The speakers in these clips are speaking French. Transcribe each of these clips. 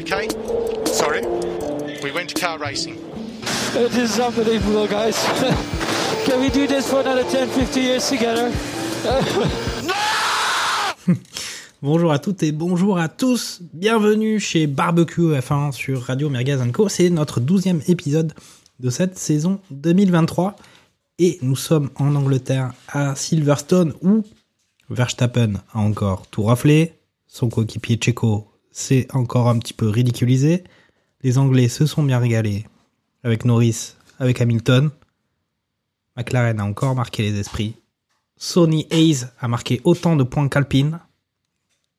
Sorry? We went to car racing. This is unbelievable, guys. Can we do this for another 10, 50 years together? Bonjour à toutes et bonjour à tous. Bienvenue chez Barbecue F1 sur Radio Merguez Co. C'est notre douzième épisode de cette saison 2023. Et nous sommes en Angleterre à Silverstone où Verstappen a encore tout raflé. Son coéquipier Checo s'est encore un petit peu ridiculisé. Les Anglais se sont bien régalés avec Norris, avec Hamilton. McLaren a encore marqué les esprits. Sony Hayes a marqué autant de points qu'Alpine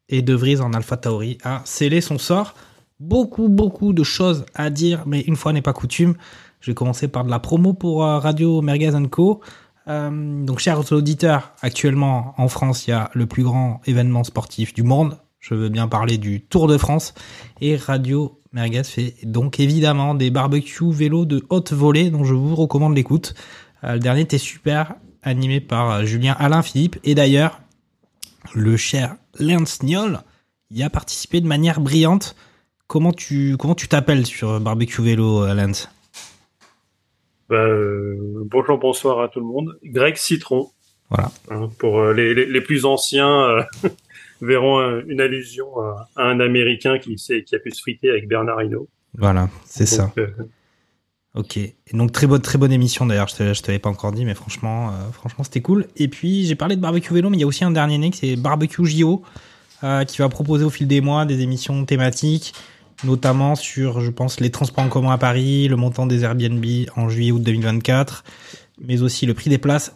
et De Vries en Alpha Tauri a scellé son sort. Beaucoup, beaucoup de choses à dire, mais une fois n'est pas coutume, je vais commencer par de la promo pour euh, Radio Merguez Co. Euh, donc, chers auditeurs, actuellement en France, il y a le plus grand événement sportif du monde. Je veux bien parler du Tour de France. Et Radio Merguez fait donc évidemment des barbecues vélos de haute volée dont je vous recommande l'écoute. Euh, le dernier était super, animé par euh, Julien Alain Philippe. Et d'ailleurs, le cher Lance Niol y a participé de manière brillante. Comment tu comment tu t'appelles sur Barbecue Vélo, euh, Lance? Bah, euh, bonjour, bonsoir à tout le monde. Greg Citron. Voilà. Hein, pour euh, les, les, les plus anciens, euh, verront une allusion à, à un Américain qui, qui a pu se friter avec Bernard Hinault. Voilà, c'est ça. Euh, Ok. Et donc très bonne très bonne émission d'ailleurs. Je te je te l'avais pas encore dit, mais franchement euh, franchement c'était cool. Et puis j'ai parlé de barbecue vélo, mais il y a aussi un dernier né, c'est barbecue JO, euh, qui va proposer au fil des mois des émissions thématiques, notamment sur, je pense, les transports en commun à Paris, le montant des Airbnb en juillet-août 2024, mais aussi le prix des places.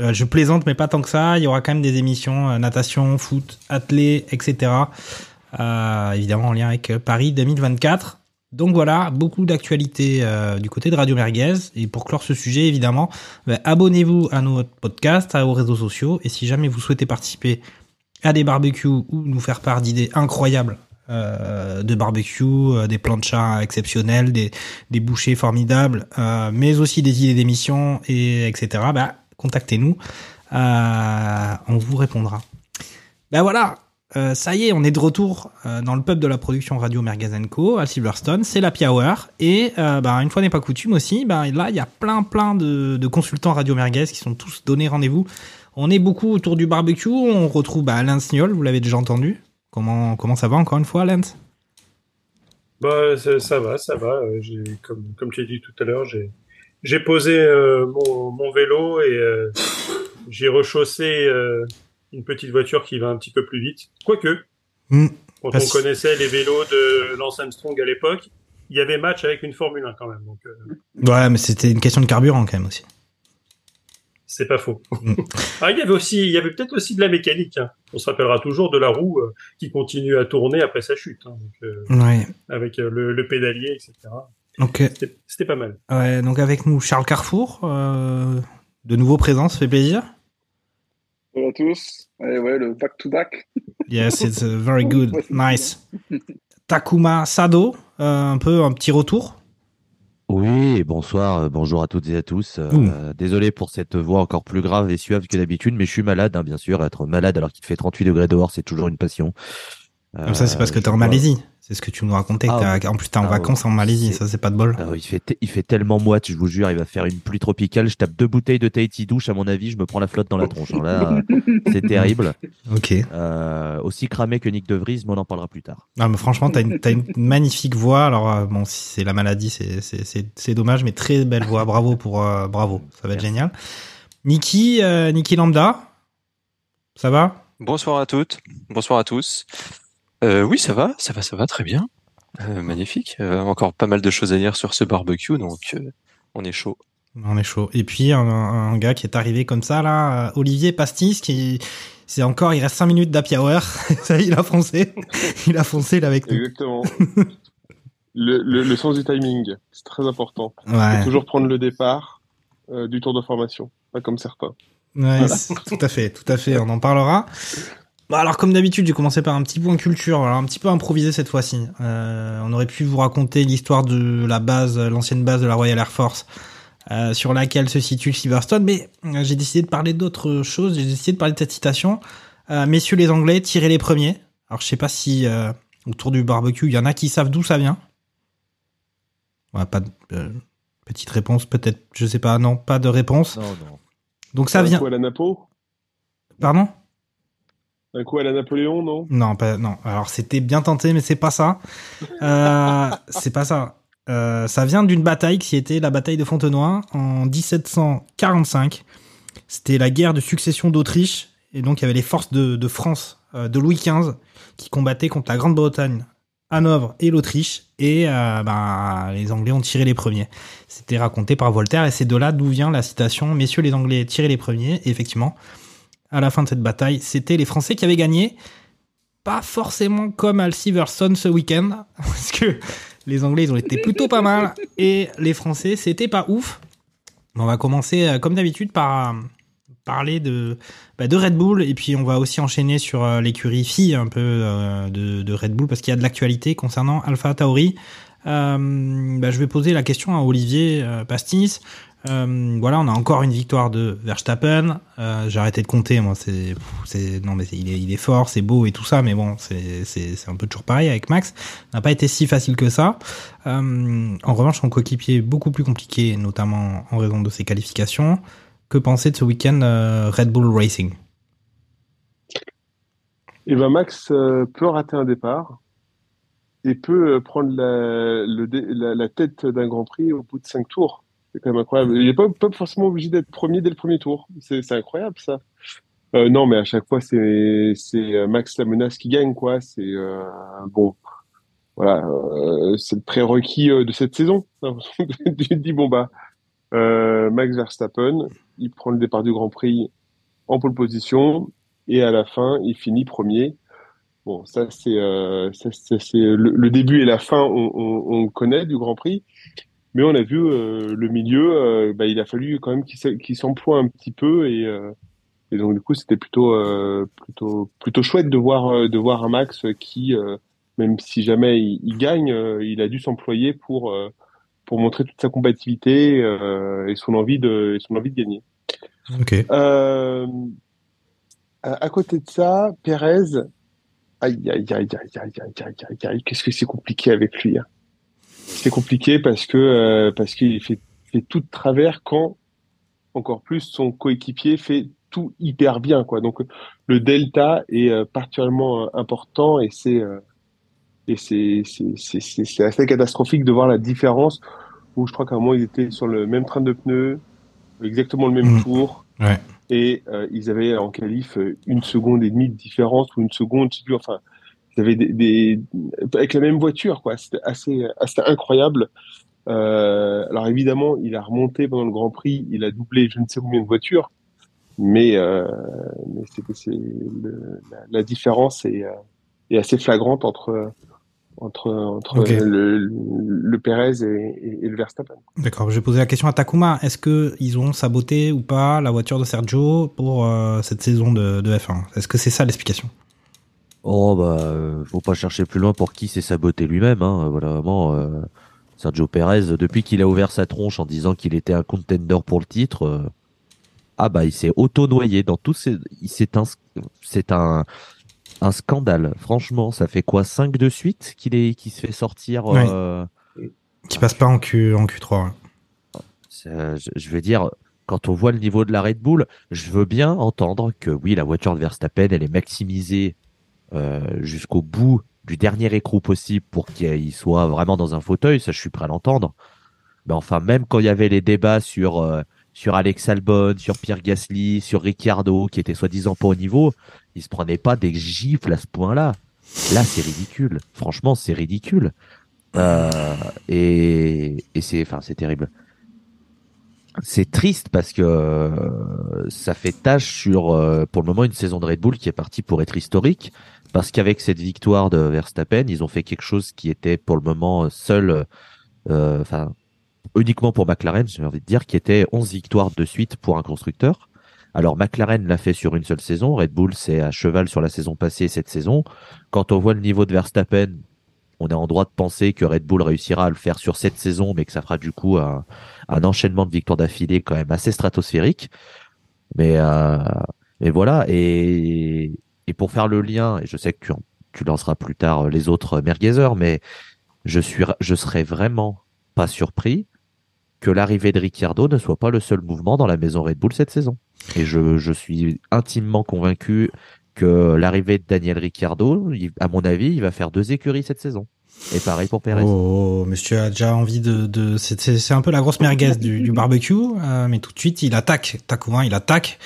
Euh, je plaisante, mais pas tant que ça. Il y aura quand même des émissions euh, natation, foot, athlé, etc. Euh, évidemment en lien avec euh, Paris 2024. Donc voilà, beaucoup d'actualités du côté de Radio Merguez. Et pour clore ce sujet, évidemment, bah, abonnez-vous à notre podcast, à nos réseaux sociaux. Et si jamais vous souhaitez participer à des barbecues ou nous faire part d'idées incroyables euh, de barbecue, euh, des plans de chat exceptionnels, des, des bouchées formidables, euh, mais aussi des idées d'émissions, et etc., bah, contactez-nous. Euh, on vous répondra. Ben voilà, euh, ça y est, on est de retour euh, dans le pub de la production Radio Merguez Co à Silverstone. C'est la Hour. Et bah, une fois n'est pas coutume aussi, bah, là, il y a plein, plein de, consultants Radio Merguez qui sont tous donnés rendez-vous. On est beaucoup autour du barbecue. On retrouve bah, Alain Sniol, vous l'avez déjà entendu. Comment, ça va encore une fois, Alain? Bah, ça, va, ça va. Comme, comme tu as dit tout à l'heure, j'ai, j'ai posé euh, mon, mon vélo et euh, j'ai rechaussé euh, une petite voiture qui va un petit peu plus vite. Quoique, Hmm. quand Parce- on connaissait les vélos de Lance Armstrong à l'époque, il y avait match avec une Formule 1 quand même. Donc, Ouais, mais c'était une question de carburant quand même aussi. C'est pas faux. Mm. ah, il y avait aussi, il y avait peut-être aussi de la mécanique. hein. On se rappellera toujours de la roue euh, qui continue à tourner après sa chute, hein, donc, euh, Ouais. avec euh, le, le pédalier, etc. Donc, C'était pas mal. ouais, donc avec nous, Charles Carrefour. euh, de nouveau présent, ça fait plaisir. Bonjour à tous. Et ouais, le back-to-back. Yes, it's uh, very good. Nice. Takuma Sado, euh, un peu un petit retour. Oui, bonsoir, euh, bonjour à toutes et à tous. Euh, euh, désolé pour cette voix encore plus grave et suave que d'habitude, mais je suis malade, hein, bien sûr. Être malade alors qu'il fait 38 degrés dehors, c'est toujours une passion. Comme ça, c'est parce que Euh, t'es en je- Malaisie. C'est ce que tu nous racontais. Ah en plus, t'es en Ah vacances en Malaisie. Ça, c'est pas de bol. Ah il fait, te- il fait tellement moite, je vous jure, il va faire une pluie tropicale. Je tape deux bouteilles de Tahiti douche, à mon avis, je me prends la flotte dans la tronche. hein. Là, euh, c'est terrible. Ok. Euh, aussi cramé que Nick De Vries, mais on en parlera plus tard. Non, mais franchement, t'as une, magnifique voix. Alors, euh, bon, si c'est la maladie, c'est, dommage, mais très belle voix. Bravo pour, euh, bravo. Ça va être Merci. génial. Niki, euh, Niki Lambda. Ça va? Bonsoir à toutes, bonsoir à tous. Euh, oui, ça va, ça va, ça va très bien. Euh, magnifique. Euh, encore pas mal de choses à dire sur ce barbecue, donc euh, on est chaud. On est chaud. Et puis un, un gars qui est arrivé comme ça là, Olivier Pastis, qui c'est encore, il reste 5 minutes d'happy hour. Ça, il a foncé. Il a foncé là avec nous. Exactement. le, le, le sens du timing, c'est très important. Ouais. Faut toujours prendre le départ euh, du tour de formation, pas comme certains. Ouais, Voilà. tout à fait, tout à fait. On en parlera. Bon, alors comme d'habitude, j'ai commencé par un petit point culture, alors un petit peu improvisé cette fois-ci. Euh, on aurait pu vous raconter l'histoire de la base, l'ancienne base de la Royal Air Force, euh, sur laquelle se situe Silverstone, mais euh, j'ai décidé de parler d'autres choses. J'ai décidé de parler de cette citation. Euh, Messieurs les Anglais, tirez les premiers. Alors je sais pas si euh, autour du barbecue, il y en a qui savent d'où ça vient. Ouais, pas de, euh, petite réponse, peut-être, je sais pas, non, pas de réponse. Non, non. Donc ça vient. à la Napo Pardon? Un coup à la Napoléon, non? Non, pas, non. Alors c'était bien tenté, mais c'est pas ça. Euh, c'est pas ça. Euh, ça vient d'une bataille qui était la bataille de Fontenoy en 1745. C'était la guerre de succession d'Autriche, et donc il y avait les forces de, France euh, de Louis XV qui combattaient contre la Grande-Bretagne, Hanovre et l'Autriche, et ben, les Anglais ont tiré les premiers. C'était raconté par Voltaire, et c'est de là d'où vient la citation "Messieurs les Anglais, tirez les premiers." Effectivement, à la fin de cette bataille, c'était les Français qui avaient gagné pas forcément comme à Silverstone ce week-end, parce que les Anglais, ils ont été plutôt pas mal, et les Français, c'était pas ouf. On va commencer, euh, comme d'habitude, par euh, parler de, bah, de Red Bull, et puis on va aussi enchaîner sur euh, l'écurie fille un peu de, Red Bull, parce qu'il y a de l'actualité concernant Alpha Tauri. Bah, je vais poser la question à Olivier Pastis. Euh, voilà, on a encore une victoire de Verstappen. Euh, J'ai arrêté de compter, moi. C'est, non, mais il est, fort, c'est beau et tout ça, mais bon, c'est, un peu toujours pareil avec Max. N'a pas été si facile que ça. Euh, en revanche, son coéquipier est beaucoup plus compliqué, notamment en raison de ses qualifications. Que penser de ce week-end Red Bull Racing? Et ben Max peut rater un départ et peut prendre la, la tête d'un Grand Prix au bout de cinq tours. C'est quand même incroyable. Il n'est pas, forcément obligé d'être premier dès le premier tour. C'est incroyable ça. Euh, non, mais à chaque fois c'est euh, Max la menace qui gagne quoi. C'est euh, bon, voilà, c'est le prérequis de cette saison. tu dis bon bah Max Verstappen, il prend le départ du Grand Prix en pole position et à la fin il finit premier. Bon, ça, c'est le, le début et la fin on, on, on connaît du Grand Prix, mais on a vu euh, le milieu, euh, bah, il a fallu quand même qu'il s'e- qu'il s'emploie un petit peu et euh, et donc du coup c'était plutôt plutôt plutôt chouette de voir de voir un Max qui même si jamais il, il gagne, il a dû s'employer pour pour montrer toute sa combativité euh, et son envie de et son envie de gagner. Ok. Euh, à, à côté de ça, Pérez, aïe, aïe, aïe, aïe, aïe, aïe, aïe, aïe, aïe, qu'est-ce que c'est compliqué avec lui. hein. C'est compliqué parce que euh, parce qu'il fait, fait tout de travers quand encore plus son coéquipier fait tout hyper bien quoi. Donc le delta est euh, particulièrement euh, important et c'est euh, et c'est c'est assez catastrophique de voir la différence où je crois qu'à un moment ils étaient sur le même train de pneus, exactement le même Mhm. tour Ouais. et ils avaient en qualif une seconde et demie de différence ou une seconde, enfin, des, des avec la même voiture, quoi. C'était assez, assez incroyable. Euh, alors évidemment, il a remonté pendant le Grand Prix, il a doublé je ne sais combien de voitures, mais, euh, mais c'est, la, la différence est, euh, est assez flagrante entre entre entre le, le, le Perez et, et, et le Verstappen. D'accord, je vais poser la question à Takuma. Est-ce que ils ont saboté ou pas la voiture de Sergio pour euh, cette saison de, de F1 Est-ce que c'est ça l'explication? Oh bah, euh, faut pas chercher plus loin pour qui s'est saboté lui-même. Hein. Voilà, vraiment, euh, Sergio Perez, depuis qu'il a ouvert sa tronche en disant qu'il était un contender pour le titre, euh, ah bah il s'est auto-noyé dans tous ses... C'est un, c'est un, un scandale. Franchement, ça fait quoi 5 de suite qu'il est, qu'il se fait sortir. Euh, Qui passe pas en, Q, en Q3 ouais. c'est- je, veux dire, quand on voit le niveau de la Red Bull, je veux bien entendre que oui, la voiture de Verstappen, elle est maximisée jusqu'au bout du dernier écrou possible pour qu'il soit vraiment dans un fauteuil. Ça, je suis prêt à l'entendre. Mais enfin, même quand il y avait les débats sur euh, sur Alex Albon, sur Pierre Gasly, sur Ricciardo, qui était soi-disant pas au niveau, ils se prenaient pas des gifles à ce point-là. Là, c'est ridicule. Franchement, c'est ridicule. Euh, et et c'est, enfin, c'est terrible. c'est triste parce que euh, ça fait tâche sur, euh, pour le moment, une saison de Red Bull qui est partie pour être historique. Parce qu'avec cette victoire de Verstappen, ils ont fait quelque chose qui était pour le moment seul, euh, enfin, uniquement pour McLaren, j'ai envie de dire, qui était 11 victoires de suite pour un constructeur. Alors McLaren l'a fait sur une seule saison, Red Bull c'est à cheval sur la saison passée et cette saison. Quand on voit le niveau de Verstappen, on est en droit de penser que Red Bull réussira à le faire sur cette saison, mais que ça fera du coup un, un enchaînement de victoires d'affilée quand même assez stratosphérique. Mais, euh, mais voilà, et, et pour faire le lien, et je sais que tu, tu lanceras plus tard les autres merguezers, mais je suis, je serais vraiment pas surpris que l'arrivée de Ricciardo ne soit pas le seul mouvement dans la maison Red Bull cette saison. Et je, je suis intimement convaincu que l'arrivée de Daniel Ricciardo, à mon avis, il va faire deux écuries cette saison. Et pareil pour Perez. Oh, monsieur a déjà envie de, de c'est, un peu la grosse merguez du, barbecue, euh, mais tout de suite il attaque. Takouin, il attaque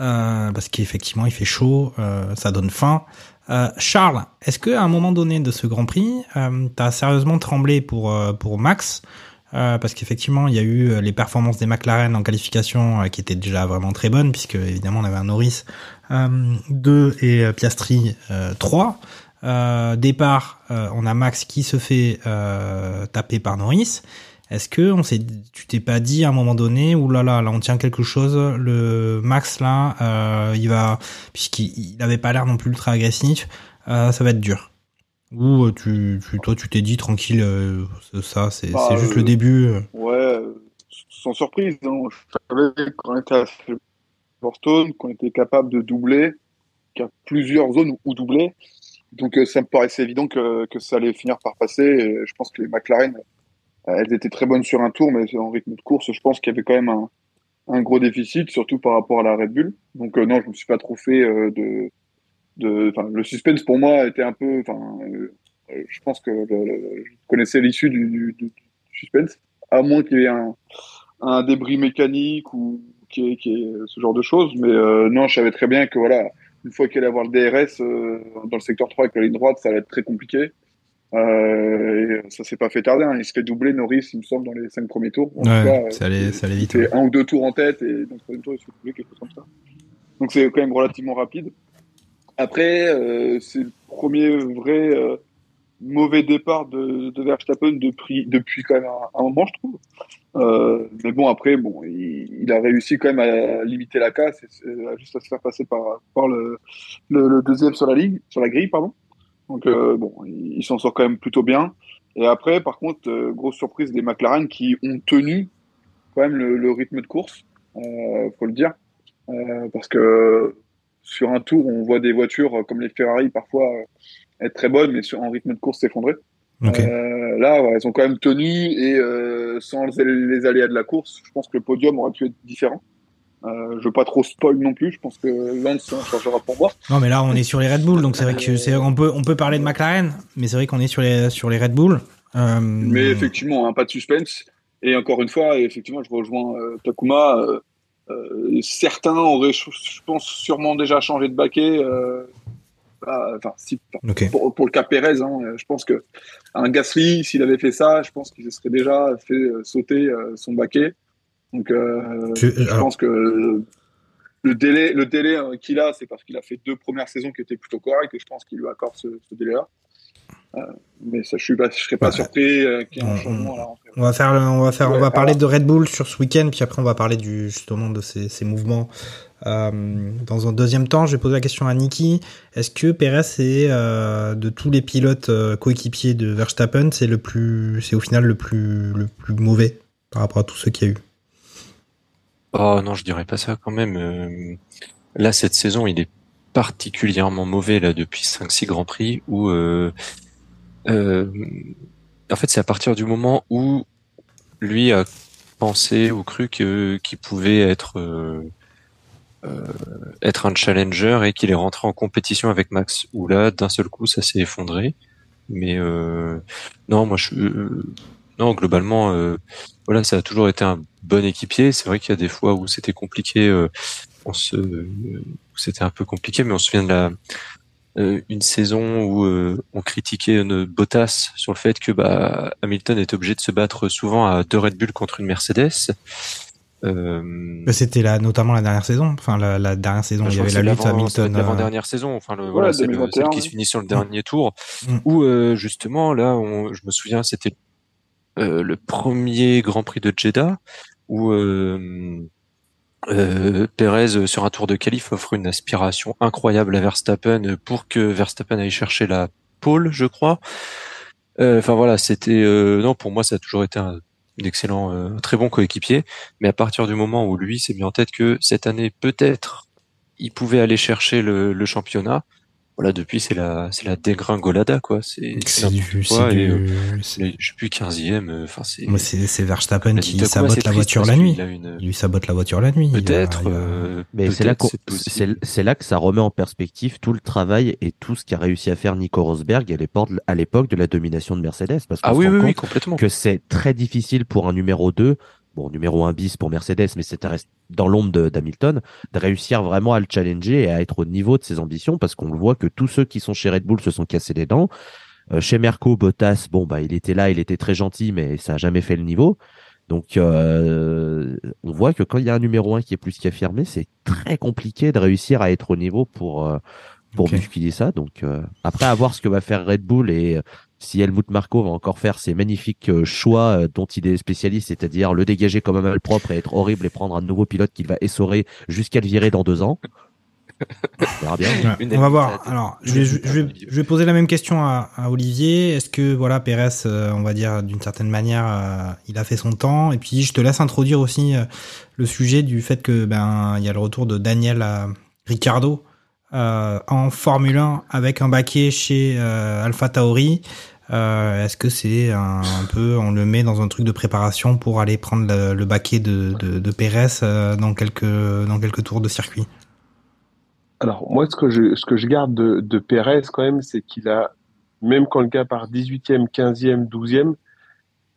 euh, parce qu'effectivement il fait chaud, euh, ça donne faim. Euh, Charles, est-ce que à un moment donné de ce Grand Prix, euh, t'as sérieusement tremblé pour euh, pour Max? Parce qu'effectivement il y a eu les performances des McLaren en qualification qui étaient déjà vraiment très bonnes puisque évidemment on avait un Norris euh, 2 et Piastri euh, 3. Euh, départ, on a Max qui se fait taper par Norris. Est-ce que on s'est, tu t'es pas dit à un moment donné, ou là là, là on tient quelque chose, le Max là, euh, il va, puisqu'il il avait pas l'air non plus ultra agressif, euh, ça va être dur. Ou euh, tu, tu, toi tu t'es dit tranquille, euh, ça, c'est, Bah, c'est juste le début. Ouais, sans surprise. Hein. Je savais qu'on était à qu'on était capable de doubler, qu'il y a plusieurs zones où, doubler. Donc ça me paraissait évident que, que ça allait finir par passer. Et je pense que les McLaren, elles étaient très bonnes sur un tour, mais en rythme de course, je pense qu'il y avait quand même un, gros déficit, surtout par rapport à la Red Bull. Donc euh, non, je me suis pas trop fait euh, de, de, le suspense pour moi était un peu, enfin, euh, euh, je pense que je connaissais l'issue du, suspense, à moins qu'il y ait un, débris mécanique ou y ait ce genre de choses. Mais euh, non, je savais très bien que voilà, une fois qu'il allait avoir le DRS euh, dans le secteur 3 avec la ligne droite, ça allait être très compliqué. Euh, et ça s'est pas fait tarder. Hein. Il se fait doubler Norris, il me semble, dans les cinq premiers tours. En Ouais, tout cas, ça allait, ça allait vite. fait un ou deux tours en tête et dans le troisième tour, il se fait doubler, quelque chose comme ça. Donc c'est quand même relativement rapide. Après, euh, c'est le premier vrai euh, mauvais départ de, de Verstappen depuis, depuis quand même un, un moment, je trouve. Euh, mais bon, après, bon, il, il a réussi quand même à limiter la casse, et, à juste à se faire passer par, par le, le, le deuxième sur la ligne, sur la grille, pardon. Donc euh, bon, il, s'en sort quand même plutôt bien. Et après, par contre, euh, grosse surprise des McLaren qui ont tenu quand même le, le rythme de course, euh, faut le dire, Euh, parce que sur un tour, on voit des voitures comme les Ferrari parfois être très bonnes, mais sur, en rythme de course s'effondrer. Là, ouais, elles ont quand même tenu et sans les, les aléas de la course, je pense que le podium aurait pu être différent. Euh, je veux pas trop spoil non plus, je pense que Lance en changera pour moi. Non, mais là, on est sur les Red Bull, donc c'est vrai que c'est, on peut, on peut parler de McLaren, mais c'est vrai qu'on est sur les, sur les Red Bull. Euh, Mais effectivement, hein, pas de suspense. Et encore une fois, effectivement, je rejoins euh, Takuma. euh, euh, certains auraient, je pense, sûrement déjà changé de baquet. euh, bah, Enfin, si, Ok. pour, pour le cas Pérez, hein, euh, je pense que un Gasly, s'il avait fait ça, je pense qu'il se serait déjà fait euh, sauter euh, son baquet. Donc, euh, Tu- je alors- pense que le délai, le délai euh, qu'il a, c'est parce qu'il a fait deux premières saisons qui étaient plutôt correctes et je pense qu'il lui accorde ce, ce délai-là. Euh, mais ça, je je serais pas surpris euh, qu'il y ait un on- changement là. On va faire, on va faire, on va parler alors- de Red Bull sur ce week-end, puis après on va parler du justement de ces, ces mouvements. Euh, dans un deuxième temps, je vais poser la question à Niki. Est-ce que Perez est de tous les pilotes coéquipiers de Verstappen, c'est le plus, c'est au final le plus, le plus mauvais par rapport à tous ceux qu'il y a eu? Oh non, je dirais pas ça quand même. Euh, Là, cette saison, il est particulièrement mauvais là depuis 5-6 grands prix où euh, euh, en fait c'est à partir du moment où lui a pensé ou cru que qu'il pouvait être être un challenger et qu'il est rentré en compétition avec Max où là d'un seul coup ça s'est effondré mais non moi je non globalement voilà ça a toujours été un bon équipier c'est vrai qu'il y a des fois où c'était compliqué euh, on se où c'était un peu compliqué mais on se souvient de la euh, une saison où euh, on critiquait euh, Bottas sur le fait que bah, Hamilton était obligé de se battre souvent à deux Red Bull contre une Mercedes. Euh, Bah, C'était là, notamment la dernière saison. Enfin, la, la dernière saison, Bah, il je y avait la lutte Hamilton. euh, l'avant-dernière saison, enfin le, voilà, c'est le- 2021, celle qui ouais. se finit sur le dernier tour, Mm. où euh, justement là, on, je me souviens, c'était euh, le premier Grand Prix de Jeddah, où euh, euh, Perez euh, sur un tour de qualif offre une aspiration incroyable à Verstappen pour que Verstappen aille chercher la pole, je crois. Enfin voilà, c'était non pour moi ça a toujours été un, excellent, euh, très bon coéquipier. Mais à partir du moment où lui s'est mis en tête que cette année peut-être il pouvait aller chercher le championnat, voilà depuis c'est la c'est la dégringolada quoi. C'est C'est du- c'est du- et, euh, c'est- je sais plus 15e. euh, Enfin c'est Moi, c'est c'est Verstappen qui sabote la voiture la nuit. Il lui sabote la voiture la nuit. Peut-être. euh, Mais c'est là, c'est là que ça remet en perspective tout le travail et tout ce qu'a réussi à faire Nico Rosberg à l'époque à l'époque de la domination de Mercedes. Parce qu'on Ah oui, oui, oui, complètement. que c'est très difficile pour un numéro 2, bon, numéro 1 bis pour Mercedes, mais c'est dans l'ombre de- d'Hamilton, de réussir vraiment à le challenger et à être au niveau de ses ambitions parce qu'on le voit que tous ceux qui sont chez Red Bull se sont cassés les dents. Euh, chez Merco, Bottas, bon, bah, il était là, il était très gentil, mais ça a jamais fait le niveau. Donc, euh, on voit que quand il y a un numéro 1 qui est plus qu'affirmé, c'est très compliqué de réussir à être au niveau pour, euh, pour Ok. bousculer ça. Donc, euh, après, à voir ce que va faire Red Bull et euh, si Helmut Marko va encore faire ces magnifiques euh, choix euh, dont il est spécialiste, c'est-à-dire le dégager comme un malpropre et être horrible et prendre un nouveau pilote qu'il va essorer jusqu'à le virer dans deux ans. On verra bien. Ouais, on va voir. Alors, je vais, je, je poser la même question à, à Olivier. Est-ce que voilà, Pérez, euh, on va dire d'une certaine manière, euh, il a fait son temps? Et puis, je te laisse introduire aussi euh, le sujet du fait que ben il y a le retour de Daniel euh, Ricciardo euh, en Formule 1 avec un baquet chez euh, Alpha Tauri. Euh, Est-ce que c'est un, peu, on le met dans un truc de préparation pour aller prendre le, le baquet de, de, de Pérez euh, dans quelques dans quelques tours de circuit? Alors, moi, ce que je, ce que je garde de, de Pérez, quand même, c'est qu'il a, même quand le gars part 18e, 15e, 12e,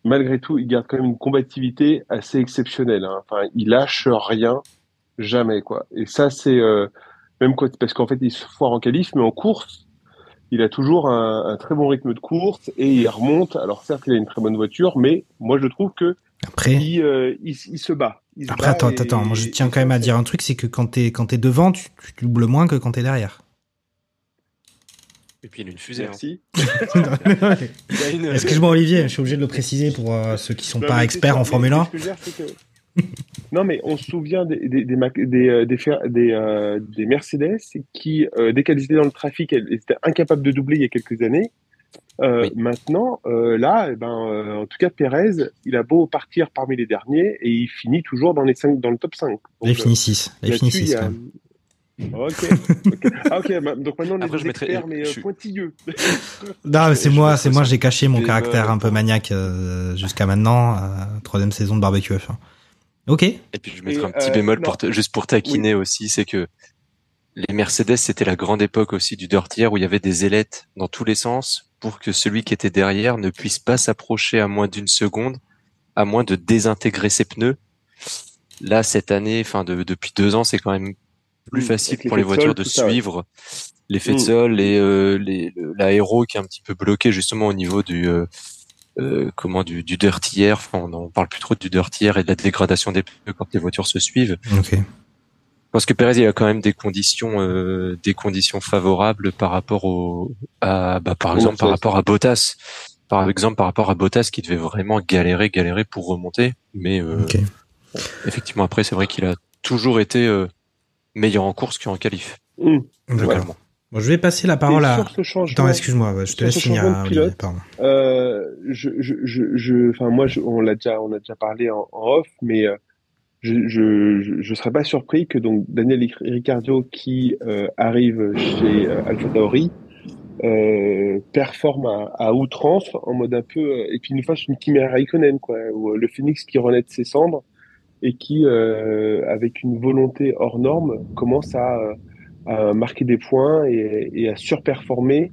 malgré tout, il garde quand même une combativité assez exceptionnelle. hein. Enfin, il lâche rien, jamais, quoi. Et ça, c'est, euh, même quand, parce qu'en fait, il se foire en qualif, mais en course, il a toujours un, un très bon rythme de course et il remonte. Alors, certes, il a une très bonne voiture, mais moi, je trouve que Après, il, euh, il, il se bat. Il se Après, bat attends, et- attends, moi je et tiens quand même à dire un truc, c'est que quand t'es quand t'es devant, tu, tu doubles moins que quand t'es derrière. Et puis il a une fusée. hein. Merci. Une- Excuse-moi Olivier, je suis obligé de le préciser pour euh, ceux qui sont Non, pas experts en Formule mais 1. ce que je veux dire, c'est que- non, mais on se souvient des, des, des, Mac- des, euh, des, fer- des, euh, des Mercedes qui, euh, dès qu'elles étaient dans le trafic, elles étaient incapables de doubler il y a quelques années. Euh, Oui. Maintenant, euh, là, eh ben, euh, en tout cas, Pérez, il a beau partir parmi les derniers et il finit toujours dans, les cinq, dans le top 5. Donc, euh, finis 6. Les finis là-dessus, 6 il quand même. Ok. ok. Ah, ok. Donc maintenant, on est Après, je experts, mais euh, je suis- pointilleux. Non, mais c'est moi, c'est moi, j'ai caché mon caractère un peu maniaque euh, jusqu'à maintenant. euh, troisième saison de barbecue F1. Ok. Et puis je mettrai Et, un petit euh, bémol pour juste pour taquiner aussi, c'est que les Mercedes, c'était la grande époque aussi du dirty air où il y avait des ailettes dans tous les sens pour que celui qui était derrière ne puisse pas s'approcher à moins d'une seconde, à moins de désintégrer ses pneus. Là, cette année, enfin de- depuis deux ans, c'est quand même plus Mm, facile pour les voitures sol, de suivre l'effet de Mm. sol et euh, l'aéro qui est un petit peu bloqué justement au niveau du euh, euh, comment du, du dirty air. Enfin, on, on parle plus trop du dirty air et de la dégradation des pneus quand les voitures se suivent. Ok. Parce que Perez, il a quand même des conditions, euh, des conditions favorables par rapport au, à, bah, par exemple, par rapport à Bottas. Par exemple, par rapport à Bottas qui devait vraiment galérer, galérer pour remonter. Mais euh, effectivement, après, c'est vrai qu'il a toujours été euh, meilleur en course qu'en qualif, Mm. D'accord. Bon, je vais passer la parole à. Attends, excuse-moi, je te laisse finir, pilote, Pardon. Euh, je, je, je, je, enfin moi, je, on l'a déjà, on a déjà parlé en, en off, mais euh, je, je, je, serais pas surpris que donc Daniel Ricciardo qui euh, arrive chez euh, Alpha Tauri euh, performe à, à outrance en mode un peu et puis nous fasse une Kimi Raikkonen quoi, où euh, le phénix qui renaît de ses cendres et qui euh, avec une volonté hors norme commence à, à marquer des points et, et à surperformer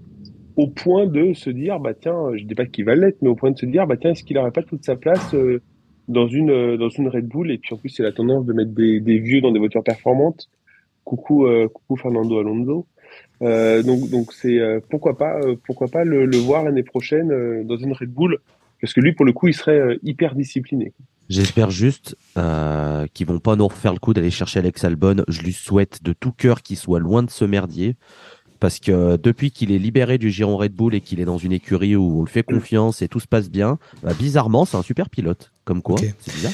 au point de se dire bah tiens je dis pas qu'il va l'être mais au point de se dire bah tiens est-ce qu'il aurait pas toute sa place euh, dans une euh, dans une Red Bull? Et puis en plus c'est la tendance de mettre des, des vieux dans des voitures performantes. Coucou euh, coucou Fernando Alonso. Euh, donc donc c'est euh, pourquoi pas euh, pourquoi pas le, le voir l'année prochaine dans une Red Bull? Parce que lui pour le coup il serait hyper discipliné J'espère juste euh, qu'ils vont pas nous refaire le coup d'aller chercher Alex Albon. Je lui souhaite de tout cœur qu'il soit loin de ce merdier. Parce que depuis qu'il est libéré du giron Red Bull et qu'il est dans une écurie où on le fait confiance et tout se passe bien, bah, bizarrement, c'est un super pilote. Comme quoi, c'est bizarre.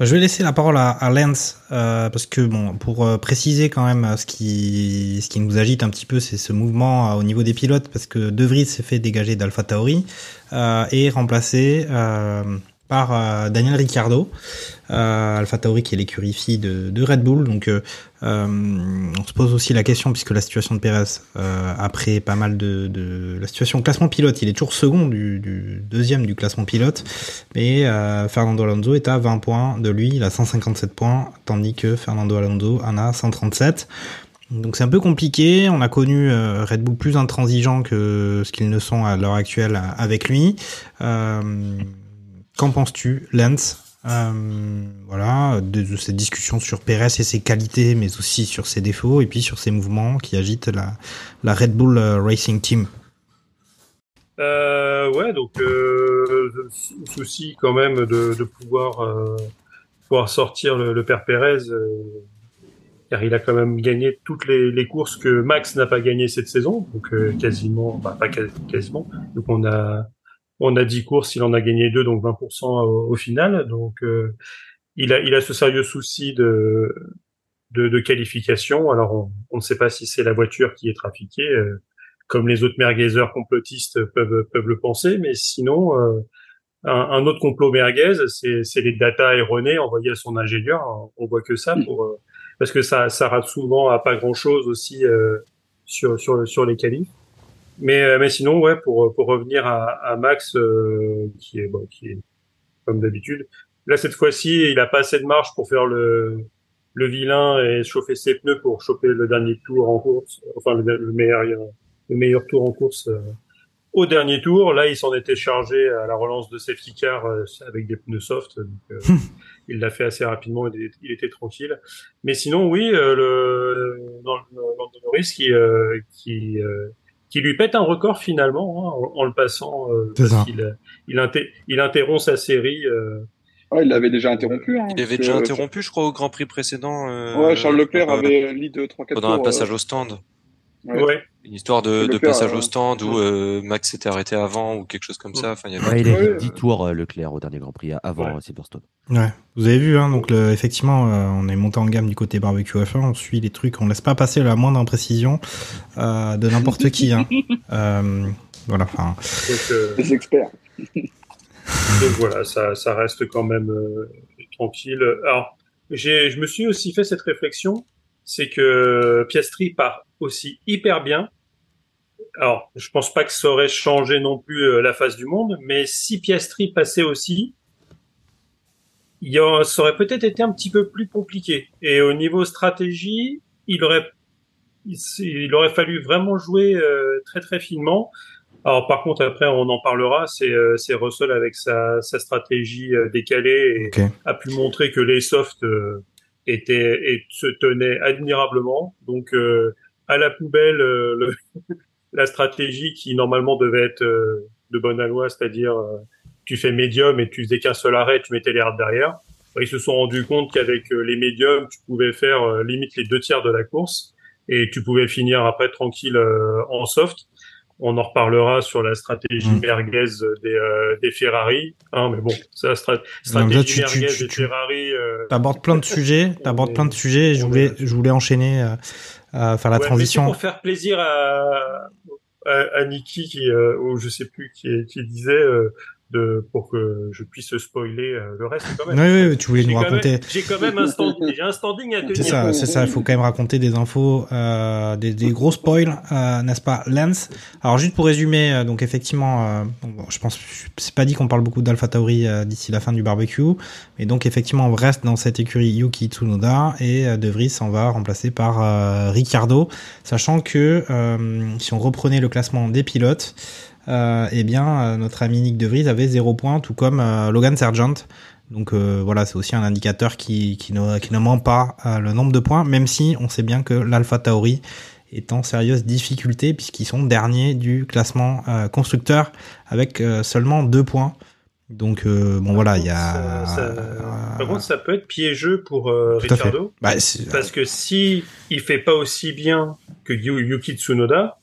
Je vais laisser la parole à, à Lance euh, parce que bon, pour euh, préciser quand même euh, ce qui ce qui nous agite un petit peu, c'est ce mouvement euh, au niveau des pilotes parce que De Vries s'est fait dégager d'Alpha Tauri euh, et remplacé euh, par euh, Daniel Ricciardo, euh, Alpha Tauri qui est l'écurie de, de Red Bull. Donc euh, euh, on se pose aussi la question puisque la situation de Perez euh, après pas mal de, de la situation classement pilote, il est toujours second du, du deuxième du classement pilote, mais euh, Fernando Alonso est à 20 points de lui, il a 157 points, tandis que Fernando Alonso en a 137. Donc c'est un peu compliqué. On a connu euh, Red Bull plus intransigeant que ce qu'ils ne sont à l'heure actuelle avec lui. Euh, Qu'en penses-tu, Lance euh, voilà, de, cette discussion sur Perez et ses qualités, mais aussi sur ses défauts, et puis sur ses mouvements qui agitent la, Red Bull euh, Racing Team. Euh, ouais, donc euh, souci quand même de, pouvoir euh, pouvoir sortir le, père Pérez, car il a quand même gagné toutes les, courses que Max n'a pas gagné cette saison, donc quasiment, pas quasi- quasiment. Donc on a on a 10 courses, il en a gagné deux, donc 20% au, au final. Donc euh, il a il a ce sérieux souci de de, de qualification. Alors on, on ne sait pas si c'est la voiture qui est trafiquée. euh, comme les autres merguezers complotistes peuvent peuvent le penser, mais sinon euh, un, un autre complot merguez, c'est c'est les datas erronées envoyées à son ingénieur. On voit que ça pour euh, parce que ça ça rate souvent à pas grand chose aussi euh, sur sur sur les qualifs. Mais euh, mais sinon ouais pour pour revenir à, à Max euh, qui est bon qui est comme d'habitude. Là cette fois-ci il a pas assez de marge pour faire le le vilain et chauffer ses pneus pour choper le dernier tour en course, enfin le, le meilleur le meilleur tour en course euh, au dernier tour. Là, il s'en était chargé à la relance de safety car euh, avec des pneus soft. Donc, euh, il l'a fait assez rapidement. Il, il était tranquille. Mais sinon, oui, euh, le dans, dans Lando Norris qui euh, qui euh, qui lui pète un record finalement hein, en, en le passant euh, parce qu'il il, inter- il interrompt sa série. euh, il l'avait déjà interrompu. Hein, Il avait déjà interrompu, je crois, au Grand Prix précédent. euh, Ouais, Charles Leclerc avait lead 3-4 Pendant un passage euh, au stand. Ouais. ouais. Une histoire de, passage euh, au stand où euh, Max s'était arrêté avant ou quelque chose comme ça. Enfin, il y avait Ouais, il a Ouais, mis 10 tours, euh, Leclerc, au dernier Grand Prix, avant Ouais. euh, Silverstone. Ouais, vous avez vu, hein, donc le, effectivement, euh, on est monté en gamme du côté barbecue F1, on suit les trucs, on laisse pas passer la moindre imprécision euh, de n'importe qui. Hein. Euh, voilà, enfin, euh, Les experts. Donc voilà, ça, ça reste quand même euh, tranquille. Alors, j'ai, je me suis aussi fait cette réflexion, c'est que Piastri part aussi hyper bien. Alors, je pense pas que ça aurait changé non plus euh, la face du monde, mais si Piastri passait aussi, il y aurait- ça aurait peut-être été un petit peu plus compliqué. Et au niveau stratégie, il aurait, il, aurait fallu vraiment jouer euh, très très finement. Alors par contre après on en parlera, c'est euh, c'est Russell avec sa, sa stratégie euh, décalée et a pu montrer que les softs euh, étaient et se tenaient admirablement. Donc euh, à la poubelle euh, le- la stratégie qui normalement devait être euh, de bonne loi, c'est-à-dire euh, tu fais médium et tu faisais qu'un seul arrêt, tu mettais les hards derrière. Ils se sont rendus compte qu'avec euh, les médiums, tu pouvais faire euh, limite les deux tiers de la course et tu pouvais finir après tranquille euh, en soft. On en reparlera sur la stratégie Mm. merguez des, euh, des Ferrari. Hein, mais bon, c'est la stra- stratégie là, tu- merguez tu- des Ferrari. euh, T'abordes plein de sujets, t'abordes plein de sujets, et je voulais, je voulais enchaîner, euh, à faire la Ouais, transition. c'est pour faire plaisir à, à, à Niki, qui, euh, ou je sais plus, qui, qui disait euh, de, pour que je puisse spoiler euh, le reste quand même. Oui, oui, tu voulais nous raconter. J'ai quand même un standing, j'ai un standing à tenir. C'est ça, c'est ça. Il faut quand même raconter des infos, euh, des, des gros spoils, euh, n'est-ce pas, Lance? Alors juste pour résumer, donc effectivement, euh, bon, je pense, c'est pas dit qu'on parle beaucoup d'Alpha Tauri d'ici la fin du barbecue, mais donc effectivement, on reste dans cette écurie Yuki Tsunoda et De Vries s'en va remplacer par Ricciardo, sachant que si on reprenait le classement des pilotes, euh, eh bien euh, notre ami Nick De Vries avait zéro point, tout comme euh, Logan Sargent. Donc euh, voilà, c'est aussi un indicateur qui, qui, ne, qui ne ment pas le nombre de points, même si on sait bien que l'Alpha Tauri est en sérieuse difficulté puisqu'ils sont derniers du classement constructeur avec seulement deux points. Donc euh, bon voilà, il y a. Ça- par contre, ça peut être piégeux pour euh. Ricardo. Bah, parce que si il fait pas aussi bien que Yu- Yuki Tsunoda,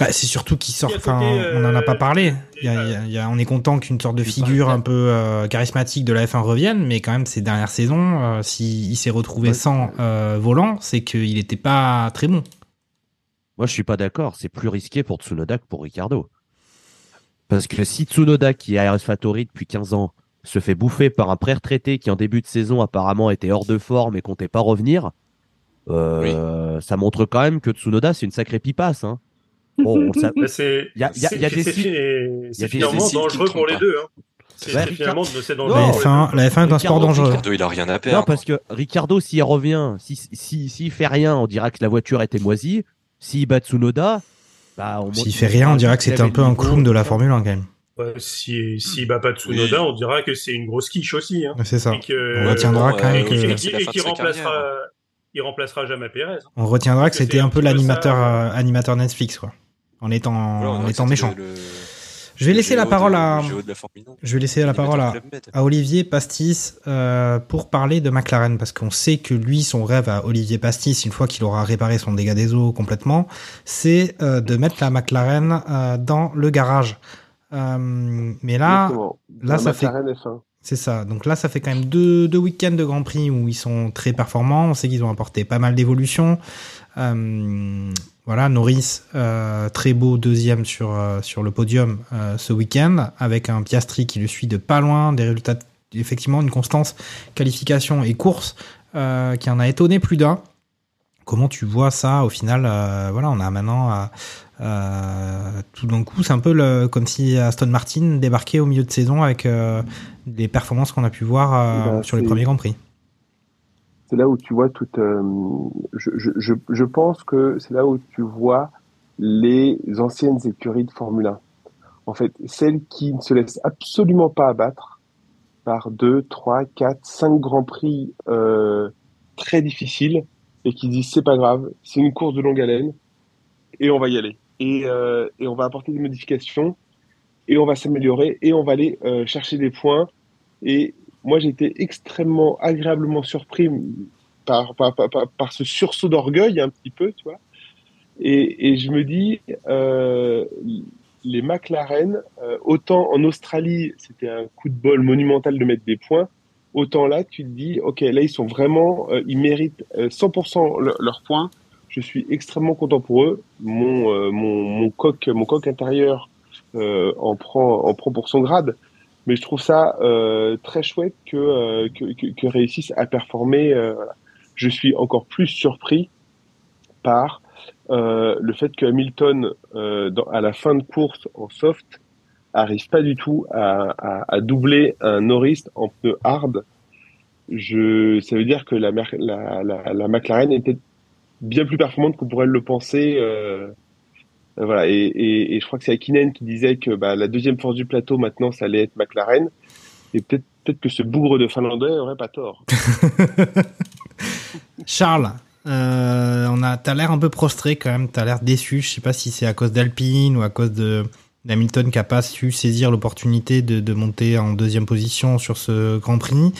Bah, c'est surtout qu'il sort. Enfin, euh, on en a pas parlé. Il y a- il y a- il y a- on est content qu'une sorte de figure un peu euh, charismatique de la F1 revienne, mais quand même ces dernières saisons, euh, s'il s'est retrouvé sans euh, volant, c'est qu'il n'était pas très bon. Moi, je suis pas d'accord. C'est plus risqué pour Tsunoda que pour Ricardo. Parce que si Tsunoda, qui est à AlphaTauri depuis 15 ans, se fait bouffer par un pré-retraité qui, en début de saison, apparemment était hors de forme et comptait pas revenir, euh, ça montre quand même que Tsunoda, c'est une sacrée pipasse. Hein. Bon, ça- c'est il y a, y a- il y a c'est- des c'est- signes- c'est- il y a c'est des- finalement des signes qui dangereux pour les deux. Hein. C'est c'est finalement Ricard- c'est Non, dangereux. La pour les F1, deux. la F1 est un sport dangereux. Ricardo, il a rien à perdre. Non, parce que Ricardo, s'il revient, s'il si, s'il fait rien, on dira que la voiture était moisie. S'il bat Tsunoda, bah, on S'il fait rien, on dirait que c'était un peu un clown de la Formule 1 quand même. Ouais, si s'il bat pas Tsunoda, on dira que c'est une grosse quiche aussi. Hein. C'est ça. Et que- On retiendra quand même et qu'il- que- et C'est et qu'il sa remplacera, carrière. il remplacera jamais Pérez. hein. On retiendra que c'était c'est un peu l'animateur euh, animateur Netflix quoi. En étant Voilà, en étant méchant. le- Je vais laisser la parole de- à le géo de la Formule 1. je vais laisser la parole à, à Olivier Pastis euh, pour parler de McLaren parce qu'on sait que lui son rêve à Olivier Pastis une fois qu'il aura réparé son dégât des eaux complètement, c'est euh, de mettre la McLaren euh, dans le garage. Euh, mais là, Exactement. là ça fait McLaren F1. c'est ça. Donc là, ça fait quand même deux, deux week-ends de Grand Prix où ils sont très performants. On sait qu'ils ont apporté pas mal d'évolutions. Euh, voilà, Norris, euh, très beau deuxième sur, euh, sur le podium euh, ce week-end, avec un Piastri qui le suit de pas loin, des résultats, effectivement, une constance qualification et course qui en a étonné plus d'un. Comment tu vois ça au final Voilà, on a maintenant tout d'un coup, c'est un peu le, comme si Aston Martin débarquait au milieu de saison avec les performances qu'on a pu voir Bah, sur les premiers Grands Prix. C'est là où tu vois toute. euh, je, je, je, pense que c'est là où tu vois les anciennes écuries de Formule 1. En fait, celles qui ne se laissent absolument pas abattre par deux, trois, quatre, cinq grands prix euh, très difficiles et qui disent c'est pas grave, c'est une course de longue haleine et on va y aller. Et, euh, et on va apporter des modifications et on va s'améliorer et on va aller chercher des points. Et moi, j'ai été extrêmement agréablement surpris par, par, par, par- ce sursaut d'orgueil un petit peu, tu vois. Et, et je me dis, euh, les McLaren, euh, autant en Australie, c'était un coup de bol monumental de mettre des points, autant là, tu te dis, ok, là, ils sont vraiment, euh, ils méritent euh, 100% le- leurs points. Je suis extrêmement content pour eux. Mon, euh, mon, mon coq, mon coq intérieur euh, en prend, en prend pour son grade. Mais je trouve ça euh, très chouette que, euh, que, que, que réussissent à performer. euh. Je suis encore plus surpris par euh, le fait que Hamilton, euh, dans, à la fin de course en soft, arrive pas du tout à, à, à doubler un Norris en pneu hard. Je, ça veut dire que la, la, la, la McLaren peut-être bien plus performante qu'on pourrait le penser. euh, voilà, et, et, je crois que c'est Akinen qui disait que bah, la deuxième force du plateau maintenant, ça allait être McLaren. Et peut-être peut-être que ce bougre de Finlandais aurait pas tort. Charles, euh, on a, t'as l'air un peu prostré quand même, t'as l'air déçu. Je sais pas si c'est à cause d'Alpine ou à cause de d'Hamilton qui a pas su saisir l'opportunité de, de monter en deuxième position sur ce Grand Prix.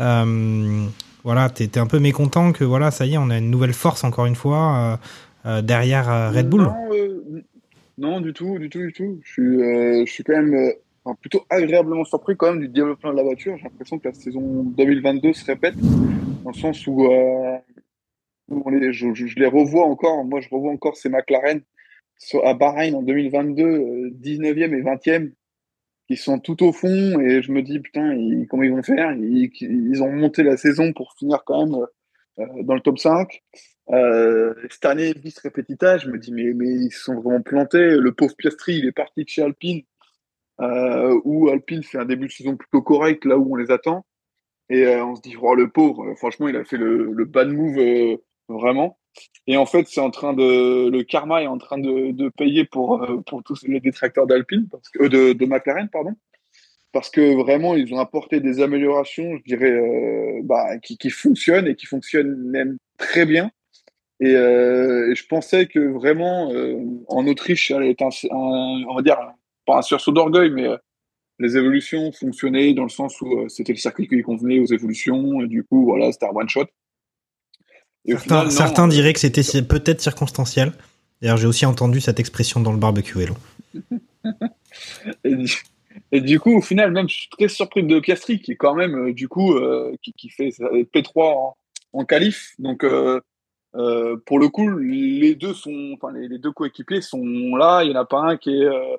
Euh, voilà, t'es un peu mécontent que voilà, ça y est, on a une nouvelle force encore une fois euh, euh, derrière euh, Red Bull. Non, euh, non, du tout, du tout, du tout. Je suis, euh, quand même euh, plutôt agréablement surpris quand même du développement de la voiture. J'ai l'impression que la saison 2022 se répète, dans le sens où, euh, je, les revois encore. Moi, je revois encore ces McLaren à Bahreïn en 2022, euh, 19e et 20e, qui sont tout au fond. Et je me dis, putain, comment ils vont faire? Ils, ont monté la saison pour finir quand même euh, dans le top 5. Euh, cette année, vice repetita, je me dis, mais, mais ils se sont vraiment plantés. Le pauvre Piastri, il est parti de chez Alpine, euh, où Alpine fait un début de saison plutôt correct, là où on les attend. Et euh, on se dit, oh, le pauvre, euh, franchement, il a fait le, le bad move euh, vraiment. Et en fait, c'est en train de, le karma est en train de, de payer pour, euh, pour tous les détracteurs d'Alpine, parce que, de, de McLaren, pardon. Parce que vraiment, ils ont apporté des améliorations, je dirais, euh, bah, qui, qui fonctionnent et qui fonctionnent même très bien. Et, euh, et je pensais que vraiment, euh, en Autriche, allait être un, un- on va dire, pas un sursaut d'orgueil, mais euh, les évolutions fonctionnaient dans le sens où c'était le circuit qui convenait aux évolutions, et du coup, voilà, c'était un one shot. Et au Certains, final, non, certains diraient que c'était peut-être circonstanciel. D'ailleurs, j'ai aussi entendu cette expression dans le barbecue vélo. Et du, et du coup, au final, même, je suis très surpris de Piastri, qui est quand même, du coup, qui, qui fait sa P3 en, en qualif. Donc, euh, pour le coup, les deux sont, enfin, les, les deux coéquipiers sont là. Il n'y en a pas un qui est, euh,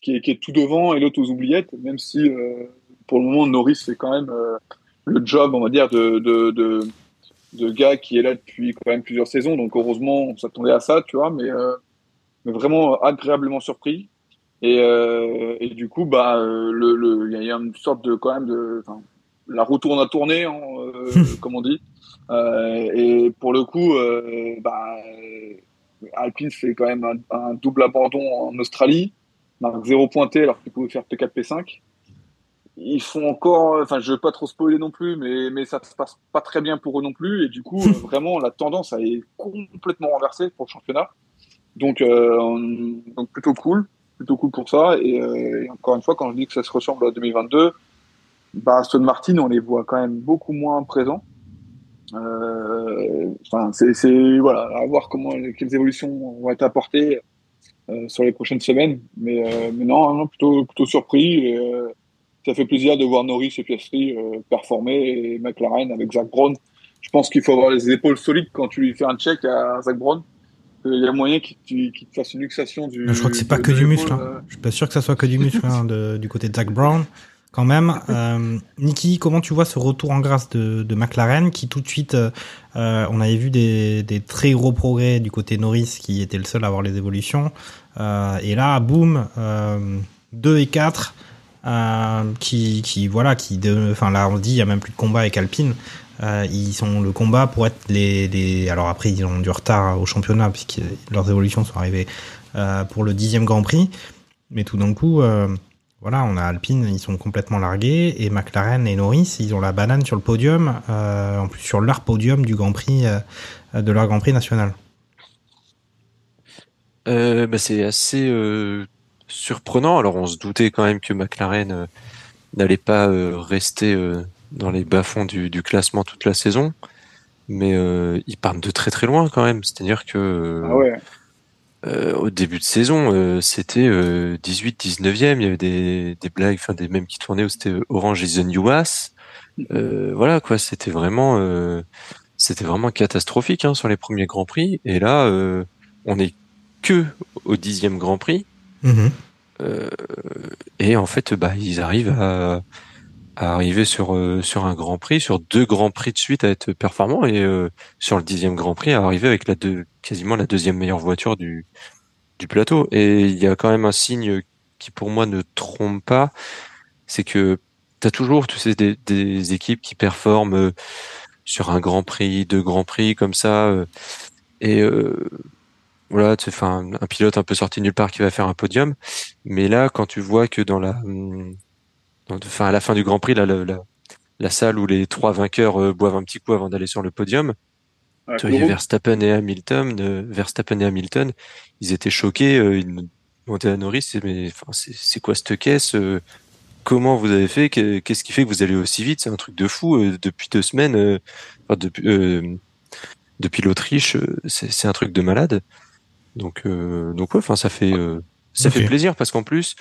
qui est, qui est tout devant et l'autre aux oubliettes, même si, euh, pour le moment, Norris fait quand même le job, on va dire, de, de, de, de gars qui est là depuis quand même plusieurs saisons. Donc, heureusement, on s'attendait à ça, tu vois, mais, mais vraiment agréablement surpris. Et, et du coup, bah, le, il y a- une sorte de quand même de, la roue tourne à tourner, hein, comme on dit. Euh, et pour le coup, euh, bah, Alpine fait quand même un, un double abandon en Australie, marque zéro pointé alors qu'ils pouvaient faire P4, P5. Ils font encore, enfin, je veux pas trop spoiler non plus, mais, mais ça se passe pas très bien pour eux non plus. Et du coup, vraiment, la tendance elle est complètement renversée pour le championnat. Donc, euh, on- donc plutôt cool, plutôt cool pour ça. Et, euh, et encore une fois, quand je dis que ça se ressemble à 2022, bah, Aston Martin, on les voit quand même beaucoup moins présents. Euh, Enfin, c'est, c'est voilà, à voir comment quelles évolutions vont être apportées euh, sur les prochaines semaines. Mais, euh, mais non, non, plutôt plutôt surpris. Et, euh, ça fait plaisir de voir Norris et Piastri euh, performer et McLaren avec Zach Brown. Je pense qu'il faut avoir les épaules solides quand tu lui fais un check à Zach Brown. Il y a moyen qu'il te, fasse une luxation du. Je crois que c'est pas que du muscle. hein. Je suis pas sûr que ça soit que du muscle hein, de- du côté de Zach Brown. Quand même, euh, Niki, comment tu vois ce retour en grâce de, de McLaren qui tout de suite, euh, euh, on avait vu des, des très gros progrès du côté Norris qui était le seul à avoir les évolutions. Euh, et là, boum, euh, 2 et 4 euh, qui, qui voilà, qui, de- enfin là on dit il y a même plus de combat avec Alpine. Euh, ils sont le combat pour être les, les, alors après ils ont du retard au championnat puisque leurs évolutions sont arrivées euh, pour le dixième Grand Prix, mais tout d'un coup, euh, voilà, on a Alpine, ils sont complètement largués et McLaren et Norris, ils ont la banane sur le podium, euh, en plus sur leur podium du Grand Prix euh, de leur Grand Prix national. Euh, bah, c'est assez euh, surprenant. Alors, on se doutait quand même que McLaren euh, n'allait pas euh, rester euh, dans les bas-fonds du, du classement toute la saison, mais euh, ils partent de très très loin quand même. C'est-à-dire que euh, Ah ouais. Euh, au début de saison, euh, c'était euh, 18, 19e. Il y avait des, des blagues, enfin des mêmes qui tournaient où c'était euh, Orange is the New Ass. Euh, voilà quoi, c'était vraiment, euh, c'était vraiment catastrophique hein, sur les premiers grands prix. Et là, euh, on est que au dixième Grand Prix. Euh, et en fait, bah, ils arrivent à, à arriver sur euh, sur un Grand Prix, sur deux Grands Prix de suite à être performants et euh, sur le dixième Grand Prix à arriver avec la deux, quasiment la deuxième meilleure voiture du du plateau. Et il y a quand même un signe qui pour moi ne trompe pas, c'est que t'as toujours tu sais des, des équipes qui performent euh, sur un Grand Prix, deux Grands Prix comme ça, et voilà, tu un, un pilote un peu sorti nulle part qui va faire un podium. Mais là, quand tu vois que dans la, hum, enfin à la fin du Grand Prix, là, la, la, la salle où les trois vainqueurs euh, boivent un petit coup avant d'aller sur le podium, vois, il y a Kourou. Verstappen et Hamilton, euh, Verstappen et Hamilton, ils étaient choqués, euh, ils demandaient à Norris, c'est- mais enfin, c'est c'est quoi cette caisse euh, Comment vous avez fait Que- Qu'est-ce qui fait que vous allez aussi vite? C'est un truc de fou. euh, depuis deux semaines, euh, enfin, depuis, euh, depuis l'Autriche, euh, c'est c'est un truc de malade. Donc, euh, donc ouais, enfin, ça fait euh, ça fait plaisir parce qu'en plus,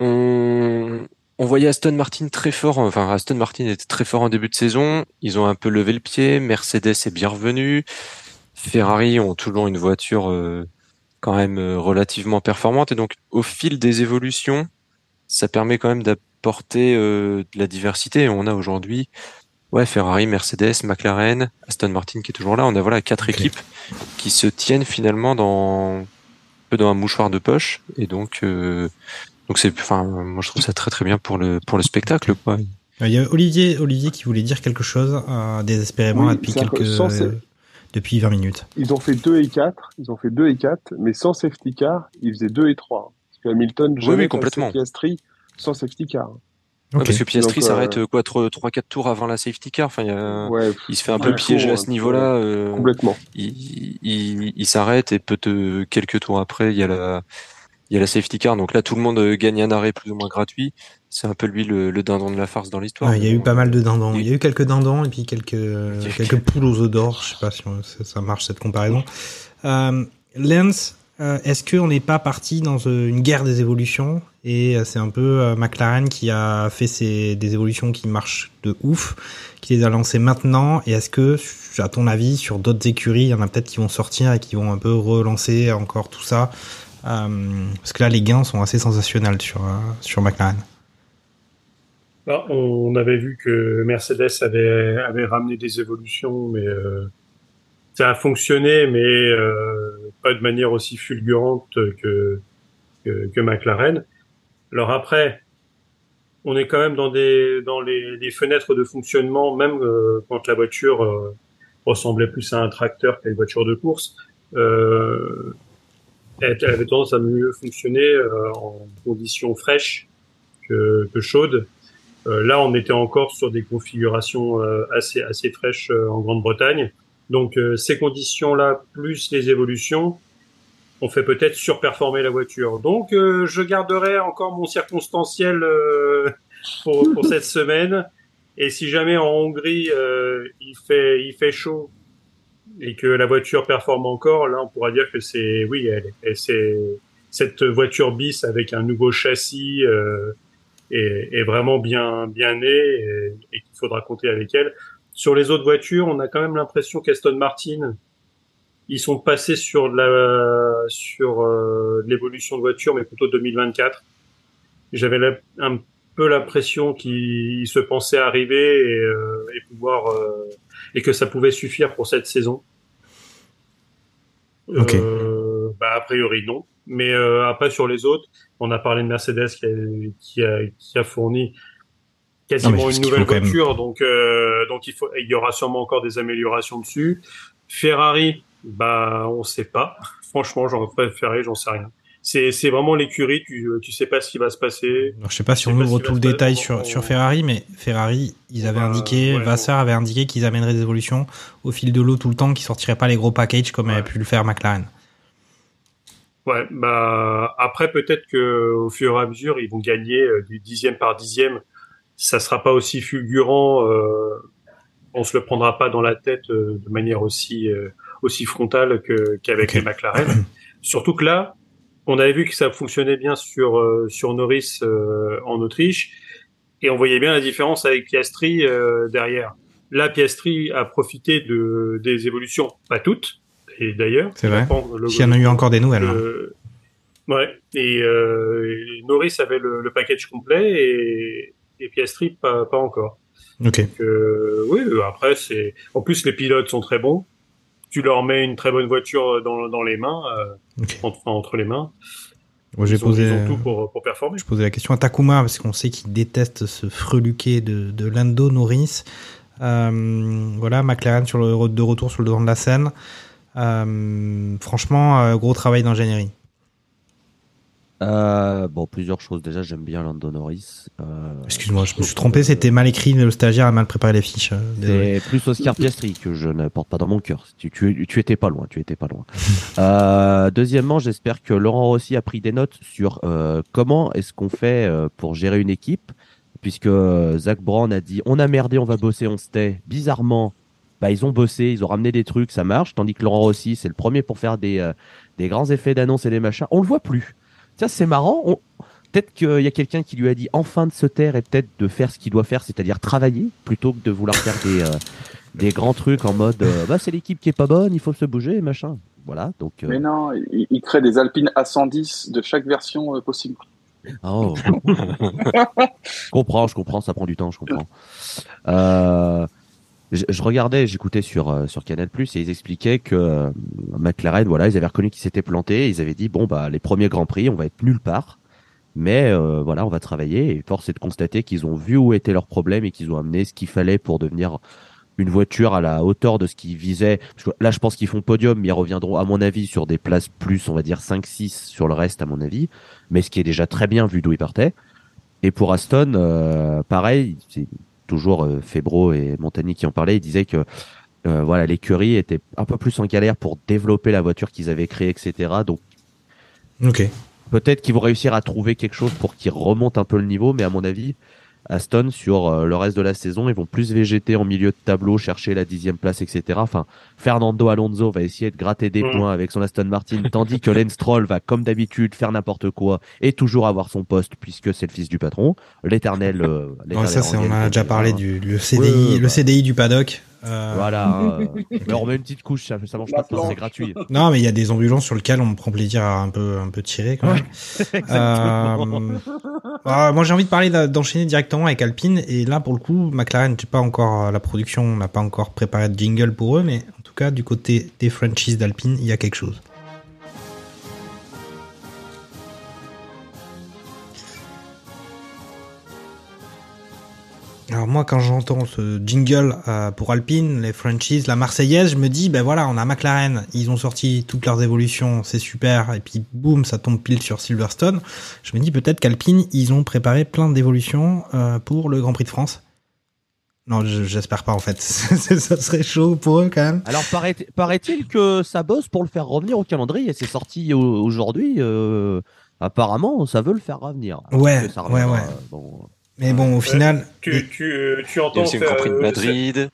on, on voyait Aston Martin très fort. Enfin, Aston Martin était très fort en début de saison. Ils ont un peu levé le pied. Mercedes est bien revenu. Ferrari ont toujours une voiture euh, quand même euh, relativement performante. Et donc, au fil des évolutions, ça permet quand même d'apporter euh, de la diversité. Et on a aujourd'hui, ouais, Ferrari, Mercedes, McLaren, Aston Martin qui est toujours là. On a voilà quatre équipes qui se tiennent finalement dans un peu dans un mouchoir de poche. Et donc, euh, donc c'est, enfin, moi je trouve ça très très bien pour le pour le spectacle, quoi. Euh, Il y a Olivier, Olivier qui voulait dire quelque chose euh, désespérément Oui, là, depuis quelques sans euh, depuis 20 minutes. Ils ont fait 2 et 4, ils ont fait 2 et 4, mais sans safety car, ils faisaient 2 et 3. Parce que Hamilton, Oui, jamais oui, complètement. Piastri sans safety car. Ouais, parce que Piastri Donc, euh, s'arrête euh, quoi, trois, trois, quatre tours avant la safety car. Enfin, il, y a- Ouais, il se fait un peu piéger tour, à ce niveau-là. euh, complètement. il, il, il s'arrête et peut quelques tours après, il y a la il y a la safety car, donc là tout le monde euh, gagne un arrêt plus ou moins gratuit. C'est un peu lui le, le dindon de la farce dans l'histoire. Ouais, il y a eu pas mal de dindons. Il y a eu quelques dindons et puis quelques, quelques poules aux œufs d'or. Je sais pas si on- ça marche cette comparaison. Euh, Lance, euh, est-ce qu'on n'est pas parti dans euh, une guerre des évolutions? Et euh, c'est un peu euh, McLaren qui a fait ses, des évolutions qui marchent de ouf, qui les a lancées maintenant et est-ce que, à ton avis, sur d'autres écuries, il y en a peut-être qui vont sortir et qui vont un peu relancer encore tout ça? Euh, Parce que là, les gains sont assez sensationnels sur, euh, sur McLaren. Bah, on avait vu que Mercedes avait, avait ramené des évolutions, mais euh, ça a fonctionné, mais euh, pas de manière aussi fulgurante que, que, que McLaren. Alors après, on est quand même dans des dans les, les fenêtres de fonctionnement, même euh, quand la voiture euh, ressemblait plus à un tracteur qu'à une voiture de course. Elle, avait tendance à mieux fonctionner euh, en conditions fraîches que, chaudes. Euh, là, on était encore sur des configurations euh, assez fraîches en Grande-Bretagne. Donc ces conditions-là plus les évolutions ont fait peut-être surperformer la voiture. Donc je garderai encore mon circonstanciel pour, cette semaine. Et si jamais en Hongrie il fait chaud et que la voiture performe encore, là on pourra dire que c'est oui, elle, elle- c'est cette voiture bis avec un nouveau châssis euh, est, est vraiment bien bien née et, et qu'il faudra compter avec elle. Sur les autres voitures, on a quand même l'impression qu'Aston Martin ils sont passés sur la sur euh, l'évolution de voiture, mais plutôt 2024. J'avais un peu l'impression qu'ils se pensaient arriver et, euh, et pouvoir euh, et que ça pouvait suffire pour cette saison. Euh, bah, a priori non. Mais euh, après sur les autres, on a parlé de Mercedes qui a, qui a, qui a fourni quasiment une nouvelle même- voiture, donc euh, donc il faut il y aura sûrement encore des améliorations dessus. Ferrari, bah on sait pas. Franchement, j'en Ferrari, j'en sais rien. C'est c'est vraiment l'écurie, tu tu sais pas ce qui va se passer. Alors, je sais pas si on ouvre tout le détail sur, On- sur Ferrari, mais Ferrari, ils avaient va- indiqué, ouais, Vassar avait indiqué qu'ils amèneraient des évolutions au fil de l'eau tout le temps, qu'ils sortiraient pas les gros packages comme avait pu le faire McLaren. Ouais, bah après peut-être que au fur et à mesure ils vont gagner euh, du dixième par dixième. Ça sera pas aussi fulgurant. Euh, on se le prendra pas dans la tête euh, de manière aussi euh, aussi frontale que qu'avec les McLaren. Surtout que là, on avait vu que ça fonctionnait bien sur euh, sur Norris euh, en Autriche et on voyait bien la différence avec Piastri euh, derrière. Là, Piastri a profité de des évolutions, pas toutes. Et d'ailleurs, C'est vrai. S'il y en a eu encore des nouvelles. hein. ouais. Et, et Norris avait le, le package complet et, et Piastri pas, pas encore. Ok. Donc, oui, après c'est. En plus, les pilotes sont très bons. Tu leur mets une très bonne voiture dans, dans les mains, euh, entre, entre les mains. Moi, j'ai ils, ont, posé, ils ont tout pour, pour performer. je posais la question à Takuma parce qu'on sait qu'il déteste ce freluquet de, de Lando Norris. Euh, voilà, McLaren sur le de retour sur le devant de la scène. Euh, franchement, euh, gros travail d'ingénierie. Euh, bon, plusieurs choses. Déjà, j'aime bien Lando Norris. Euh, Excuse-moi, je me suis trompé, c'était mal écrit, le stagiaire a mal préparé les fiches. euh. C'est plus Oscar Piastri que je ne porte pas dans mon cœur. Tu, tu, tu étais pas loin, tu étais pas loin. euh, deuxièmement, j'espère que Laurent Rossi a pris des notes sur euh, comment est-ce qu'on fait euh, pour gérer une équipe, puisque Zach Brown a dit on a merdé, on va bosser, on se tait. Bizarrement, bah ils ont bossé, ils ont ramené des trucs, ça marche. Tandis que Laurent Rossi, c'est le premier pour faire des euh, des grands effets d'annonce et des machins. On le voit plus. Tiens, c'est marrant. On... Peut-être qu'il y a quelqu'un qui lui a dit enfin de se taire et peut-être de faire ce qu'il doit faire, c'est-à-dire travailler, plutôt que de vouloir faire des, euh, des grands trucs en mode euh, bah, c'est l'équipe qui est pas bonne, il faut se bouger, machin. Voilà, donc. euh, Mais non, il, il crée des Alpines A110 de chaque version euh, possible. Oh. je comprends, je comprends, ça prend du temps, je comprends. Euh, je, je regardais, j'écoutais sur euh, sur Canal Plus et ils expliquaient que euh, McLaren, voilà, ils avaient reconnu qu'ils s'étaient plantés, ils avaient dit bon bah les premiers grands prix, on va être nulle part, mais euh, voilà, on va travailler et force est de constater qu'ils ont vu où étaient leurs problèmes et qu'ils ont amené ce qu'il fallait pour devenir une voiture à la hauteur de ce qu'ils visaient. Là, je pense qu'ils font podium, mais ils reviendront, à mon avis, sur des places plus, on va dire 5-6 sur le reste, à mon avis. Mais ce qui est déjà très bien vu d'où ils partaient. Et pour Aston, euh, pareil, toujours euh, Febro et Montagny qui en parlaient. Ils disaient que euh, voilà, l'écurie était un peu plus en galère pour développer la voiture qu'ils avaient créée, etc. Donc, Ok. Peut-être qu'ils vont réussir à trouver quelque chose pour qu'ils remontent un peu le niveau, mais à mon avis, Aston sur euh, le reste de la saison, ils vont plus végéter en milieu de tableau, chercher la dixième place, etc. Enfin, Fernando Alonso va essayer de gratter des Mm. points avec son Aston Martin, tandis que Lance Stroll va, comme d'habitude, faire n'importe quoi et toujours avoir son poste puisque c'est le fils du patron, l'éternel. euh, Ouais, ça, c'est, on a déjà parlé du le CDI, Ouais, ouais, le bah. CDI du paddock. Euh, Voilà. euh, mais on remet une petite couche, ça, ça mange pas c'est gratuit. Non, mais il y a des ambulances sur lesquelles on prend plaisir à un peu, un peu tirer quand même. Exactement. Euh, ah, moi, j'ai envie de parler d'enchaîner directement avec Alpine. Et là, pour le coup, McLaren, j'ai pas encore la production, on n'a pas encore préparé de jingle pour eux, mais en tout cas, du côté des franchises d'Alpine, il y a quelque chose. Alors moi, quand j'entends ce jingle euh, pour Alpine, les franchises, la Marseillaise, je me dis, ben voilà, on a McLaren, ils ont sorti toutes leurs évolutions, c'est super, et puis boum, ça tombe pile sur Silverstone. Je me dis peut-être qu'Alpine, ils ont préparé plein d'évolutions euh, pour le Grand Prix de France. Non, je- j'espère pas en fait. ça serait chaud pour eux quand même. Alors paraît- paraît-il que ça bosse pour le faire revenir au calendrier et c'est sorti au- aujourd'hui. euh, apparemment, ça veut le faire revenir. Ouais, ouais, ouais. bon. Mais bon, au final, Tu, tu, tu Il y a entends aussi de Madrid.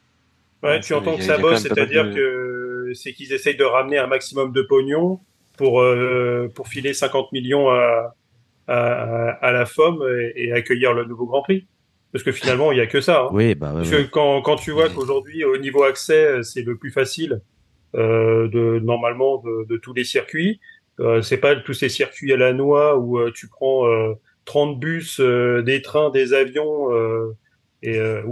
Ouais, tu que ça bosse, c'est-à-dire de- que c'est qu'ils essayent de ramener un maximum de pognon pour euh, pour filer 50 millions à à, à la FOM et, et accueillir le nouveau Grand Prix. Parce que finalement, il y a que ça. hein. Oui, bah Parce que quand quand tu vois qu'aujourd'hui, au niveau accès, c'est le plus facile euh, de normalement de, de tous les circuits. Euh, c'est pas tous ces circuits à la noix où euh, tu prends euh, 30 bus, euh, des trains, des avions euh, et euh,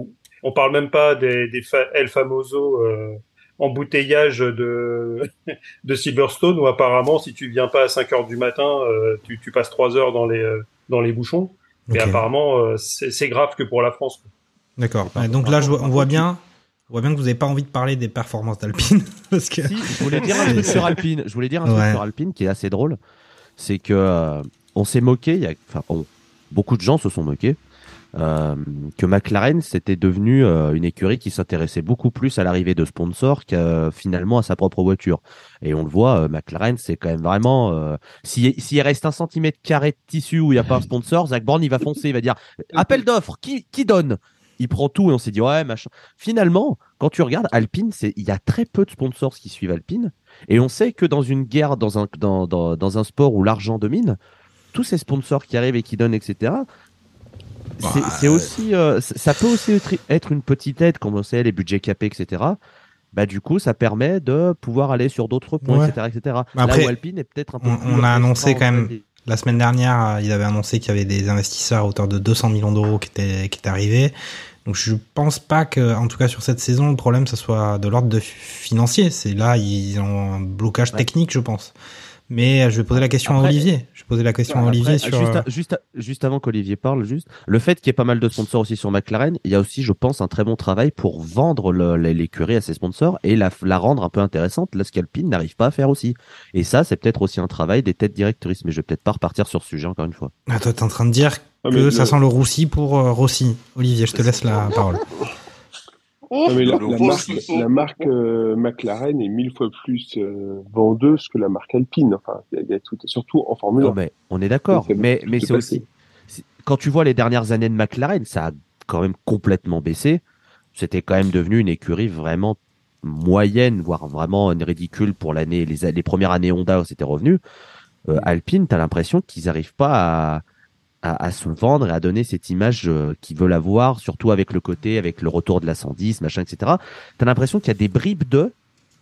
on parle même pas des, des fa- El Famoso euh, embouteillages de de Silverstone où apparemment si tu viens pas à 5 heures du matin, euh, tu, tu passes 3 heures dans les dans les bouchons. Mais apparemment euh, c'est grave que pour la France. d'accord. Donc là, je vois- on voit bien, on voit bien que vous avez pas envie de parler des performances d'Alpine parce que. Si, je voulais dire un truc sur Alpine. Je voulais dire un Ouais. truc sur Alpine qui est assez drôle. C'est que euh, on s'est moqué. Beaucoup de gens se sont moqués. euh, que McLaren c'était devenu euh, une écurie qui s'intéressait beaucoup plus à l'arrivée de sponsors qu'à finalement à sa propre voiture. Et on le voit, euh, McLaren c'est quand même vraiment. si- S'il reste un centimètre carré de tissu où il n'y a pas un sponsor, Zach Brown il va foncer, il va dire appel d'offres, qui, donne? Il prend tout et on s'est dit ouais machin. Finalement, quand tu regardes Alpine, il y a très peu de sponsors qui suivent Alpine et on sait que dans une guerre, dans un sport où l'argent domine, tous ces sponsors qui arrivent et qui donnent, etc. C'est Bah, c'est aussi, euh, ça peut aussi être, une petite aide, comme on sait, les budgets capés, etc. Bah, du coup, ça permet de pouvoir aller sur d'autres points, Ouais. etc., etc. Après, Là où Alpine est peut-être un peu on, plus on a annoncé quand même la semaine dernière, euh, ils avaient annoncé qu'il y avait des investisseurs à hauteur de 200 millions d'euros qui étaient qui étaient arrivés. Donc je pense pas que, en tout cas sur cette saison, le problème ça soit de l'ordre de financier. C'est là ils ont un blocage Ouais. technique, je pense. Mais euh, je vais poser la question Après- à Olivier. Je vais poser la question à Olivier sur. juste, euh, à- juste, à- juste avant qu'Olivier parle, juste le fait qu'il y ait pas mal de sponsors aussi sur McLaren, il y a aussi, je pense, un très bon travail pour vendre le- l'écurie à ses sponsors et la, la rendre un peu intéressante, là ce qu'Alpine n'arrive pas à faire aussi. Et ça, c'est peut-être aussi un travail des têtes directrices, mais je vais peut-être pas repartir sur ce sujet encore une fois. Ah, toi, t'es en train de dire Ah, que ça le- sent le roussi pour euh, Rossi. Olivier, je te laisse la parole. Non, mais la, marque, soupçon. la marque euh, McLaren est mille fois plus euh, vendeuse que la marque Alpine. Enfin, il y a- il y a tout, surtout en Formule 1. Non, mais on est d'accord, mais, c'est mais c'est aussi, quand tu vois les dernières années de McLaren, ça a quand même complètement baissé. C'était quand même devenu une écurie vraiment moyenne, voire vraiment une ridicule pour l'année, les, premières années Honda où c'était revenu. Euh, Alpine, t'as l'impression qu'ils n'arrivent pas à, à, à se vendre et à donner cette image euh, qu'ils veulent avoir, surtout avec le côté, avec le retour de la 110, machin, etc. T'as l'impression qu'il y a des bribes d'eux,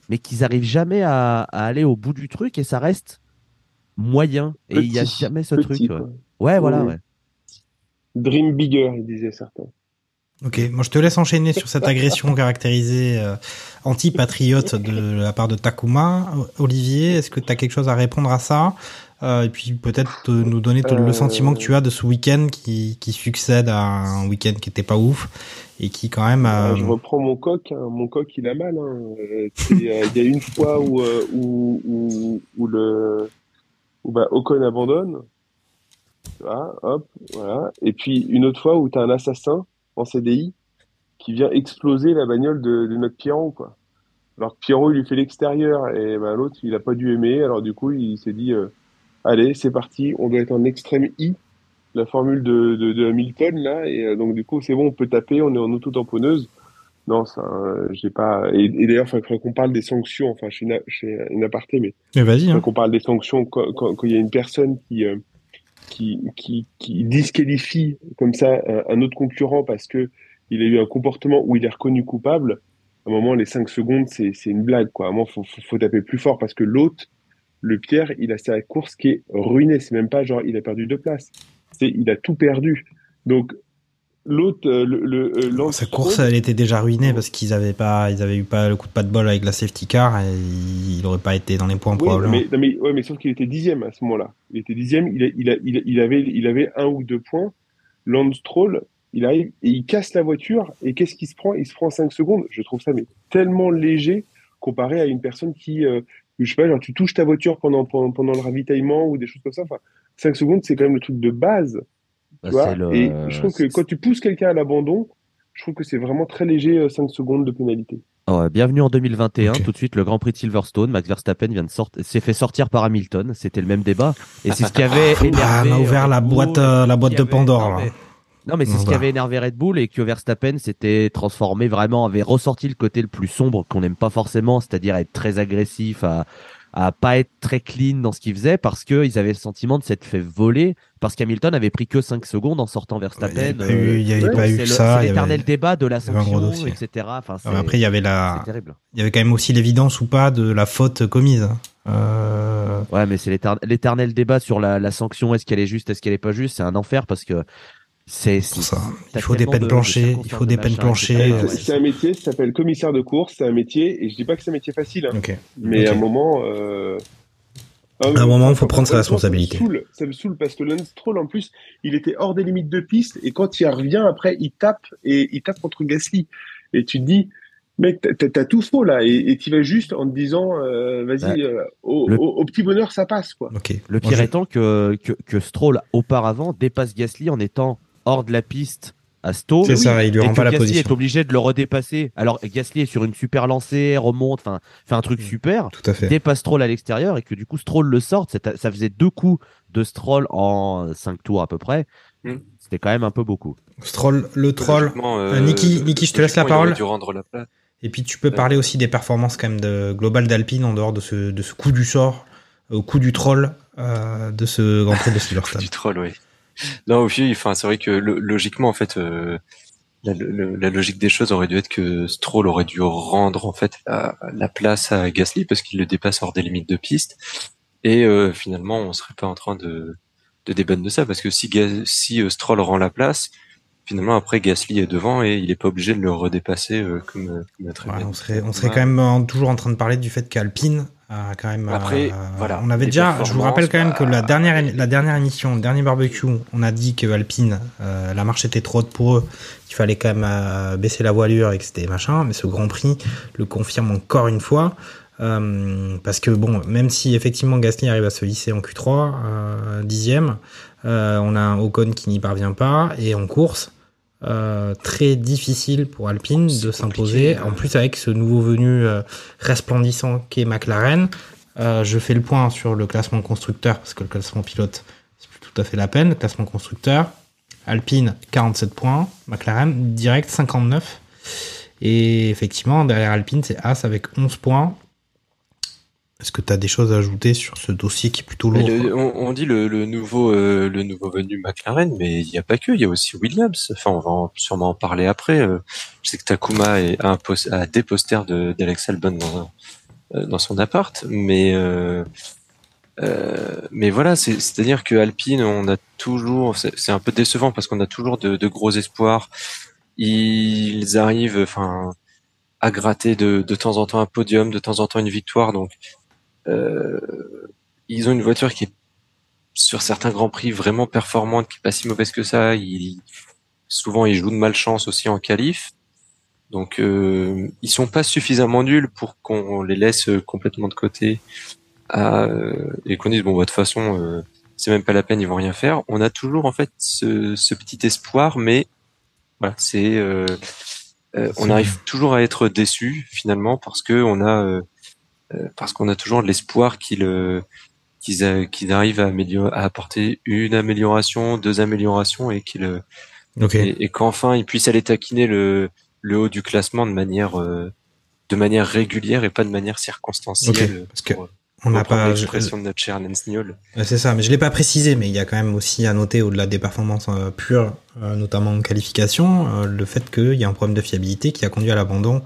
mais qu'ils arrivent jamais à, à aller au bout du truc et ça reste moyen. Et il y a jamais ce petit, truc. Ouais, voilà, Ouais. Dream bigger, ils disaient certains. Ok, moi je te laisse enchaîner sur cette agression caractérisée euh, anti-patriote de la part de Takuma. Olivier, est-ce que tu as quelque chose à répondre à ça? Euh, Et puis peut-être nous donner Euh, le sentiment que tu as de ce week-end qui, qui succède à un week-end qui était pas ouf et qui quand même... Ah, euh, je reprends mon coq. hein. Mon coq, il a mal. hein. Euh, euh, Il y a une fois où, euh, où, où, où le où bah, Ocon abandonne. Hop, voilà. Et puis une autre fois où tu as un assassin en CDI qui vient exploser la bagnole de, de notre Pierrot, quoi. Alors que Pierrot, il lui fait l'extérieur et ben, l'autre, il a pas dû aimer. Alors du coup, il s'est dit, euh, allez, c'est parti, on doit être en extrême I, la formule de, de, de Hamilton là, et euh, donc du coup c'est bon, on peut taper, on est en auto-tamponneuse. Non, ça, euh, j'ai pas. Et, et d'ailleurs, il faudrait qu'on parle des sanctions. Enfin, chez une, chez une aparté, mais. Mais vas-y. Hein. qu'on parle des sanctions quand, quand, quand il y a une personne qui, euh, qui, qui, qui disqualifie comme ça un, un autre concurrent parce que il a eu un comportement où il est reconnu coupable. À un moment, les 5 secondes, c'est, c'est une blague, quoi. À un moment, faut, faut, faut taper plus fort parce que l'autre, le Pierre, il a sa course qui est ruinée. C'est même pas genre, il a perdu deux places. C'est, il a tout perdu. Donc, l'autre, euh, le, le, euh, Sa course, elle était déjà ruinée parce qu'ils avaient pas, ils avaient eu pas le coup de pas de bol avec la safety car et il aurait pas été dans les points Oui, probablement. mais, non, mais, ouais, mais sauf qu'il était dixième à ce moment-là. Il était dixième, il, a, il, a, il, a- il avait, il avait un ou deux points. Lance Stroll, il arrive et il casse la voiture. Et qu'est-ce qu'il se prend? Il se prend 5 secondes. Je trouve ça mais tellement léger comparé à une personne qui, euh, je sais pas, genre tu touches ta voiture pendant, pendant, pendant le ravitaillement ou des choses comme ça. Enfin, 5 secondes, c'est quand même le truc de base. Bah, tu vois le- Et je trouve que quand tu pousses quelqu'un à l'abandon, je trouve que c'est vraiment très léger, euh, 5 secondes de pénalité. Oh, ouais, bienvenue en 2021. Tout de suite, le Grand Prix de Silverstone. Max Verstappen vient de sortir, s'est fait sortir par Hamilton. C'était le même débat. Et c'est ce qui avait énervé. Ah, on a ouvert la Red boîte, euh, la boîte de avait- Pandore. Là. Non, mais c'est ce qui va. avait énervé Red Bull et que Verstappen s'était transformé vraiment, avait ressorti le côté le plus sombre qu'on n'aime pas forcément, c'est-à-dire être très agressif, à, à pas être très clean dans ce qu'il faisait parce que ils avaient le sentiment de s'être fait voler parce qu'Hamilton avait pris que 5 secondes en sortant Verstappen. eu- il y avait donc pas eu le- ça, C'est l'éternel avait- débat de la avait sanction, etc. Enfin, Après, il y avait la, il y avait quand même aussi l'évidence ou pas de la faute commise. Euh, Ouais, mais c'est l'étern- l'éternel débat sur la, la sanction. Est-ce qu'elle est juste, est-ce qu'elle est pas juste C'est un enfer parce que c'est ça. Il faut des peines de- de planchées, il faut des de peines planchées. C'est- un métier, ça s'appelle commissaire de course, c'est un métier, et je dis pas que c'est un métier facile, hein. Mais à un moment, euh... À un moment, il faut prendre sa responsabilité. Ça me, saoule, ça me saoule parce que Lance Stroll, en plus, il était hors des limites de piste, et quand il revient après, il tape, et il tape contre Gasly. Et tu te dis, mec, t'as- tout faux là, et tu vas juste en te disant, euh, vas-y, Ouais. euh, au, Le- au- au petit bonheur, ça passe, quoi. Le pire étant que, que, que Stroll, auparavant, dépasse Gasly en étant hors de la piste à Stowe. C'est ça, il lui et rend pas la Gasly position. est obligé de le redépasser? Alors, Gasly est sur une super lancée, remonte, enfin, fait un truc super. Mm. Tout à fait. Dépasse Stroll à l'extérieur et que du coup, Stroll le sorte. Ça faisait deux coups de Stroll en cinq tours à peu près. Mm. C'était quand même un peu beaucoup. Stroll, le troll. Logiquement, Euh, euh, Niki, Niki, je te laisse la parole. aurait dû rendre la place. Et puis tu peux parler aussi des performances quand même de global d'Alpine en dehors de ce, de ce coup du sort, au coup du troll euh, de ce Grand Prix de Silverstone. du troll, oui. Non, oui, enfin, c'est vrai que lo- logiquement, en fait, euh, la, le- la logique des choses aurait dû être que Stroll aurait dû rendre en fait la, la place à Gasly parce qu'il le dépasse hors des limites de piste. Et euh, finalement, on serait pas en train de, de débattre de ça parce que si, Ga- si euh, Stroll rend la place, finalement après Gasly est devant et il est pas obligé de le redépasser euh, comme, comme Ouais, on serait, on quand même en- toujours en train de parler du fait qu'Alpine a quand même. Après, euh, voilà, on avait déjà. Je vous rappelle quand même que la performances, dernière, émi- la dernière émission, le dernier barbecue, on a dit que Alpine, euh, la marche était trop haute pour eux, qu'il fallait quand même euh, baisser la voilure et que c'était machin. Mais ce Grand Prix le confirme encore une fois. Euh, parce que bon, même si effectivement Gasly arrive à se hisser en Q3, euh, dixième, euh, on a un Ocon qui n'y parvient pas et en course, euh, très difficile pour Alpine de s'imposer. En plus avec ce nouveau venu euh, resplendissant qu'est McLaren. Euh, je fais le point sur le classement constructeur parce que le classement pilote c'est plus tout à fait la peine. Le classement constructeur, Alpine 47 points, McLaren direct 59. Et effectivement, derrière Alpine, c'est As avec 11 points. Est-ce que tu as des choses à ajouter sur ce dossier qui est plutôt lourd le- on, on dit le, le nouveau euh, le nouveau venu McLaren, mais il n'y a pas que, il y a aussi Williams. Enfin, on va en- sûrement en parler après. Euh, Je sais que Takuma est- a, un a des posters de- d'Alex Albon dans, euh, dans son appart, mais euh, euh, mais voilà, c'est- c'est-à-dire que Alpine, on a toujours, c'est c'est un peu décevant parce qu'on a toujours de, de gros espoirs. Ils arrivent, enfin, à gratter de, de temps en temps un podium, de temps en temps une victoire, donc. Euh, ils ont une voiture qui est sur certains grands prix vraiment performante, qui est pas si mauvaise que ça. Ils, souvent, ils jouent de malchance aussi en qualif. Donc, euh, ils sont pas suffisamment nuls pour qu'on les laisse euh, complètement de côté à, euh, et qu'on dise bon, bah, de toute façon, euh, c'est même pas la peine, ils vont rien faire. On a toujours en fait ce, ce petit espoir, mais voilà, c'est euh, euh, on arrive toujours à être déçu finalement parce que on a parce qu'on a toujours l'espoir qu'il euh, qu'ils qu'ils arrivent à, apporter une amélioration, deux améliorations et qu'ils euh, et, et qu'enfin ils puissent aller taquiner le le haut du classement de manière euh, de manière régulière et pas de manière circonstancielle. Ok, parce que pour, on n'a pas- l'expression de notre cher Lance C'est ça, mais je l'ai pas précisé, mais il y a quand même aussi à noter au-delà des performances euh, pures, euh, notamment en qualification, euh, le fait qu'il y a un problème de fiabilité qui a conduit à l'abandon euh,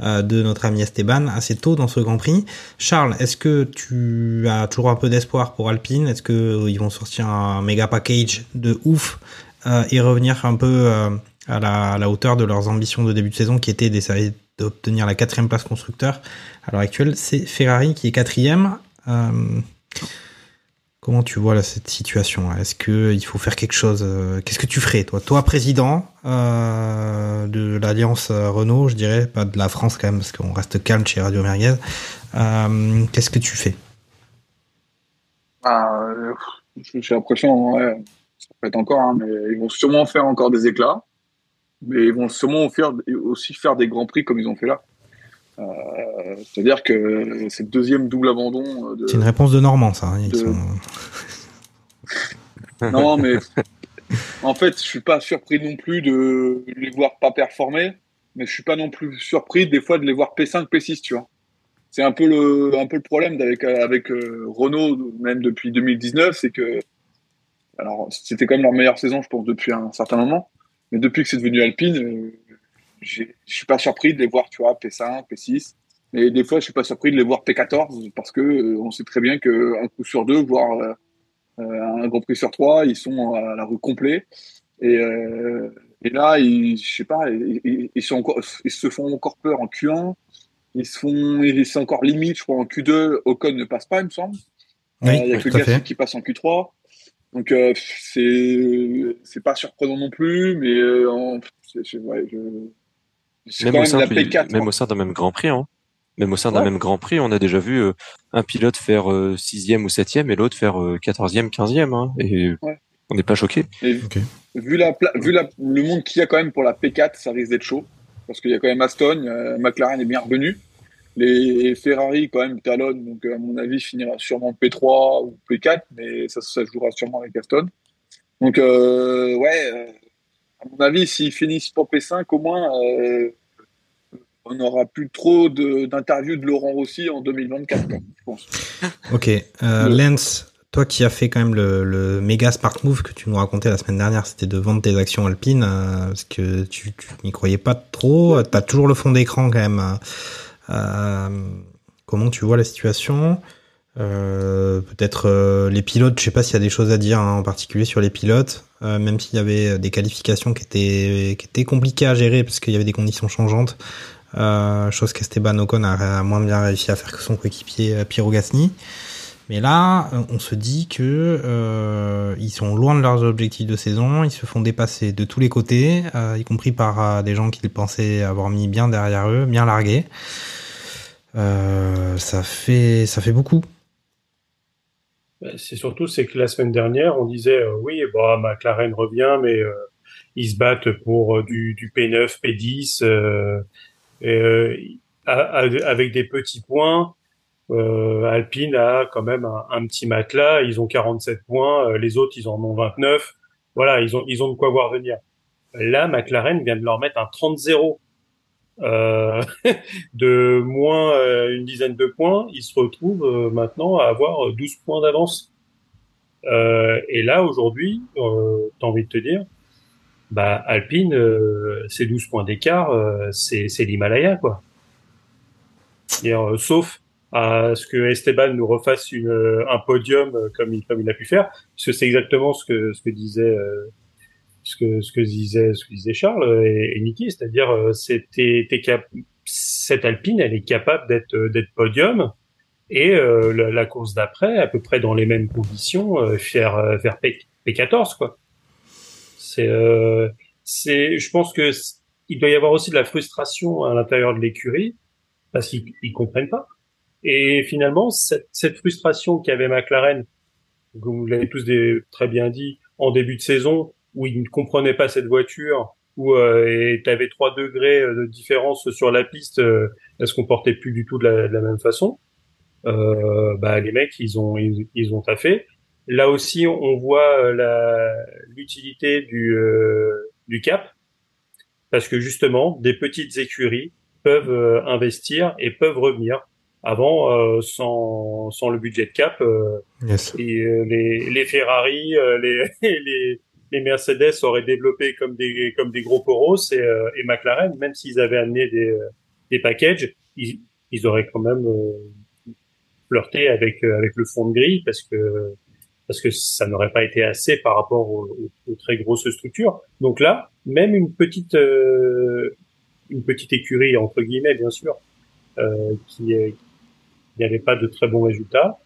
de notre ami Esteban assez tôt dans ce Grand Prix. Charles, est-ce que tu as toujours un peu d'espoir pour Alpine? Est-ce que euh, vont sortir un méga package de ouf euh, et revenir un peu euh, à, la, hauteur de leurs ambitions de début de saison qui était d'essayer d'obtenir la quatrième place constructeur À l'heure actuelle, c'est Ferrari qui est quatrième. Euh, Comment tu vois là, cette situation Est-ce que il faut faire quelque chose euh, Qu'est-ce que tu ferais toi? Toi, président euh, de l'alliance euh, Renault, je dirais, pas de la France quand même, parce qu'on reste calme chez Radio Merguez. Qu'est-ce que tu fais? Ah, j'ai l'impression, ouais, ça peut être encore, hein, mais ils vont sûrement faire encore des éclats, mais ils vont sûrement aussi faire des grands prix comme ils ont fait là. Euh, C'est-à-dire que cette deuxième double abandon euh, de, C'est une réponse de Normand, ça. hein, ils de- sont- Non, mais en fait, je suis pas surpris non plus de les voir pas performer, mais je suis pas non plus surpris des fois de les voir P5, P6, tu vois. C'est un peu le, un peu le problème avec, avec euh, Renault, même depuis 2019, c'est que, alors, c'était quand même leur meilleure saison, je pense, depuis un certain moment, mais depuis que c'est devenu Alpine, euh, je suis pas surpris de les voir, tu vois, P5, P6. Mais des fois, je suis pas surpris de les voir P14 parce que euh, on sait très bien qu'un coup sur deux, voire euh, euh, un Grand Prix sur trois, ils sont à la rue complet. Et, et là, ils, je sais pas, ils, sont encore, ils se font encore peur en Q1. Ils se font, ils sont encore limite, je crois, en Q2. Ocon ne passe pas, il me semble. Oui, il y a que Gasly qui passe en Q3. Donc euh, c'est c'est pas surprenant non plus, mais euh, en- ouais, je- Même quand au même sein la du- P4. même au sein d'un même Grand Prix, hein. Même au sein d'un Ouais. même Grand Prix, on a déjà vu euh, un pilote faire euh, sixième ou septième et l'autre faire euh, quatorzième, quinzième, hein, et Ouais. on n'est pas choqué. Vu, la, vu la, le monde qu'il y a quand même pour la P4, ça risque d'être chaud. Parce qu'il y a quand même Aston, euh, McLaren est bien revenu. Les Ferrari, quand même, talonnent. Donc, à mon avis, finira sûrement P3 ou P4, mais ça, jouera sûrement avec Aston. Donc, euh, ouais, euh, à mon avis, s'ils finissent pour P5, au moins, euh, on n'aura plus trop d'interviews de, Laurent Rossi en 2024, quoi, je pense. Ok, euh, Lance, toi qui as fait quand même le, le méga smart move que tu nous racontais la semaine dernière, c'était de vendre tes actions alpines, euh, parce que tu, tu n'y croyais pas trop, tu as toujours le fond d'écran quand même. euh, euh, comment tu vois la situation Euh, Peut-être euh, les pilotes, je sais pas s'il y a des choses à dire hein, en particulier sur les pilotes, euh, même s'il y avait des qualifications qui étaient, compliquées à gérer parce qu'il y avait des conditions changeantes, euh, chose qu'Esteban Ocon a, moins bien réussi à faire que son coéquipier euh, Piero Gasly. Mais là, euh, on se dit que euh, ils sont loin de leurs objectifs de saison, ils se font dépasser de tous les côtés, euh, y compris par euh, des gens qu'ils pensaient avoir mis bien derrière eux, bien largués. Euh, ça fait ça fait beaucoup. Ben, C'est surtout c'est que la semaine dernière, on disait euh, oui, bah, McLaren revient, mais euh, ils se battent pour euh, du, du P9, P10, euh, et, euh, a- a- avec des petits points. Euh, Alpine a quand même un, petit matelas, ils ont 47 points, euh, les autres ils en ont 29. Voilà, ils ont ils ont de quoi voir venir. Là, McLaren vient de leur mettre un 30-0 euh, de moins euh, une dizaine de points. Ils se retrouvent euh, maintenant à avoir 12 points d'avance. Euh, et là, aujourd'hui, euh, t'as envie de te dire, bah Alpine, euh, ces 12 points d'écart, euh, c'est c'est l'Himalaya, quoi. Euh, sauf à ce que Esteban nous refasse une, euh, un podium euh, comme il, comme il a pu faire, parce que c'est exactement ce que, ce que disait, euh, ce que, ce que disait, ce que disait Charles et, et Niki, c'est-à-dire, euh, c'était, cette Alpine, elle est capable d'être, euh, d'être podium, et euh, la, course d'après, à peu près dans les mêmes conditions, euh, faire, euh, faire P, P14, quoi. C'est, euh, c'est, je pense que il doit y avoir aussi de la frustration à l'intérieur de l'écurie, parce qu'ils ils comprennent pas. Et finalement, cette, cette frustration qu'avait McLaren, vous l'avez tous des- très bien dit, en début de saison, où ils ne comprenaient pas cette voiture, où euh, tu avais 3 degrés euh, de différence sur la piste, euh, elle se comportait plus du tout de la, de la même façon. euh, bah, les mecs, ils ont, ils, ils ont taffé. Là aussi, on voit euh, la, l'utilité du, euh, du cap, parce que justement, des petites écuries peuvent investir et peuvent revenir. Avant, euh, sans, sans le budget de cap, euh, Yes. et, euh, les, les Ferrari, euh, les, les, les Mercedes auraient développé comme des, comme des gros poros et, euh, et McLaren, même s'ils avaient amené des, euh, des packages, ils, ils auraient quand même euh, flirté avec, avec le fond de grille parce que, parce que ça n'aurait pas été assez par rapport aux, très grosses structures. Donc là, même une petite, une petite écurie, entre guillemets, bien sûr, qui, n'avait pas de très bons résultats,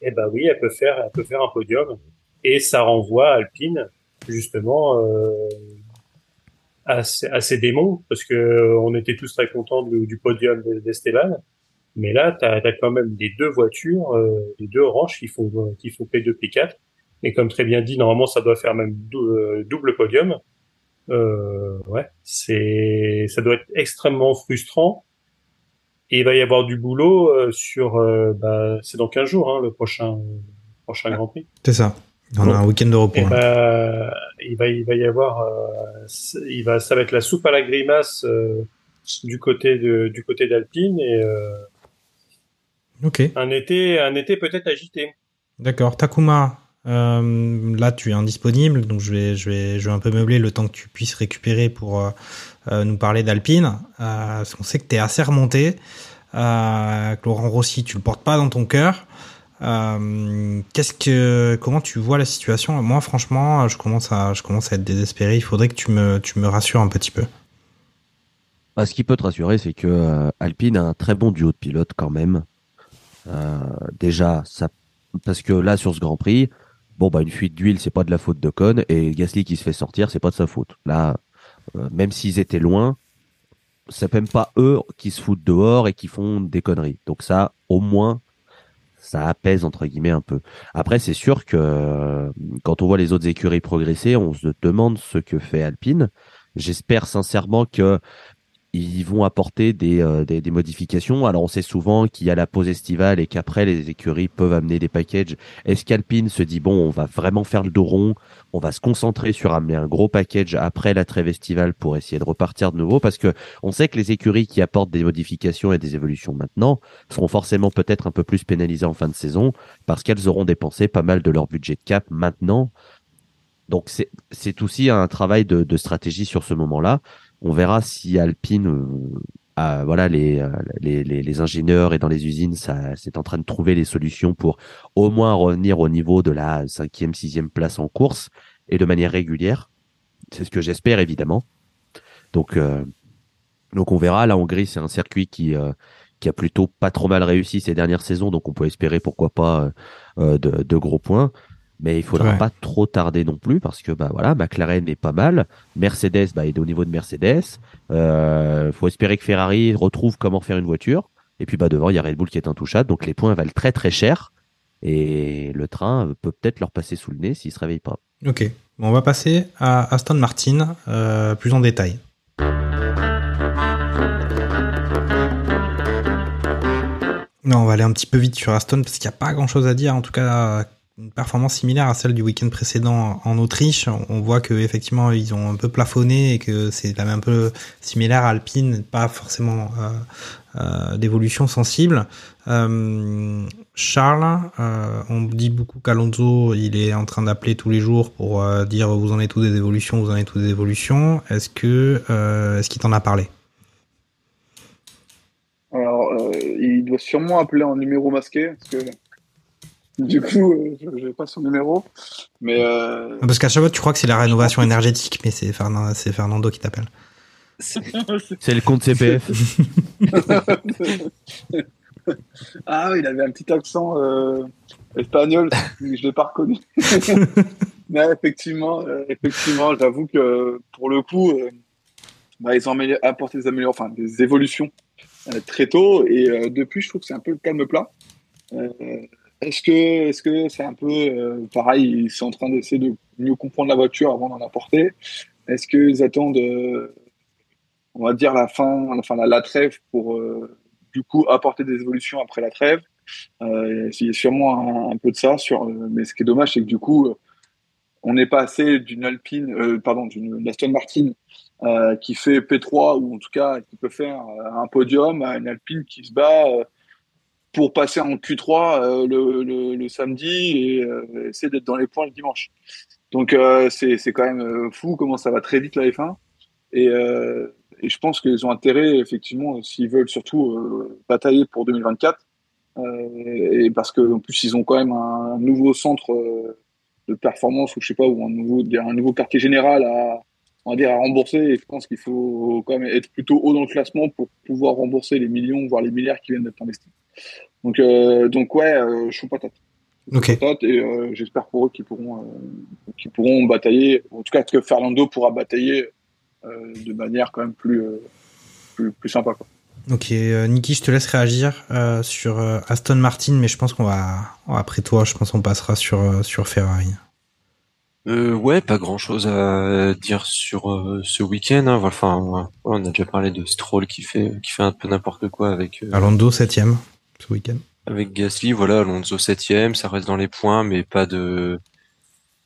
eh ben oui, elle peut faire, elle peut faire un podium. Et ça renvoie Alpine, justement, euh, à, ces- à ces démons, parce que euh, on était tous très contents du, du podium d'Esteban. Mais là, tu as, quand même les deux voitures, euh, les deux oranges qui font, qui font P2, P4. Et comme très bien dit, normalement, ça doit faire même dou- euh, double podium. Euh, ouais, c'est, ça doit être extrêmement frustrant. Et il va y avoir du boulot euh, sur, euh, bah, c'est dans 15 jours, hein, le prochain, prochain Grand Prix. C'est ça. On a un week-end de repos. Et hein. bah, il va, il va y avoir, euh, il va, ça va être la soupe à la grimace euh, du côté de, du côté d'Alpine et euh, Ok. un été, un été peut-être agité. D'accord. Takuma, euh, là tu es indisponible, donc je vais, je, vais, je vais un peu meubler le temps que tu puisses récupérer pour nous parler d'Alpine. Parce qu'on sait que tu es assez remonté. Laurent Rossi, tu le portes pas dans ton cœur. Euh, qu'est-ce que, comment tu vois la situation? Moi, franchement, je commence à, je commence à être désespéré. Il faudrait que tu me, tu me rassures un petit peu. Bah, ce qui peut te rassurer, c'est que euh, Alpine a un très bon duo de pilotes quand même. Euh, déjà, ça, parce que là sur ce Grand Prix, bon bah une fuite d'huile, c'est pas de la faute de Con et Gasly qui se fait sortir, c'est pas de sa faute. Là, même s'ils étaient loin, c'est même pas eux qui se foutent dehors et qui font des conneries. Donc ça, au moins, ça apaise entre guillemets un peu. Après, c'est sûr que euh, quand on voit les autres écuries progresser, on se demande ce que fait Alpine. J'espère sincèrement que ils vont apporter des, euh, des, des modifications. Alors on sait souvent qu'il y a la pause estivale et qu'après les écuries peuvent amener des packages. Est-ce qu'Alpine se dit bon, on va vraiment faire le dos rond, on va se concentrer sur amener un gros package après la trêve estivale pour essayer de repartir de nouveau? Parce que on sait que les écuries qui apportent des modifications et des évolutions maintenant seront forcément peut-être un peu plus pénalisées en fin de saison parce qu'elles auront dépensé pas mal de leur budget de cap maintenant. Donc c'est c'est aussi un travail de, de stratégie sur ce moment-là. On verra si Alpine, euh, voilà, les, euh, les, les, les ingénieurs et dans les usines, ça, c'est en train de trouver les solutions pour au moins revenir au niveau de la cinquième, sixième place en course et de manière régulière. C'est ce que j'espère évidemment. Donc, euh, donc on verra. La Hongrie, c'est un circuit qui euh, qui a plutôt pas trop mal réussi ces dernières saisons, donc on peut espérer pourquoi pas de gros points. Mais il faudra Ouais. pas trop tarder non plus parce que bah voilà, McLaren est pas mal, Mercedes bah est au niveau de Mercedes. Euh, faut espérer que Ferrari retrouve comment faire une voiture. Et puis bah devant il y a Red Bull qui est intouchable, donc les points valent très très cher. Et le train peut peut-être leur passer sous le nez s'ils se réveillent pas. Ok. Bon, on va passer à Aston Martin euh, plus en détail. Non, on va aller un petit peu vite sur Aston parce qu'il n'y a pas grand chose à dire. En tout cas, une performance similaire à celle du week-end précédent en Autriche. On voit que effectivement ils ont un peu plafonné et que c'est un peu similaire à Alpine, pas forcément euh, euh, d'évolution sensible. Euh, Charles, on dit beaucoup qu'Alonso il est en train d'appeler tous les jours pour dire vous en êtes tous des évolutions, vous en êtes tous des évolutions. Est-ce que est-ce qu'il t'en a parlé? Alors, il doit sûrement appeler en numéro masqué, du coup, euh, je n'ai pas son numéro. Mais euh, Parce qu'à chaque fois tu crois que c'est la rénovation énergétique, mais c'est Fernando, c'est Fernando qui t'appelle. C'est le compte CPF. ah oui, il avait un petit accent euh, espagnol, je l'ai pas reconnu. Mais effectivement, effectivement, j'avoue que pour le coup, euh, bah, ils ont apporté des améliorations, enfin des évolutions euh, très tôt, et euh, depuis, je trouve que c'est un peu le calme plat. Est-ce que, c'est un peu euh, pareil, ils sont en train d'essayer de mieux comprendre la voiture avant d'en apporter Est-ce qu'ils attendent, euh, on va dire la fin, enfin la, la trêve pour euh, du coup apporter des évolutions après la trêve? Il y a sûrement un, peu de ça. Mais ce qui est dommage, c'est que du coup, on n'est pas assez d'une Alpine, pardon, d'une Aston Martin qui fait P3 ou en tout cas qui peut faire un podium à une Alpine qui se bat pour passer en Q3 euh, le, le, le samedi et euh, essayer d'être dans les points le dimanche. Donc euh, c'est quand même fou comment ça va très vite la F1 et, et je pense qu'ils ont intérêt effectivement s'ils veulent surtout batailler pour 2024 euh, et parce que en plus ils ont quand même un nouveau centre euh, de performance ou je sais pas ou un nouveau un nouveau quartier général à on va dire à rembourser et je pense qu'il faut quand même être plutôt haut dans le classement pour pouvoir rembourser les millions voire les milliards qui viennent d'être investis. Donc euh, donc ouais, euh, je suis patate. Ok. Patate et euh, j'espère pour eux qu'ils pourront euh, qu'ils pourront batailler en tout cas que Fernando pourra batailler de manière quand même plus plus, plus sympa quoi. Ok, Niki, je te laisse réagir sur Aston Martin, mais je pense qu'on va après toi, je pense qu'on passera sur sur Ferrari. Euh, ouais, pas grand chose à dire sur euh, ce week-end. Hein. Enfin, ouais, on a déjà parlé de Stroll qui fait qui fait un peu n'importe quoi avec euh, Alonso septième ce week-end. avec Gasly. Voilà, Alonso septième, ça reste dans les points, mais pas de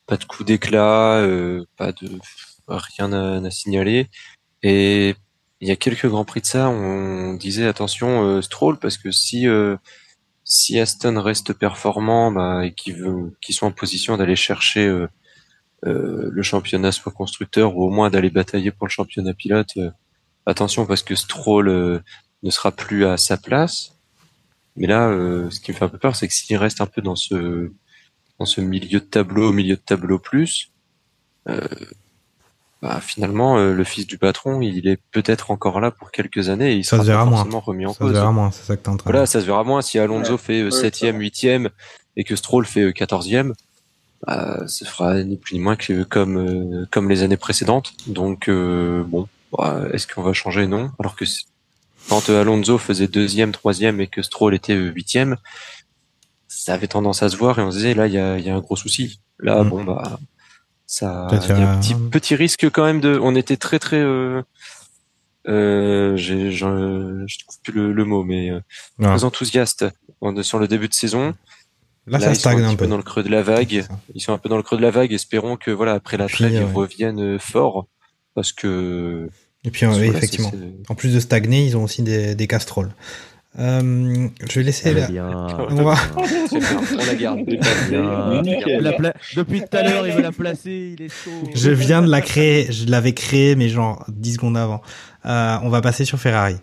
pas de coup d'éclat, euh, pas de rien à, à signaler. Et il y a quelques grands prix de ça, on disait attention Stroll parce que si euh, si Aston reste performant bah, et qu'ils veut qu'ils sont en position d'aller chercher le championnat soit constructeur ou au moins d'aller batailler pour le championnat pilote, euh, attention parce que Stroll euh, ne sera plus à sa place. Mais là, euh, ce qui me fait un peu peur, c'est que s'il reste un peu dans ce dans ce milieu de tableau, au milieu de tableau plus, euh, bah, finalement, euh, le fils du patron, il est peut-être encore là pour quelques années et il Ça sera se verra pas moins. forcément remis en Ça se cause. verra moins, c'est ça que t'es en train de Voilà, ça se verra moins si Alonso Ouais. fait Ouais, septième, ça. huitième et que Stroll fait euh. Bah, ce fera ni plus ni moins que comme euh, comme les années précédentes. Donc euh, bon, bah, est-ce qu'on va changer? Non. Alors que quand euh, Alonso faisait deuxième, troisième et que Stroll était huitième, ça avait tendance à se voir et on se disait là il y a, il y a un gros souci. Là Mm. bon bah ça il y a un petit petit risque quand même de. On était très très euh, euh, j'ai, j'en- je trouve plus le, le mot, mais euh, très enthousiaste sur le début de saison. Là, ça ils sont stagne un petit peu. dans le creux de la vague. Ils sont un peu dans le creux de la vague. Espérons que voilà après la Puis, trêve ils ouais. reviennent euh, forts parce que Et puis, euh, oui, effectivement. c'est- En plus de stagner, ils ont aussi des, des casseroles. Euh, je vais laisser la... On va... Depuis tout à l'heure, il veut la placer, il est chaud. Je viens de la créer, je l'avais créée, mais genre 10 secondes avant. Euh, on va passer sur Ferrari.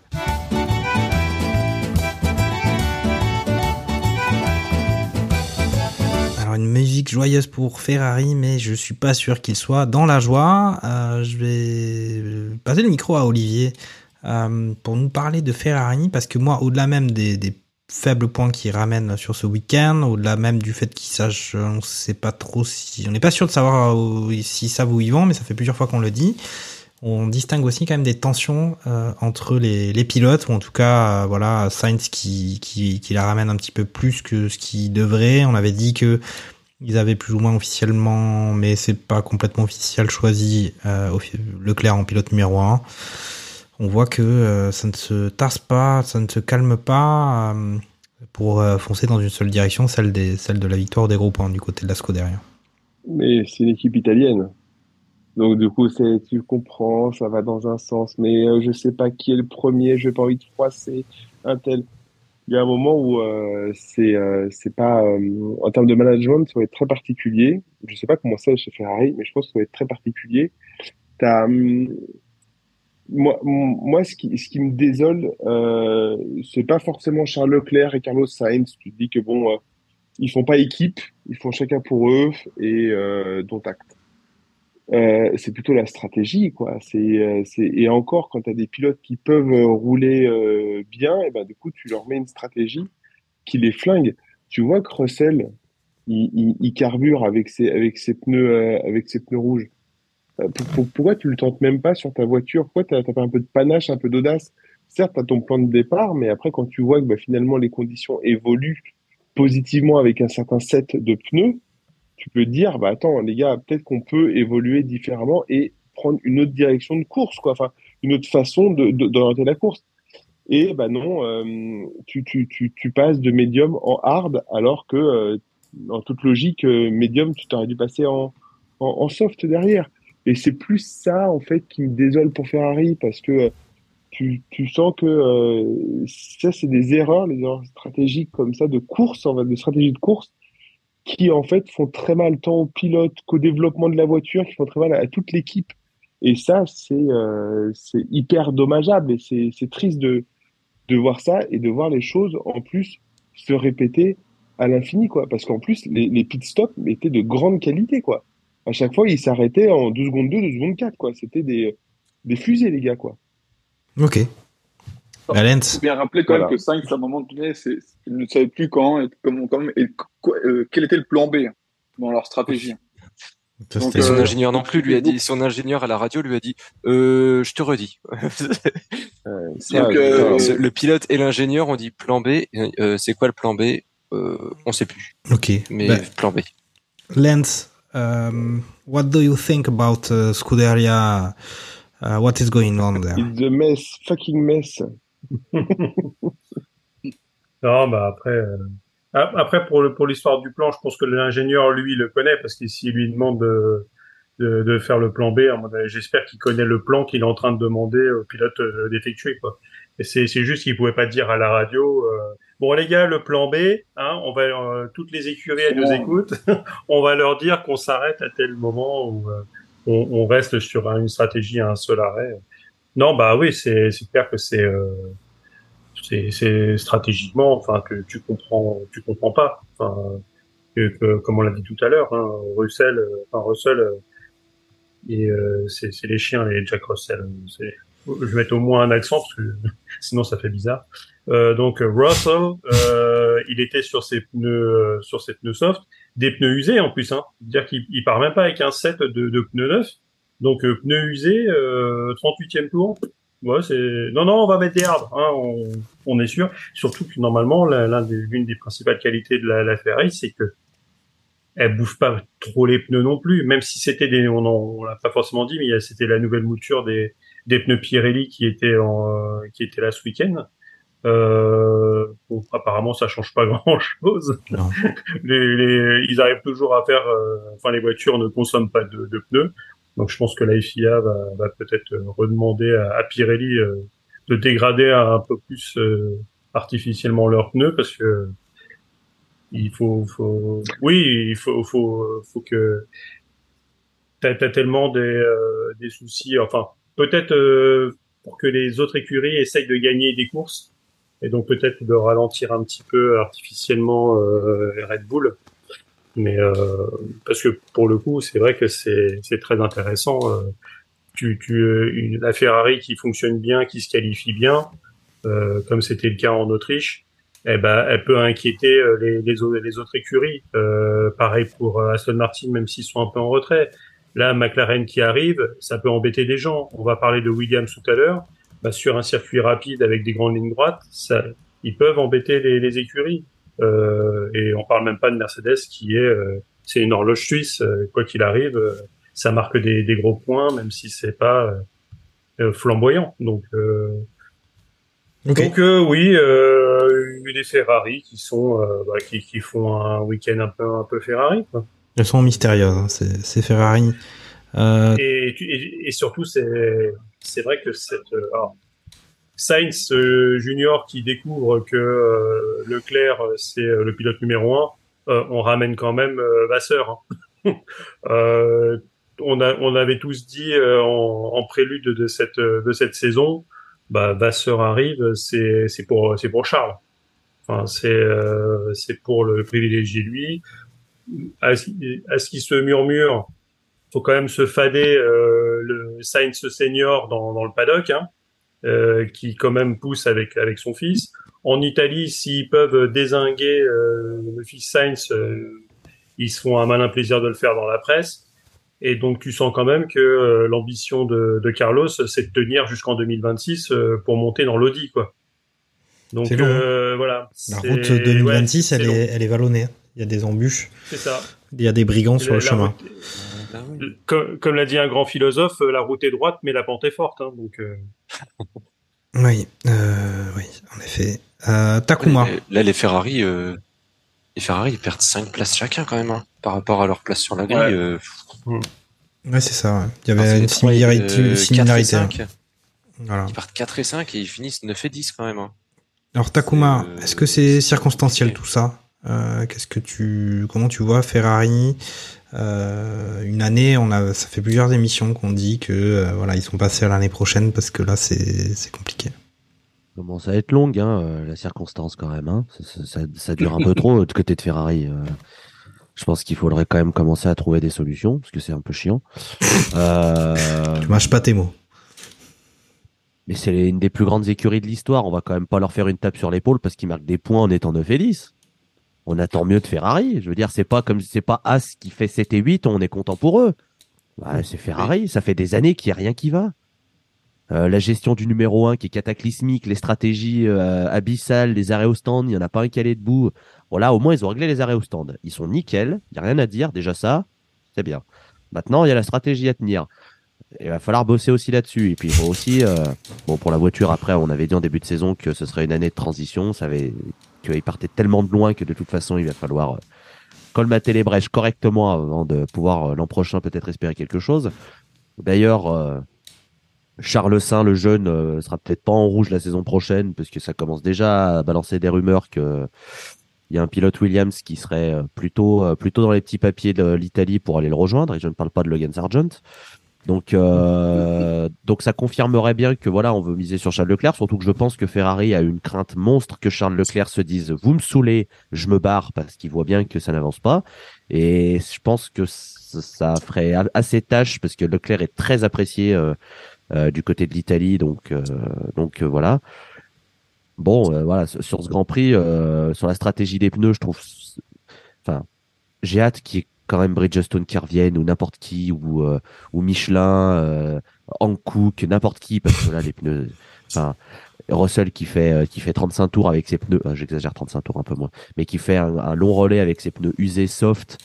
Une musique joyeuse pour Ferrari, mais je suis pas sûr qu'il soit dans la joie. Euh, je vais passer le micro à Olivier euh, pour nous parler de Ferrari, parce que moi, au-delà même des, faibles points qu'ils ramènent sur ce week-end, au-delà même du fait qu'ils sachent, on sait pas trop si, on n'est pas sûr de savoir où- si ça où ils vont, mais ça fait plusieurs fois qu'on le dit. On distingue aussi quand même des tensions euh, entre les, pilotes, ou en tout cas, euh, voilà, Sainz qui, qui, la ramène un petit peu plus que ce qu'il devrait. On avait dit que ils avaient plus ou moins officiellement, mais c'est pas complètement officiel, choisi euh, Leclerc en pilote numéro 1. On voit que ça ne se tasse pas, ça ne se calme pas pour foncer dans une seule direction, celle, des, celle de la victoire des gros points du côté de la Scuderia. Mais c'est une équipe italienne. Donc du coup, c'est, tu comprends, ça va dans un sens, mais euh, je sais pas qui est le premier, j'ai pas envie de froisser un tel. Il y a un moment où euh, c'est euh, c'est pas euh, en termes de management, ça va être très particulier. Je sais pas comment c'est chez Ferrari, mais je pense que ça va être très particulier. T'as hum, moi, moi, ce qui, ce qui me désole, euh, c'est pas forcément Charles Leclerc et Carlos Sainz. Tu te dis que bon, euh, ils font pas équipe, ils font chacun pour eux et euh, dont acte. Euh, c'est plutôt la stratégie, quoi. C'est, euh, et encore quand tu as des pilotes qui peuvent euh, rouler euh, bien, et ben du coup tu leur mets une stratégie qui les flingue. Tu vois que Russell, il, il, il carbure avec ses avec ses pneus euh, avec ses pneus rouges. Pour- pour- pourquoi tu le tentes même pas sur ta voiture? Pourquoi t'as pas un peu de panache, un peu d'audace? Certes, t'as ton plan de départ, mais après quand tu vois que bah, finalement les conditions évoluent positivement avec un certain set de pneus, tu peux dire, bah attends, les gars, peut-être qu'on peut évoluer différemment et prendre une autre direction de course, quoi. Enfin, une autre façon de, d'orienter la course. Et bah non, euh, tu, tu, tu, tu passes de médium en hard, alors que euh, en toute logique, euh, médium, tu t'aurais dû passer en, en, en soft derrière. Et c'est plus ça en fait qui me désole pour Ferrari parce que euh, tu, tu sens que euh, ça c'est des erreurs, les erreurs stratégiques comme ça de course, en fait, de stratégie de course qui en fait font très mal tant au pilote qu'au développement de la voiture, qui font très mal à toute l'équipe. Et ça, c'est euh, hyper dommageable et c'est triste de de voir ça et de voir les choses en plus se répéter à l'infini quoi. Parce qu'en plus les, les pit stops étaient de grande qualité quoi. À chaque fois, ils s'arrêtaient en 2 secondes 2, 2 secondes 4 quoi. C'était des des fusées les gars quoi. Ok. Faut bien rappeler quand Voilà. même que Sainz, à un moment donné, c'est, ils ne savaient plus quand et comment, quand et quoi- euh, quel était le plan B dans leur stratégie. Donc, Et son euh, ingénieur non plus lui a dit, son ingénieur à la radio lui a dit, euh, je te redis. Donc, le pilote et l'ingénieur ont dit plan B. euh, c'est quoi le plan B euh, On sait plus. Ok. Mais Bah, plan B. Lens, um, what do you think about uh, Scuderia? Uh, what is going on there? it's a mess, fucking mess. Non, bah après, euh, ap- après pour le pour l'histoire du plan, je pense que l'ingénieur lui le connaît parce que s'il lui demande de, de de faire le plan B, j'espère qu'il connaît le plan qu'il est en train de demander au pilote euh, d'effectuer quoi. Et c'est c'est juste qu'il pouvait pas dire à la radio. euh, bon les gars, le plan B, hein, on va euh, toutes les écuries elles nous écoutent, on va leur dire qu'on s'arrête à tel moment où euh, on, on reste sur un- une stratégie à un seul arrêt. Non, bah oui, c'est clair que c'est euh, c'est stratégiquement enfin que tu comprends tu comprends pas. Enfin que, que- comme on l'a dit tout à l'heure hein, Russell euh, enfin Russell euh, et euh, c'est les chiens les Jack Russell. Je vais mettre au moins un accent parce que sinon ça fait bizarre. Euh, donc Russell euh, il était sur ses pneus sur ses pneus soft. Des pneus usés en plus hein. Dire qu'il il part même pas avec un set de, de pneus neufs donc euh, pneus usés euh, 38e tour Ouais, c'est non non, on va mettre des hard, hein, on, on est sûr. Surtout que normalement, la- l'un des- l'une des principales qualités de la, la Ferrari, c'est que elle bouffe pas trop les pneus non plus. Même si c'était des, on, on l'a pas forcément dit, mais c'était la nouvelle mouture des, des pneus Pirelli qui était en, euh, qui était là ce week-end. Euh, bon, apparemment, ça change pas grand chose. Non. les, les- ils arrivent toujours à faire, euh, enfin, les voitures ne consomment pas de, de pneus. Donc je pense que la FIA va, va peut-être euh, redemander à, Pirelli euh, de dégrader un peu plus euh, artificiellement leurs pneus parce que il faut, faut oui, il faut, faut, faut que t'as as tellement des, des soucis. Enfin, peut-être pour que les autres écuries essayent de gagner des courses et donc peut-être de ralentir un petit peu artificiellement Red Bull. Mais euh, parce que pour le coup, c'est vrai que c'est très intéressant. euh, tu tu euh, une, la Ferrari qui fonctionne bien, qui se qualifie bien, comme c'était le cas en Autriche, eh ben elle peut inquiéter les les, au- les autres écuries. Pareil pour Aston Martin, même s'ils sont un peu en retrait. Là, McLaren qui arrive, ça peut embêter des gens. On va parler de Williams tout à l'heure. Bah, sur un circuit rapide avec des grandes lignes droites, ils peuvent embêter les écuries. Euh, et on parle même pas de Mercedes qui est, euh, c'est une horloge suisse. euh, quoi qu'il arrive, ça marque des, des gros points, même si c'est pas flamboyant. Donc, euh, Ok. donc euh, oui, euh, des Ferrari qui sont, euh, bah, qui, qui font un week-end un peu, un peu Ferrari. Quoi. Elles sont mystérieuses, hein, c'est c'est Ferrari. Euh, Et, et, et surtout, c'est c'est vrai que cette alors, Sainz euh, Junior qui découvre que euh, Leclerc euh, c'est le pilote numéro un, on ramène quand même Vasseur. hein. On avait tous dit en, prélude de cette saison, bah Vasseur arrive, c'est pour Charles. C'est pour le privilégier lui. À, ce- qui se murmure, faut quand même se fader le Sainz senior dans, dans le paddock, hein, euh, qui quand même pousse avec avec son fils. En Italie, s'ils peuvent désinguer euh, le fils Sainz, euh, ils se font un malin plaisir de le faire dans la presse. Et donc tu sens quand même que euh, l'ambition de, de Carlos, c'est de tenir jusqu'en 2026 euh, pour monter dans l'Audi, quoi. Donc long, hein. voilà. la route 2026, ouais, elle, est, elle est vallonnée. hein. Il y a des embûches, C'est ça. il y a des brigands sur le la chemin. route- Comme, comme l'a dit un grand philosophe, euh, la route est droite, mais la pente est forte. Hein, donc, euh, Oui, euh, oui, en effet. Euh, Takuma. Là, les- Là, les Ferrari, euh, les Ferrari, ils perdent 5 places chacun quand même, hein, par rapport à leur place sur la grille. Ouais. euh, Ouais, c'est ça. ouais. Il y avait une similarité. euh, 4 et similarité hein. 5. Voilà. Ils partent 4 et 5 et ils finissent 9 et 10 quand même. hein. Alors Takuma, euh, est-ce que c'est circonstanciel tout ça? Qu'est-ce que tu, comment tu vois Ferrari? Euh, Une année, on a, ça fait plusieurs émissions qu'on dit que euh, voilà, ils sont passés à l'année prochaine parce que là, c'est c'est compliqué. commence à être longue, hein, euh, la circonstance quand même. Hein. Ça, ça- ça- ça dure un peu trop de côté de Ferrari. euh. Je pense qu'il faudrait quand même commencer à trouver des solutions, parce que c'est un peu chiant. Euh, Tu mâches pas tes mots. mais c'est une des plus grandes écuries de l'histoire. On va quand même pas leur faire une tape sur l'épaule parce qu'ils marquent des points en étant 9 et 10. On attend mieux de Ferrari. Je veux dire, c'est pas comme c'est pas As qui fait 7 et 8, on est content pour eux. Bah, c'est Ferrari, ça fait des années qu'il n'y a rien qui va. Euh, la gestion du numéro 1 qui est cataclysmique, les stratégies euh, abyssales, les arrêts au stand, il n'y en a pas un qui allait debout. Voilà, au moins ils ont réglé les arrêts au stand. Ils sont nickel, il n'y a rien à dire, déjà ça, c'est bien. Maintenant, il y a la stratégie à tenir. Il va falloir bosser aussi là-dessus. Et puis il faut aussi, euh, bon pour la voiture, après on avait dit en début de saison que ce serait une année de transition, ça avait, qu'il partait tellement de loin que de toute façon il va falloir euh, colmater les brèches correctement avant de pouvoir euh, l'an prochain peut-être espérer quelque chose. D'ailleurs, euh, Charles Saint, le jeune, sera peut-être pas en rouge la saison prochaine, parce que ça commence déjà à balancer des rumeurs que il y a un pilote Williams qui serait plutôt plutôt dans les petits papiers de l'Italie pour aller le rejoindre. Et je ne parle pas de Logan Sargent. Donc euh, donc ça confirmerait bien que voilà, on veut miser sur Charles Leclerc. Surtout que je pense que Ferrari a une crainte monstre que Charles Leclerc se dise vous me saoulez, je me barre parce qu'il voit bien que ça n'avance pas. Et je pense que ça ferait assez tâche parce que Leclerc est très apprécié. euh, euh, du côté de l'Italie. Donc, euh, donc euh, voilà. Bon, voilà, sur ce Grand Prix, sur la stratégie des pneus, je trouve, enfin, j'ai hâte qu'il quand même Bridgestone qui revienne ou n'importe qui ou euh, ou Michelin, euh, Hankook, n'importe qui parce que là les pneus, enfin. Russell qui fait euh, qui fait 35 tours avec ses pneus, euh, j'exagère 35 tours un peu moins, mais qui fait un, un long relais avec ses pneus usés soft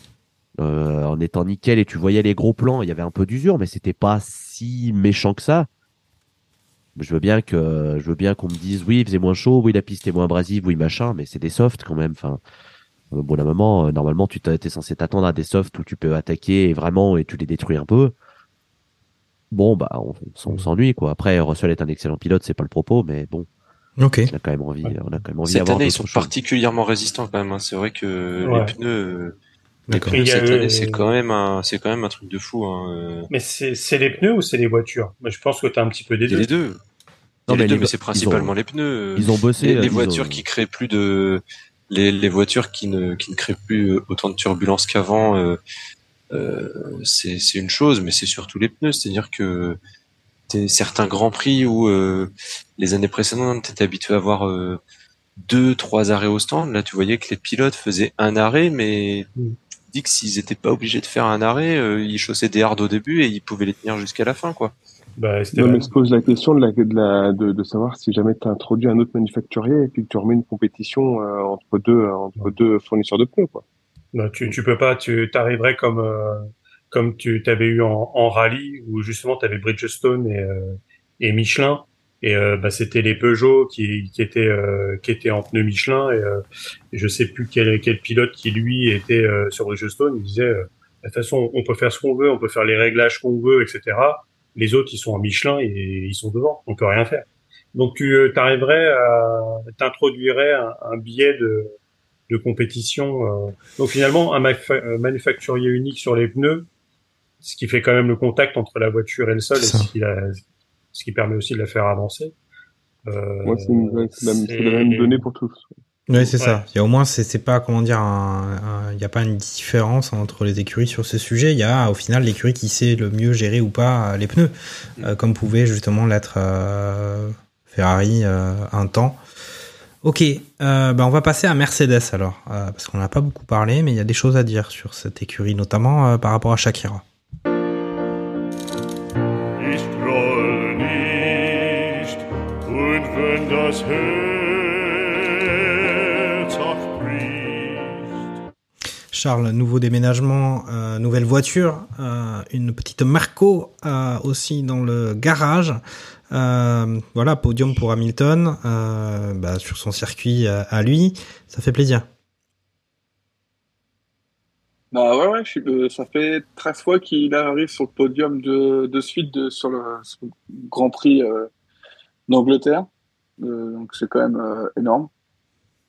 euh, en étant nickel et tu voyais les gros plans, il y avait un peu d'usure mais c'était pas si méchant que ça. Je veux bien que je veux bien qu'on me dise oui, il faisait moins chaud, oui, la piste est moins abrasive, oui, machin, mais c'est des softs quand même. Enfin, au bout d'un moment, euh, normalement, tu t'es censé t'attendre à des softs où tu peux attaquer et vraiment et tu les détruis un peu. Bon, bah, on, on s'ennuie quoi. Après, Russell est un excellent pilote, c'est pas le propos, mais bon. Ok. On a quand même envie, on a quand même envie Cette d'avoir année, ils sont choses. particulièrement résistants quand même. hein. C'est vrai que Ouais. les pneus, euh, les pneus eu- c'est quand même un, c'est quand même un truc de fou. Hein. euh. Mais c'est c'est les pneus ou c'est les voitures? Je pense que tu as un petit peu des deux. les deux. Non, mais les deux, les- mais c'est principalement ont- les pneus. Ils ont bossé. les, euh, les ils ont- voitures qui créent plus de les, les voitures qui ne qui ne créent plus euh, autant de turbulences qu'avant euh, euh, c'est une chose mais c'est surtout les pneus. C'est-à-dire que certains grands prix où euh, les années précédentes t'étais habitué à avoir deux trois arrêts au stand. Là tu voyais que les pilotes faisaient un arrêt mais Mm. tu te dis que s'ils étaient pas obligés de faire un arrêt ils chaussaient des hards au début et ils pouvaient les tenir jusqu'à la fin quoi Bah, Non, mais se pose la question de, la, de, la, de, de savoir si jamais tu introduit un autre manufacturier et puis que tu remets une compétition euh, entre deux entre deux fournisseurs de pneus, quoi. Non, tu, tu peux pas, tu t'arriverais comme euh, comme tu t'avais eu en, en rallye où justement tu avais Bridgestone et, euh, et Michelin et euh, bah, c'était les Peugeot qui, qui étaient euh, qui étaient en pneus Michelin et, euh, je sais plus quel quel pilote qui lui était euh, sur Bridgestone. Il disait euh, de toute façon on peut faire ce qu'on veut on peut faire les réglages qu'on veut etc les autres ils sont en Michelin et ils sont devant on peut rien faire donc tu euh, t'arriverais à t'introduirais un, un biais de de compétition euh, donc finalement, un manufacturier unique sur les pneus, ce qui fait quand même le contact entre la voiture et le sol, et ce qui, la- ce qui permet aussi de la faire avancer. Euh, Moi, c'est une- ouais, c'est la, c'est la même donnée pour tous. Oui, c'est Ouais. ça. Il y a au moins, c'est c'est pas comment dire, un- un- il n'y a pas une différence entre les écuries sur ce sujet. Il y a au final l'écurie qui sait le mieux gérer ou pas euh, les pneus, euh, comme pouvait justement l'être euh, Ferrari euh, un temps. Ok, euh, ben on va passer à Mercedes alors, euh, parce qu'on n'a pas beaucoup parlé, mais il y a des choses à dire sur cette écurie, notamment euh, par rapport à Shakira. Ich Charles, nouveau déménagement, euh, nouvelle voiture, euh, une petite Marco euh, aussi dans le garage. Voilà, podium pour Hamilton bah, sur son circuit à, lui, ça fait plaisir. Bah ouais, ouais, ça fait 13 fois qu'il arrive sur le podium de, de suite de, sur, le, Grand Prix d'Angleterre. Donc c'est quand même énorme.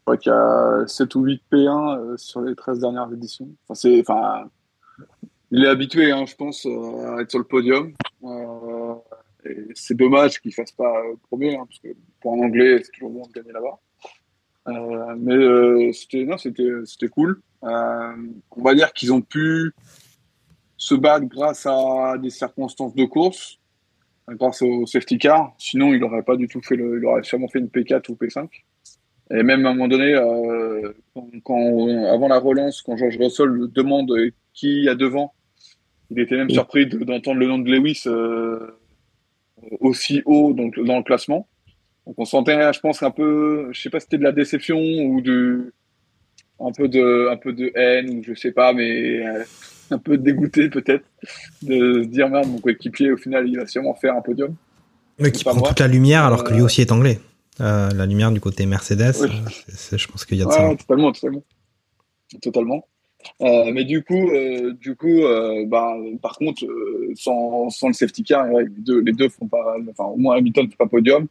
Je crois qu'il y a 7 ou 8 P1 euh, sur les 13 dernières éditions. Enfin, il est habitué, hein, je pense, euh, à être sur le podium. Euh, et c'est dommage qu'il fasse pas premier, hein, parce que pour un Anglais, c'est toujours bon de gagner là-bas. Mais c'était non, c'était c'était cool. On va dire qu'ils ont pu se battre grâce à des circonstances de course, grâce au safety car. Sinon, il n'aurait pas du tout fait le, il aurait sûrement fait une P4 ou P5. Et même à un moment donné, euh, quand, quand- avant la relance, quand George Russell demande qui il y a devant, il était même surpris de- d'entendre le nom de Lewis euh, aussi haut donc, dans le classement. Donc on sentait, je pense, un peu, je sais pas si c'était de la déception ou de, un peu de, un peu de haine ou je sais pas, mais euh, un peu dégoûté peut-être de se dire merde, mon coéquipier au final il va sûrement faire un podium. Mais qui prend moi. toute la lumière alors que lui Euh, aussi est anglais. Euh, la lumière du côté Mercedes, Oui. je pense qu'il y a de Ouais, ça. totalement, totalement, totalement. Euh, mais du coup, euh, du coup, bah, par contre, sans, sans le safety car, ouais, les deux, les deux font pas, enfin au moins Hamilton fait pas podium.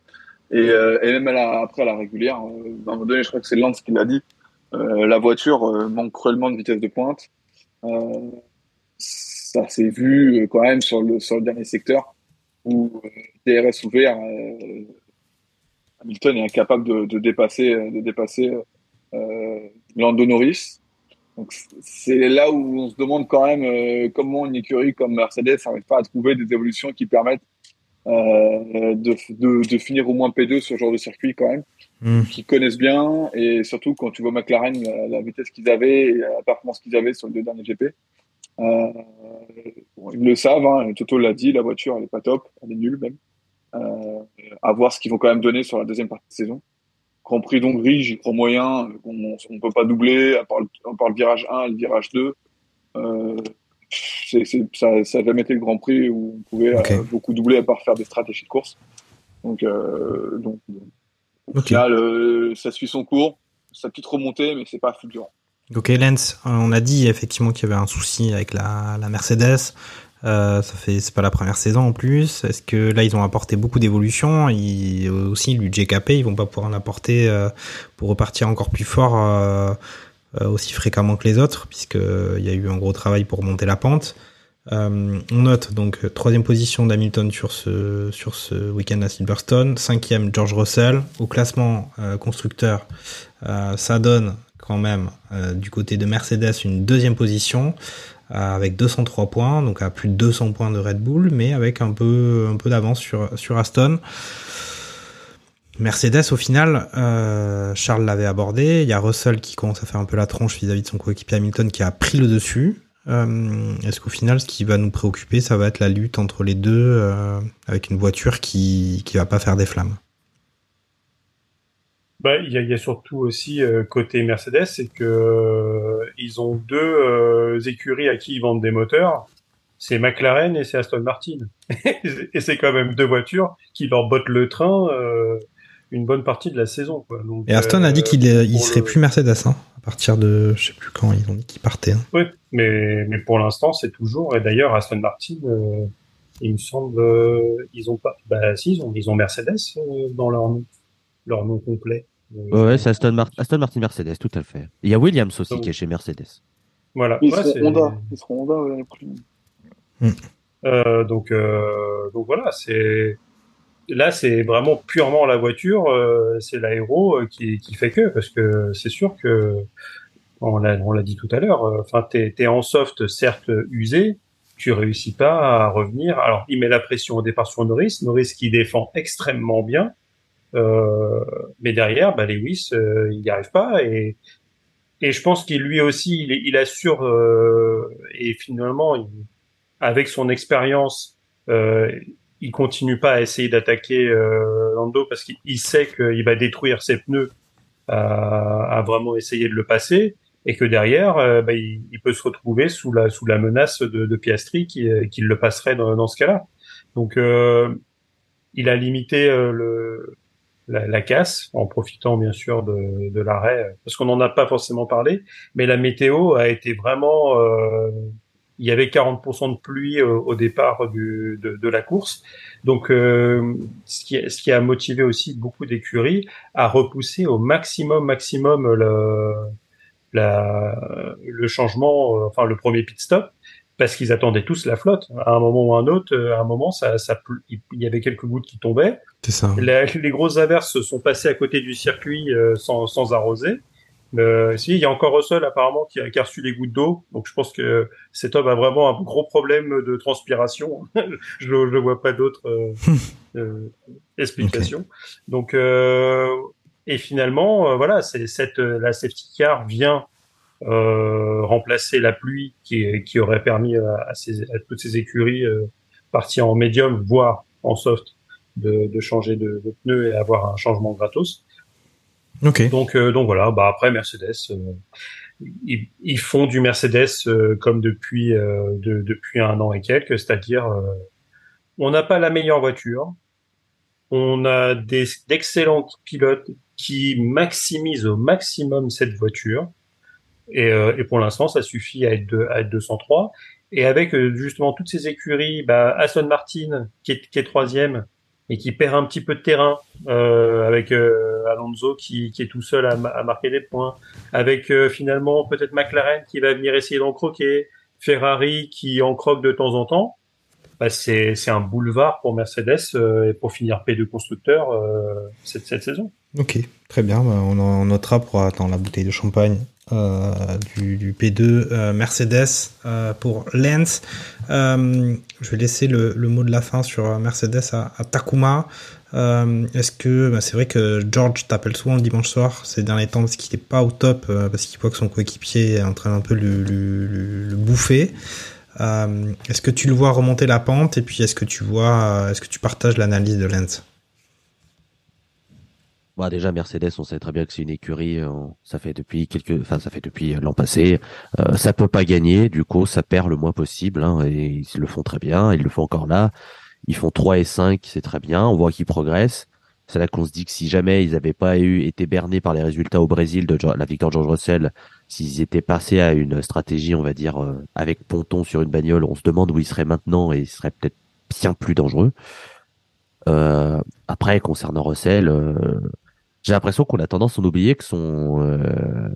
Et, et même à la- après à la régulière, à un moment donné, je crois que c'est Lance qui l'a dit, la voiture manque cruellement de vitesse de pointe. Ça s'est vu quand même sur le sur le dernier secteur où DRS ouvert, Hamilton est incapable de, de dépasser de dépasser euh, Lando Norris. Donc c'est là où on se demande quand même euh, comment une écurie comme Mercedes n'arrive pas à trouver des évolutions qui permettent euh, de, de, de finir au moins P2 sur ce genre de circuit quand même, Mm. qui connaissent bien et surtout quand tu vois McLaren la, la vitesse qu'ils avaient et la performance qu'ils avaient sur les deux derniers GP. Euh, bon, ils le savent, hein, Toto l'a dit, la voiture elle est pas top, elle est nulle même. Euh, à voir ce qu'ils vont quand même donner sur la deuxième partie de saison. Grand Prix d'Hongrie, j'y crois moyen. On, on peut pas doubler, à part, le, à part le virage 1 et le virage 2. Euh, ça, ça a jamais été le Grand Prix où on pouvait euh, beaucoup doubler à part faire des stratégies de course. Donc, euh, donc au Ok. final, euh, ça suit son cours. Ça petite remontée, mais c'est pas fulgurant. Ok, Lens, on a dit effectivement qu'il y avait un souci avec la, la Mercedes. Euh, ça fait, c'est pas la première saison en plus. Est-ce que là ils ont apporté beaucoup d'évolutions aussi lui JKP, ils vont pas pouvoir en apporter euh, pour repartir encore plus fort, euh, euh, aussi fréquemment que les autres, puisque euh, il y a eu un gros travail pour monter la pente. On note donc troisième position d'Hamilton sur ce sur ce week-end à Silverstone, cinquième George Russell au classement constructeur. ça donne quand même du côté de Mercedes une deuxième position avec 203 points, donc à plus de 200 points de Red Bull, mais avec un peu d'avance sur Aston. Mercedes au final, euh, Charles l'avait abordé. Il y a Russell qui commence à faire un peu la tronche vis-à-vis de son coéquipier Hamilton qui a pris le dessus. Euh, Est-ce qu'au final, ce qui va nous préoccuper, ça va être la lutte entre les deux euh, avec une voiture qui qui va pas faire des flammes? Bah, il y y a surtout aussi euh, côté Mercedes, c'est que euh, ils ont deux euh, écuries à qui ils vendent des moteurs. C'est McLaren et c'est Aston Martin. et c'est quand même deux voitures qui leur bottent le train euh, une bonne partie de la saison. Quoi. Donc, Et Aston a dit euh, qu'il est- il serait le- plus Mercedes hein, à partir de je sais plus quand ils ont dit qu'il partait. hein. Oui, mais, mais pour l'instant, c'est toujours. Et d'ailleurs, Aston Martin, euh, il me semble, euh, ils ont pas. Bah, si, ils ont, ils ont Mercedes euh, dans leur nom, leur nom complet. Euh, Ouais, c'est Aston, Mar- Aston Martin Mercedes, tout à fait. Il y a Williams aussi Donc- qui est chez Mercedes. Voilà. Ils Ouais, seront c'est- Honda. Ils seront Honda ouais, plus. Euh, donc, euh, donc voilà, c'est là, c'est vraiment purement la voiture, euh, c'est l'aéro euh, qui, qui fait que, parce que c'est sûr que on l'a, on l'a dit tout à l'heure. euh, Enfin, t'es, t'es en soft, certes usé, tu réussis pas à revenir. Alors, il met la pression au départ sur Norris, Norris qui défend extrêmement bien, euh, mais derrière, bah, Lewis, euh, il n'y arrive pas et et je pense qu'il lui aussi, il, il assure euh, et finalement, il, avec son expérience, euh, il continue pas à essayer d'attaquer euh, Lando parce qu'il il sait qu'il va détruire ses pneus à, à vraiment essayer de le passer. et que derrière, euh, bah, il, il peut se retrouver sous la sous la menace de, de Piastri qui, euh, qui le passerait dans, dans ce cas-là. Donc, euh, il a limité euh, le la, la casse en profitant bien sûr de, de l'arrêt, parce qu'on n'en a pas forcément parlé, mais la météo a été vraiment euh, il y avait 40% de pluie au, au départ du, de, de, la course. Donc, euh, ce, qui, ce qui a motivé aussi beaucoup d'écuries à repousser au maximum, maximum le, la, le changement, euh, enfin le premier pit stop, parce qu'ils attendaient tous la flotte. À un moment ou à un autre, à un moment, ça, ça, il y avait quelques gouttes qui tombaient. C'est ça. La, les grosses averses sont passées à côté du circuit euh, sans, sans arroser. Euh, si, il y a encore Russell apparemment qui a, qui a reçu des gouttes d'eau, donc je pense que cet homme a vraiment un gros problème de transpiration. je ne vois pas d'autres euh, euh, explications. Okay. Donc, euh, et finalement, voilà, c'est cette la safety car vient remplacer la pluie qui, qui aurait permis à, à, ces, à toutes ces écuries parties en médium, voire en soft, de, de changer de, de pneus et avoir un changement gratos. Okay. Donc, euh, donc voilà. Bah après Mercedes, euh, ils, ils, font du Mercedes euh, comme depuis de, depuis un an et quelques, c'est-à-dire on n'a pas la meilleure voiture, on a des d'excellents pilotes qui maximisent au maximum cette voiture, et, et pour l'instant ça suffit à être, de, à être 203. Et avec justement toutes ces écuries, bah, Aston Martin qui est, troisième, et qui perd un petit peu de terrain euh, avec euh, Alonso qui, est tout seul à, marquer des points, avec euh, finalement peut-être McLaren qui va venir essayer d'en croquer, Ferrari qui en croque de temps en temps. Bah, c'est un boulevard pour Mercedes euh, et pour finir P2 constructeur cette, saison. Ok, très bien. Bah, on notera pour attendre la bouteille de champagne euh, du, du, P2 euh, Mercedes euh, pour Lens. je vais laisser le, mot de la fin sur Mercedes à, Takuma. Est-ce que bah, c'est vrai que George t'appelle souvent le dimanche soir ces derniers temps parce qu'il n'est pas au top parce qu'il voit que son coéquipier est en train un peu le, le, le bouffer. est-ce que tu le vois remonter la pente et puis est-ce que tu vois, est-ce que tu partages l'analyse de Lens? Bah déjà Mercedes, on sait très bien que c'est une écurie. ça fait depuis quelques, enfin ça fait depuis l'an passé. Euh, ça peut pas gagner, du coup ça perd le moins possible. Hein, et ils le font très bien. Ils le font encore là. Ils font 3 et 5, c'est très bien. On voit qu'ils progressent. C'est là qu'on se dit que si jamais ils n'avaient pas eu été bernés par les résultats au Brésil de la victoire de George Russell, s'ils étaient passés à une stratégie, on va dire euh, avec ponton sur une bagnole, on se demande où ils seraient maintenant et ils seraient peut-être bien plus dangereux. Euh, après, concernant Russell, euh, j'ai l'impression qu'on a tendance à oublier que son euh,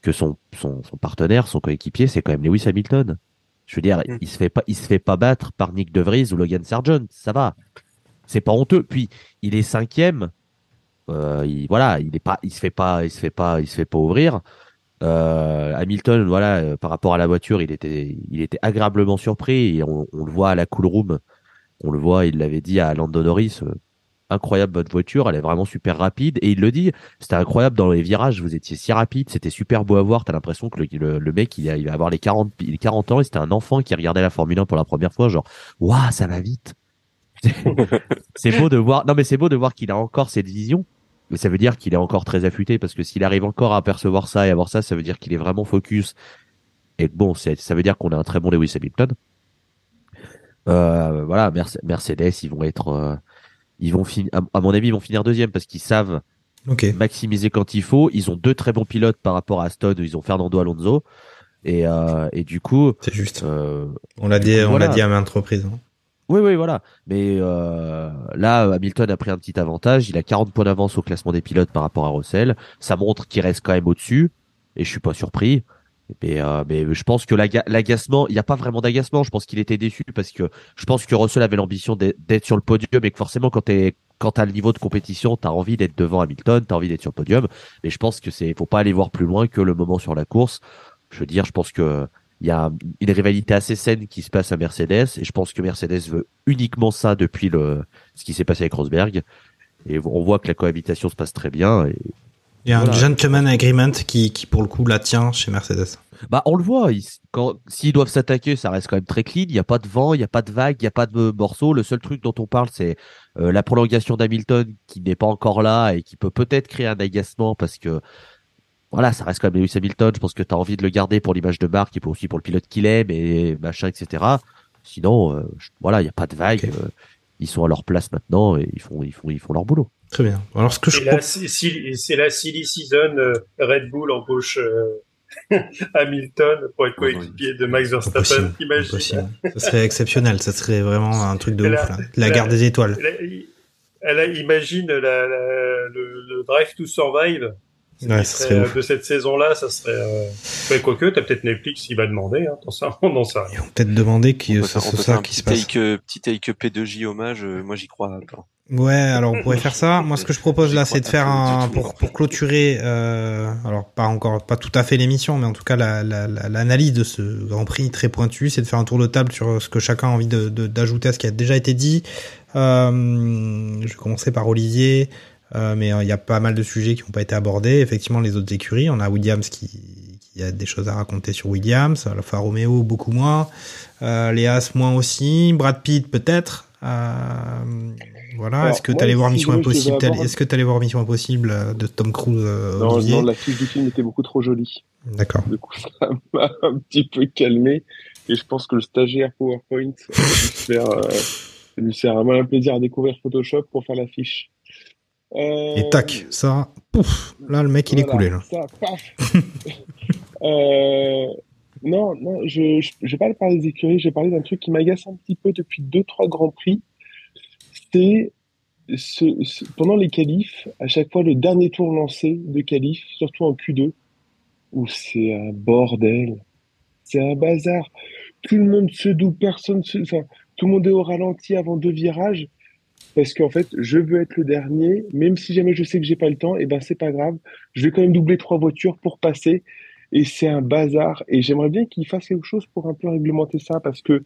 que son, son, son partenaire, son coéquipier, c'est quand même Lewis Hamilton. Je veux dire, mm. il se fait pas il se fait pas battre par Nick De Vries ou Logan Sargent, ça va. C'est pas honteux. Puis il est cinquième. Euh, il, voilà, il est pas, il se fait pas, il se fait pas, il se fait pas ouvrir. Euh, Hamilton, voilà, euh, par rapport à la voiture, il était, il était agréablement surpris et on, on le voit à la cool room. On le voit, il l'avait dit à Lando Norris, euh, incroyable votre voiture, elle est vraiment super rapide. Et il le dit, c'était incroyable dans les virages, vous étiez si rapide, c'était super beau à voir. T'as l'impression que le, le, le, mec, il, a, il va avoir les 40, les 40 ans et c'était un enfant qui regardait la Formule 1 pour la première fois, genre, waouh, ça va vite. c'est beau de voir, non mais c'est beau de voir qu'il a encore cette vision. Mais ça veut dire qu'il est encore très affûté parce que s'il arrive encore à percevoir ça et à voir ça, ça veut dire qu'il est vraiment focus. Et bon, ça veut dire qu'on a un très bon Lewis Hamilton. Euh, voilà, Mercedes, ils vont être, euh, ils vont finir, à mon avis, ils vont finir deuxième parce qu'ils savent okay. maximiser quand il faut. Ils ont deux très bons pilotes par rapport à Aston ils ont Fernando Alonso. Et, euh, et du coup, c'est juste. Euh, on l'a dit, on voilà. l'a dit à maintes reprises. Hein. Oui, oui, voilà. Mais euh, là, Hamilton a pris un petit avantage. Il a 40 points d'avance au classement des pilotes par rapport à Russell. Ça montre qu'il reste quand même au-dessus. Et je suis pas surpris. Mais, euh, mais je pense que l'agacement, il n'y a pas vraiment d'agacement. Je pense qu'il était déçu parce que je pense que Russell avait l'ambition d'être sur le podium et que forcément, quand tu quand t'as le niveau de compétition, t'as envie d'être devant Hamilton, t'as envie d'être sur le podium. Mais je pense que c'est, faut pas aller voir plus loin que le moment sur la course. Je veux dire, je pense que il y a une rivalité assez saine qui se passe à Mercedes et je pense que Mercedes veut uniquement ça depuis le ce qui s'est passé avec Rosberg. Et on voit que la cohabitation se passe très bien. Et il y a voilà. un gentleman agreement qui, qui, pour le coup, la tient chez Mercedes. Bah, on le voit. Ils, quand, s'ils doivent s'attaquer, ça reste quand même très clean. Il n'y a pas de vent, il n'y a pas de vague, il n'y a pas de morceaux. Le seul truc dont on parle, c'est euh, la prolongation d'Hamilton qui n'est pas encore là et qui peut peut-être créer un agacement parce que voilà, ça reste quand même Lewis Hamilton. Je pense que tu as envie de le garder pour l'image de marque et pour aussi pour le pilote qu'il est, mais machin, etc. Sinon, euh, je- voilà, il n'y a pas de vague. euh, ils sont à leur place maintenant et ils font, ils font, ils font leur boulot. Très bien. Alors, ce que je c'est la silly season. euh, Red Bull embauche euh, Hamilton pour être coéquipier de Max Verstappen. Impossible, Imagine. impossible. Ça serait exceptionnel. Ça serait vraiment un truc de ouf. La elle a- guerre des étoiles. Elle, imagine la- la- le, le Drive to Survive. Ouais, qui ça serait ouf. de cette saison-là, ça serait. Euh... mais quoique, t'as peut-être Netflix qui va demander. Hein, dans ça, on n'en sait rien. Peut-être demander peut faire ça un qui se passe. euh, petit take P2J hommage, euh, moi j'y crois. Ouais, alors on pourrait faire ça. Moi, ce que je propose là, c'est de faire un pour pour clôturer. Euh, alors pas encore, pas tout à fait l'émission, mais en tout cas la- la- la- l'analyse de ce Grand Prix très pointu, c'est de faire un tour de table sur ce que chacun a envie de de- d'ajouter à ce qui a déjà été dit. Euh, je vais commencer par Olivier, euh, mais euh, il y a pas mal de sujets qui n'ont pas été abordés. Effectivement, les autres écuries, on a Williams qui qui a des choses à raconter sur Williams, Alfa Romeo beaucoup moins, euh, les As moins aussi, Brad Pitt peut-être. Euh, voilà. Est-ce que tu allais voir si Mission Impossible? Est-ce que tu allais voir Mission Impossible euh, de Tom Cruise, euh, Non, la fiche du film était beaucoup trop jolie. D'accord. Du coup, ça m'a un petit peu calmé. Et je pense que le stagiaire PowerPoint a dû se faire, euh, se faire un malin plaisir à découvrir Photoshop pour faire la fiche. Euh, Et tac, ça, pouf, là le mec il est coulé là. Ça, paf. Euh, non, non, je, je, je vais pas parler des écuries, je vais parler d'un truc qui m'agace un petit peu depuis deux, trois grands prix. C'est ce, ce- pendant les qualifs, à chaque fois le dernier tour lancé de qualif, surtout en Q2, où c'est un bordel, c'est un bazar. Tout le monde se double, personne se, enfin, tout le monde est au ralenti avant deux virages. Parce qu'en fait, je veux être le dernier, même si jamais je sais que j'ai pas le temps, et ben c'est pas grave. Je vais quand même doubler trois voitures pour passer, et c'est un bazar. Et j'aimerais bien qu'ils fassent quelque chose pour un peu réglementer ça, parce que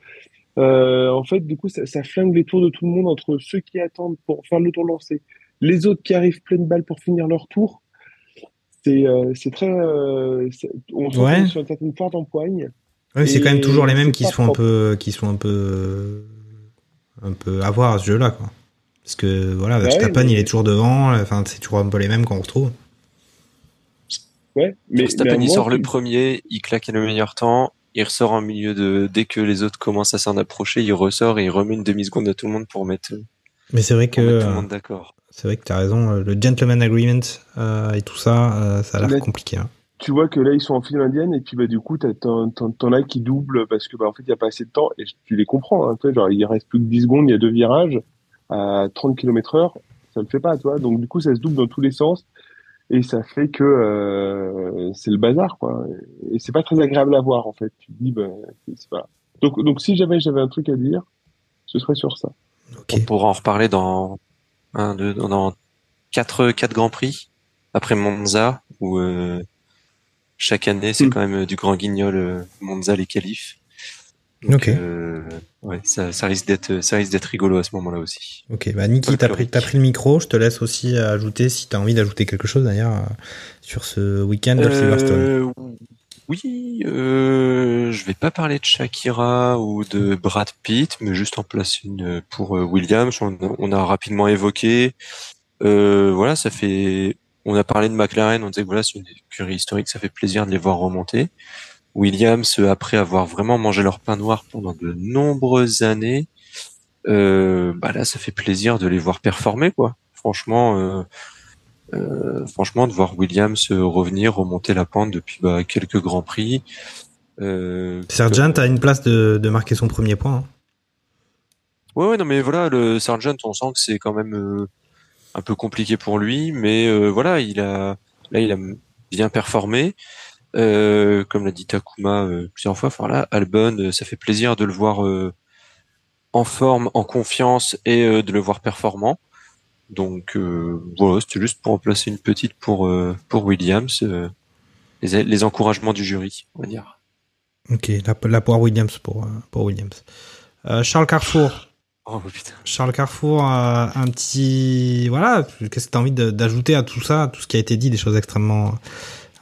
euh, en fait, du coup, ça, ça flingue les tours de tout le monde entre ceux qui attendent pour faire le tour lancé, les autres qui arrivent pleine balle pour finir leur tour. C'est euh, c'est très, euh, on se Ouais. retrouve sur une certaine porte en poigne. Oui, c'est quand même toujours les mêmes qui font un peu, qui sont un peu, un peu avoir à ce jeu-là, quoi. Parce que voilà, Ouais, Verstappen mais- il est toujours devant, enfin c'est toujours un peu les mêmes qu'on retrouve. Ouais, mais, Verstappen, mais il moi, sort le premier, il claque le meilleur temps, il ressort en milieu de, dès que les autres commencent à s'en approcher, il ressort et il remet une demi-seconde à tout le monde pour mettre, Mais c'est vrai que tout le euh, monde d'accord. c'est vrai que t'as raison, euh, le gentleman agreement euh, et tout ça, euh, ça a l'air compliqué. hein. tu vois que là ils sont en file indienne et puis bah du coup t'as- t'en as qui doublent parce que bah en fait il y a pas assez de temps et tu les comprends hein, tu vois, genre il reste plus que 10 secondes il y a deux virages à 30 km heure ça le fait pas tu vois donc du coup ça se double dans tous les sens et ça fait que euh, c'est le bazar quoi. Et c'est pas très agréable à voir en fait. Tu te dis bah c'est pas donc donc si jamais j'avais un truc à dire ce serait sur ça. On pourra en reparler dans un, deux, dans quatre, quatre grands prix après Monza où euh, chaque année c'est quand même euh, du grand guignol euh, Monza les qualifs. Donc, Ok. euh, ouais, ça, ça risque d'être, ça risque d'être rigolo à ce moment-là aussi. Ok, bah Niki, t'as pris, t'as pris le micro, je te laisse aussi ajouter si t'as envie d'ajouter quelque chose d'ailleurs euh, sur ce week-end de Silverstone. Euh, oui, euh, je vais pas parler de Shakira ou de Brad Pitt, mais juste en place une pour euh, Williams. On, on a rapidement évoqué. Euh, voilà, ça fait. On a parlé de McLaren. On disait que voilà, c'est une écurie historique. Ça fait plaisir de les voir remonter. Williams, euh, après avoir vraiment mangé leur pain noir pendant de nombreuses années, euh, bah là, ça fait plaisir de les voir performer, quoi. Franchement. Euh, euh, franchement, de voir Williams euh, revenir, remonter la pente depuis bah, quelques grands prix. Euh, Sergent a une place de, de marquer son premier point. hein. Ouais, ouais, non, mais voilà, le Sargent, on sent que c'est quand même euh, un peu compliqué pour lui, mais euh, voilà, il a, là, il a bien performé. Euh, comme l'a dit Takuma euh, plusieurs fois, enfin là, Albon, euh, ça fait plaisir de le voir euh, en forme, en confiance et euh, de le voir performant. Donc euh, voilà, c'était juste pour en placer une petite pour euh, pour Williams, euh, les, les encouragements du jury, on va dire. Ok, la, la poire Williams pour, pour Williams. Euh, Charles Carrefour. Oh putain. Charles Carrefour, euh, un petit. Voilà, qu'est-ce que tu as envie d'ajouter à tout ça, à tout ce qui a été dit, des choses extrêmement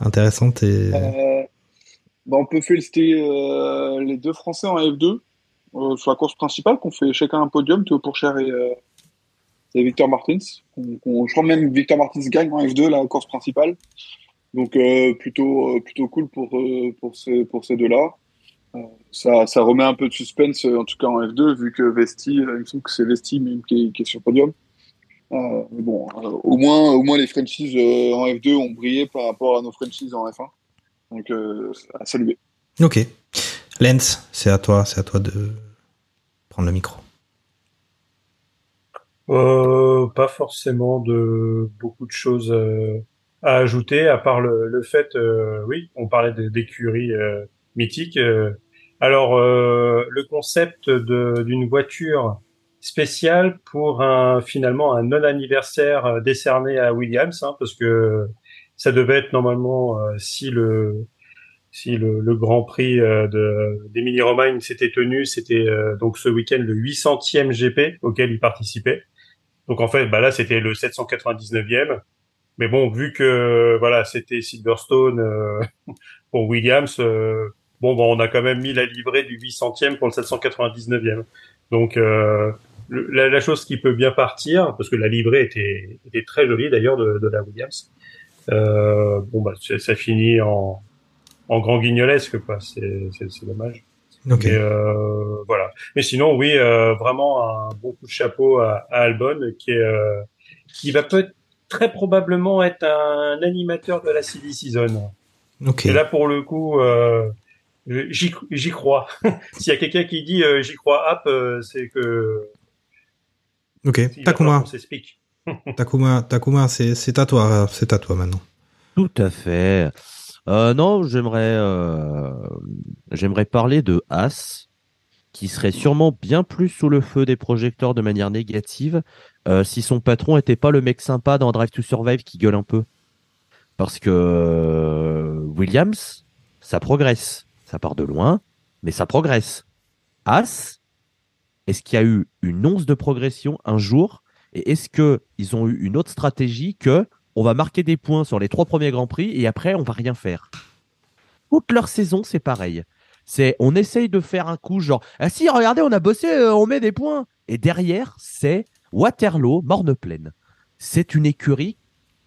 intéressantes et. Euh, bah, on peut féliciter euh, les deux Français en F2 euh, sur la course principale, qu'on fait chacun un podium, Théo Pourchère et, et Victor Martins. On- on- je crois même Victor Martins gagne en F2 la course principale. Donc plutôt plutôt cool pour pour ces pour ces deux-là. Ça ça remet un peu de suspense en tout cas en F2 vu que Vesti, il me semble que c'est Vesti même qui est, qui est sur podium. Euh, bon, euh, au moins au moins les franchises euh, en F2 ont brillé par rapport à nos franchises en F1. Donc euh, à saluer. Ok. Lens, c'est à toi, c'est à toi de prendre le micro. Euh, pas forcément de beaucoup de choses euh, à ajouter, à part le, le fait, euh, oui, on parlait des- d'écuries euh, mythiques. euh. alors, euh, le concept d'une voiture spéciale pour un finalement un non-anniversaire euh, décerné à Williams, hein, parce que ça devait être normalement euh, si le si le, le Grand Prix euh, de d'Émilie-Romagne s'était tenu, c'était donc ce week-end le 800e GP auquel il participait. Donc en fait, bah là c'était le 799e. Mais bon, vu que voilà, c'était Silverstone euh, pour Williams, euh, bon, bah, on a quand même mis la livrée du 800e pour le 799e. Donc euh, le- la, la chose qui peut bien partir, parce que la livrée était, était très jolie d'ailleurs de, de la Williams. Euh, bon bah c'est- ça finit en, en grand guignolesque quoi. C'est c'est- c'est dommage. Ok. Mais, euh, voilà. Mais sinon, oui, euh, vraiment un bon coup de chapeau à, à Albon, qui est, euh, qui va peut très probablement être un animateur de la silly season. Ok. Et là, pour le coup, euh, j'y j'y crois. S'il y a quelqu'un qui dit euh, j'y crois, hop, euh, c'est que Ok. Takuma. Takuma, Takuma, c'est à toi, c'est à toi maintenant. Tout à fait. Euh, non, j'aimerais euh, j'aimerais parler de As, qui serait sûrement bien plus sous le feu des projecteurs de manière négative euh, si son patron était pas le mec sympa dans Drive to Survive qui gueule un peu. Parce que euh, Williams, ça progresse. Ça part de loin, mais ça progresse. As, est-ce qu'il y a eu une once de progression un jour Et est-ce que ils ont eu une autre stratégie que on va marquer des points sur les trois premiers grands prix et après on va rien faire? Toute leur saison, c'est pareil. C'est on essaye de faire un coup genre ah si regardez on a bossé euh, on met des points et derrière c'est Waterloo morne pleine. C'est une écurie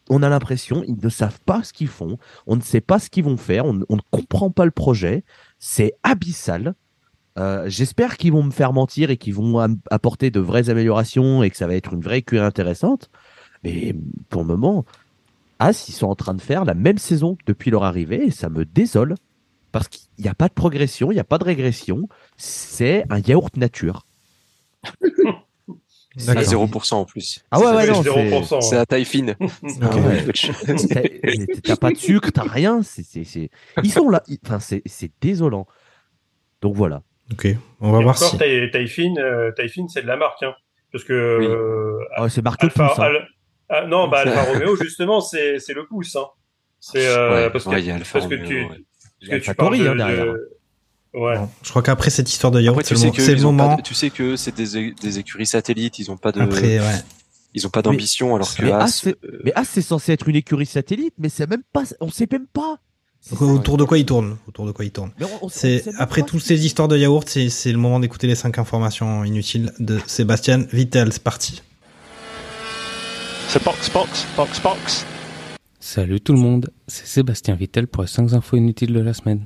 on a l'impression ils ne savent pas ce qu'ils font, on ne sait pas ce qu'ils vont faire, on ne comprend pas le projet, c'est abyssal. Euh, J'espère qu'ils vont me faire mentir et qu'ils vont apporter de vraies améliorations et que ça va être une vraie écurie intéressante. Mais pour le moment, As, ils sont en train de faire la même saison depuis leur arrivée et ça me désole parce qu'il n'y a pas de progression, il n'y a pas de régression. C'est un yaourt nature. C'est à D'accord. 0% en plus. Ah ouais, ouais, C'est non, 0%. c'est- C'est à taille fine. Ah ouais. T'as- pas de sucre, t'as rien. Ils sont là. Enfin, c'est désolant. Donc voilà. Ok. On va Et voir encore, si. taille, taille fine, euh, taille fine, c'est de la marque, hein. Parce que euh, Ah, c'est marqué Alpha, pouce, hein. Al- ah, non, bah Alfa Romeo justement, c'est c'est le pouce, hein. C'est euh, Ouais, parce que ouais, tu ouais. parce que tu parles de, hein, derrière. de- ouais. Bon, je crois qu'après cette histoire de yaourt, tu sais que c'est le ils ont pas moment. de- tu sais que c'est des, des écuries satellites, ils ont pas de, Après, ouais. ils ont pas d'ambition, alors que Mais As, As, c'est- mais As, c'est censé être une écurie satellite, mais c'est même pas. On sait même pas. C'est ça. Autour de quoi il tourne Autour de quoi il tourne C'est après toutes ces histoires de yaourt, c'est c'est le moment d'écouter les cinq informations inutiles de Sébastien Vittel. C'est parti. So box, box, box, box. Salut tout le monde, c'est Sébastien Vittel pour les 5 infos inutiles de la semaine.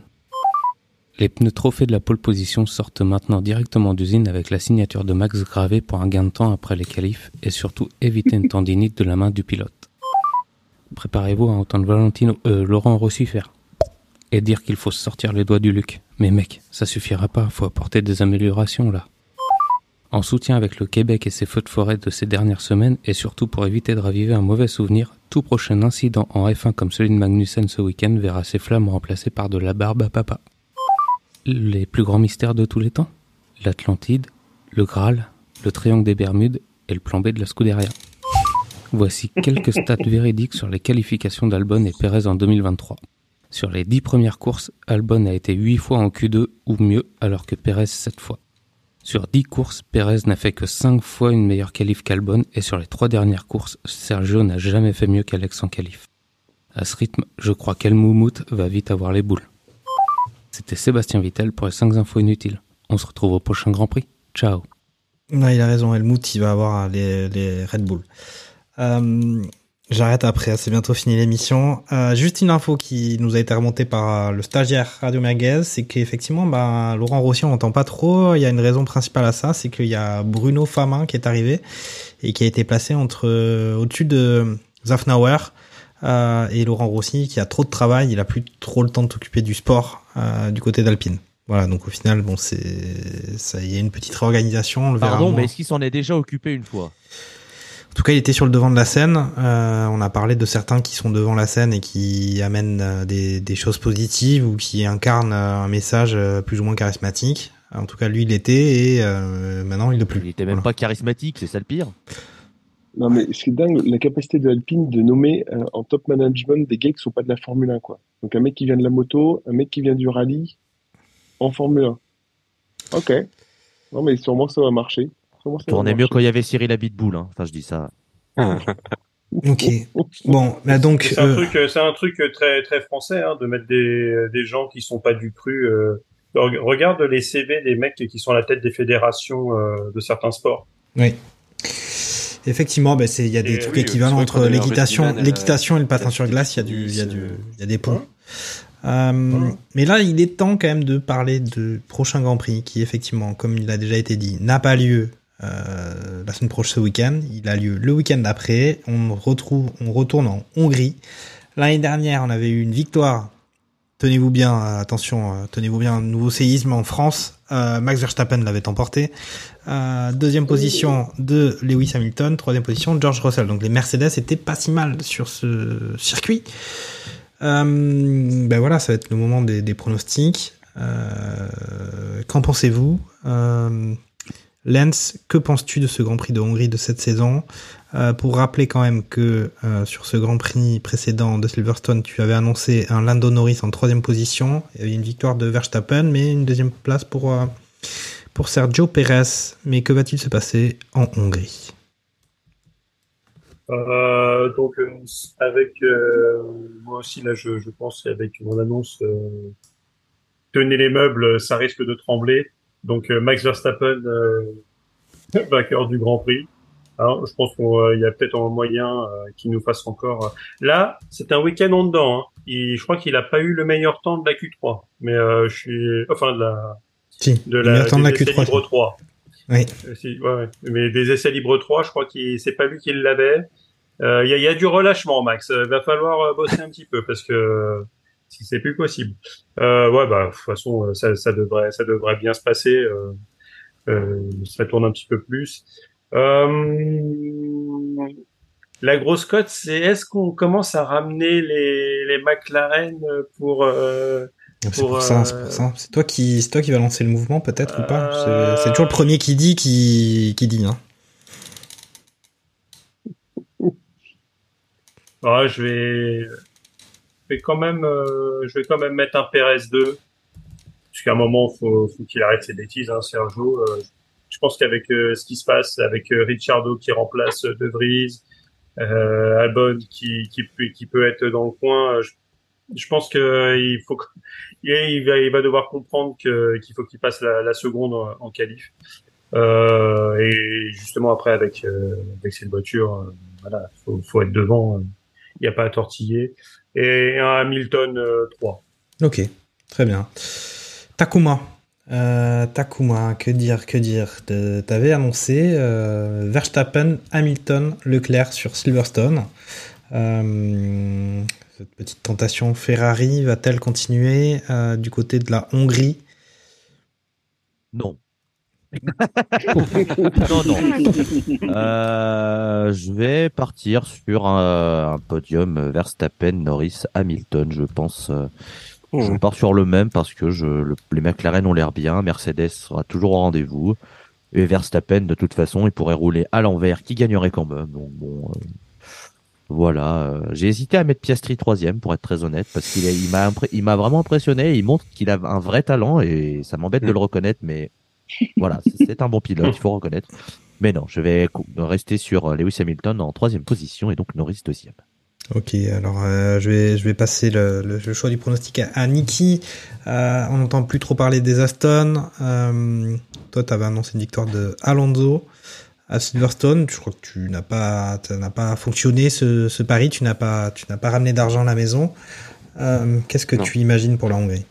Les pneus trophées de la pole position sortent maintenant directement d'usine avec la signature de Max Gravé pour un gain de temps après les qualifs et surtout éviter une tendinite de la main du pilote. Préparez-vous à entendre Valentino, euh, Laurent Rossi faire et dire qu'il faut sortir les doigts du Luc. Mais mec, ça suffira pas, faut apporter des améliorations là. En soutien avec le Québec et ses feux de forêt de ces dernières semaines, et surtout pour éviter de raviver un mauvais souvenir, tout prochain incident en F1 comme celui de Magnussen ce week-end verra ses flammes remplacées par de la barbe à papa. Les plus grands mystères de tous les temps? L'Atlantide, le Graal, le Triangle des Bermudes et le plan B de la Scuderia. Voici quelques stats véridiques sur les qualifications d'Albon et Perez en 2023. Sur les dix premières courses, Albon a été 8 fois en Q2 ou mieux, alors que Perez 7 fois. Sur 10 courses, Perez n'a fait que 5 fois une meilleure qualif qu'Albon, et sur les 3 dernières courses, Sergio n'a jamais fait mieux qu'Alex en qualif. À ce rythme, je crois qu'Elmoumout va vite avoir les boules. C'était Sébastien Vittel pour les 5 infos inutiles. On se retrouve au prochain Grand Prix. Ciao Non, il a raison. Helmut, il va avoir les, les Red Bull. Euh, J'arrête après, c'est bientôt fini l'émission. Euh, juste une info qui nous a été remontée par euh, le stagiaire Radio Merguez, c'est qu'effectivement, bah, Laurent Rossi, on n'entend pas trop. Il y a une raison principale à ça, c'est qu'il y a Bruno Famin qui est arrivé et qui a été placé entre euh, au-dessus de Zafnauer euh, et Laurent Rossi, qui a trop de travail. Il a plus trop le temps de s'occuper du sport euh, du côté d'Alpine. Voilà, donc au final, bon, c'est ça, il y a une petite réorganisation. On le verra Pardon, moins. mais est-ce qu'il s'en est déjà occupé une fois? Tout cas, il était sur le devant de la scène. Euh, on a parlé de certains qui sont devant la scène et qui amènent euh, des, des choses positives ou qui incarnent euh, un message euh, plus ou moins charismatique. En tout cas, lui, il l'était et euh, maintenant, il ne plus. Il était même pas charismatique, c'est ça le pire. Non, mais c'est dingue, la capacité de Alpine de nommer euh, en top management des gars qui sont pas de la Formule 1, quoi. Donc un mec qui vient de la moto, un mec qui vient du rallye en Formule 1. Ok. Non, mais sûrement ça va marcher. Va Tournait mieux quand il y avait Cyril Abitboul. Hein. Enfin, je dis ça. Ok. Bon, bah donc. C'est un euh, truc, euh, c'est un truc euh, très très français hein, de mettre des des gens qui sont pas du cru. euh. Re- Regarde les CV des mecs qui sont à la tête des fédérations euh, de certains sports. Oui. Effectivement, bah, c'est il y a des Et trucs oui, équivalents entre l'équitation, l'équitation et le patin sur glace. Il y a du, il y a du, il y a des ponts. Euh, mais là, il est temps quand même de parler de prochain Grand Prix qui, effectivement, comme il a déjà été dit, n'a pas lieu euh, la semaine prochaine ce week-end. Il a lieu le week-end d'après. On retrouve, on retourne en Hongrie. L'année dernière, on avait eu une victoire. Tenez-vous bien, euh, attention, euh, tenez-vous bien, nouveau séisme en France. Max Verstappen l'avait emporté. Deuxième position de Lewis Hamilton. Troisième position de George Russell. Donc les Mercedes étaient pas si mal sur ce circuit. Ben voilà, ça va être le moment des, pronostics. Qu'en pensez-vous? Lens, que penses-tu de ce Grand Prix de Hongrie de cette saison? Euh, Pour rappeler quand même que euh, sur ce Grand Prix précédent de Silverstone, tu avais annoncé un Lando Norris en troisième position. Avait une victoire de Verstappen, mais une deuxième place pour, euh, pour Sergio Perez. Mais que va-t-il se passer en Hongrie? Donc avec moi aussi là je, je pense avec mon annonce tenez les meubles ça risque de trembler donc euh, Max Verstappen euh, vainqueur du Grand Prix Alors, je pense qu'il y a peut-être un moyen euh, qu'il nous fasse encore euh, là c'est un week-end en dedans hein. Il- je crois qu'il a pas eu le meilleur temps de la Q3 mais euh, je suis enfin de la Si, de la, temps de la des essais Q3. libres 3 Oui. euh, si, ouais, ouais. Mais des essais libres 3, je crois qu'il c'est pas lui qui l'avait. Euh, Il y, a, y a du relâchement, Max. Il va falloir euh, bosser un petit peu parce que euh, si c'est plus possible. Euh, ouais, bah de toute façon, euh, ça, ça devrait, ça devrait bien se passer. Euh, euh, ça tourne un petit peu plus. La grosse cote, c'est est-ce qu'on commence à ramener les, les McLaren pour C'est pour, ça, c'est pour ça. C'est toi qui, c'est toi qui va lancer le mouvement peut-être ou pas? C'est- C'est toujours le premier qui dit qui, qui dit. Hein. Ah, je vais, vais quand même, euh, je vais quand même mettre un Perez 2. Parce qu'à un moment, faut, faut qu'il arrête ses bêtises, hein, Sergio. Euh, je pense qu'avec euh, ce qui se passe, avec euh, Ricciardo qui remplace euh, De Vries, Albon qui, qui, qui peut être dans le coin, je, je pense que il faut, il, va, il va devoir comprendre que qu'il faut qu'il passe la, la seconde en, en qualif. Euh, et justement après avec euh, avec cette voiture, euh, voilà, faut, faut être devant. Il n'y a pas à tortiller. Et un Hamilton euh, 3. Ok, très bien. Takuma. Euh, Takuma, que dire, que dire De- T'avais annoncé euh, Verstappen, Hamilton, Leclerc sur Silverstone. Euh, cette petite tentation Ferrari va-t-elle continuer euh, du côté de la Hongrie? Non. Non, non. Euh, je vais partir sur un, un podium Verstappen, Norris, Hamilton, je pense. euh, Je pars sur le même parce que je, le- les McLaren ont l'air bien, Mercedes sera toujours au rendez-vous. Et Verstappen, de toute façon, il pourrait rouler à l'envers, qui gagnerait quand même. Donc bon, euh, voilà. euh, J'ai hésité à mettre Piastri troisième, pour être très honnête, parce qu'il il m'a impré- il m'a vraiment impressionné. Il montre qu'il a un vrai talent et ça m'embête de le reconnaître, mais voilà, c'est- un bon pilote, il faut reconnaître. Mais non, je vais rester sur euh, Lewis Hamilton en troisième position et donc Norris deuxième. Ok, alors euh, je vais je vais passer le, le- le choix du pronostic à, à Niki. Euh, on n'entend plus trop parler des Aston. Euh, toi, tu avais annoncé une victoire de Alonso. à Silverstone. Je crois que tu n'as pas, pas fonctionné ce, ce pari. Tu n'as pas, tu n'as pas ramené d'argent à la maison. Euh, Qu'est-ce que Non. tu imagines pour la Hongrie?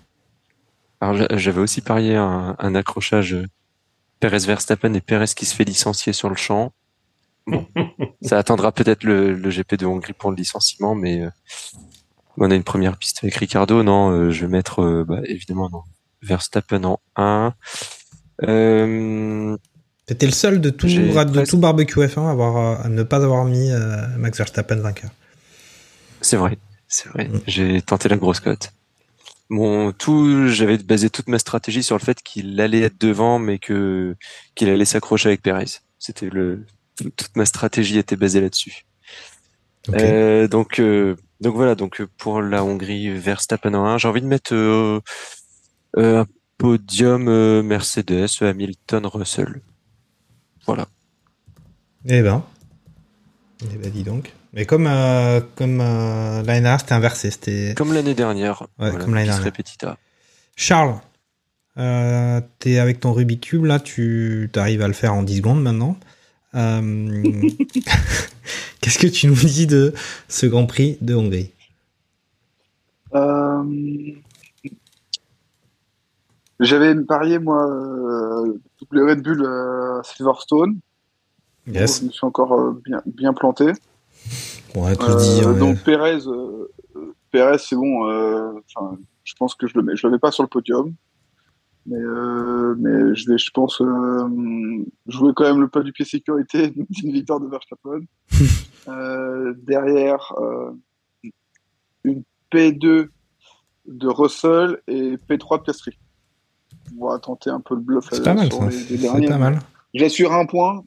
Alors j'a- j'avais aussi parié un, un accrochage euh, Perez Verstappen et Perez qui se fait licencier sur le champ. Bon, ça attendra peut-être le, le GP de Hongrie pour le licenciement, mais euh, on a une première piste avec Ricardo. Non, euh, je vais mettre euh, bah, évidemment non, Verstappen en 1. Euh, T'étais le seul de tout, de tout barbecue F1 à, avoir, à ne pas avoir mis euh, Max Verstappen vainqueur. C'est vrai, c'est vrai. J'ai tenté la grosse cote. Mon tout, j'avais basé toute ma stratégie sur le fait qu'il allait être devant, mais que qu'il allait s'accrocher avec Perez. C'était le toute ma stratégie était basée là-dessus. Euh, donc euh, donc voilà. Donc euh, pour la Hongrie, Verstappen en 1. J'ai envie de mettre euh, un podium euh, Mercedes, Hamilton, Russell. Voilà. Eh ben. Eh ben, dis donc. Mais comme, euh, comme euh, l'année dernière, c'était inversé. C'était... Comme l'année dernière. Ouais, Voilà, comme l'année bis dernière. repetita. Charles, euh, t'es avec ton Rubik's Cube, là, tu arrives à le faire en 10 secondes maintenant. Euh, Qu'est-ce que tu nous dis de ce Grand Prix de Hongrie? Euh, J'avais parié, moi, euh, double Red Bull à Silverstone. Yes. Je me suis encore euh, bien, bien planté. On va tous Euh, donc Pérez, euh, Pérez, c'est bon. euh, je pense que je le mets. Je le mets pas sur le podium, mais euh, mais je vais, je pense, euh, jouer quand même le pas du pied sécurité d'une victoire de Verstappen. Euh, derrière, une P2 de Russell et P3 de Piastri. On va tenter un peu le bluff C'est pas mal, sur ça. C'est pas mal. J'assure un point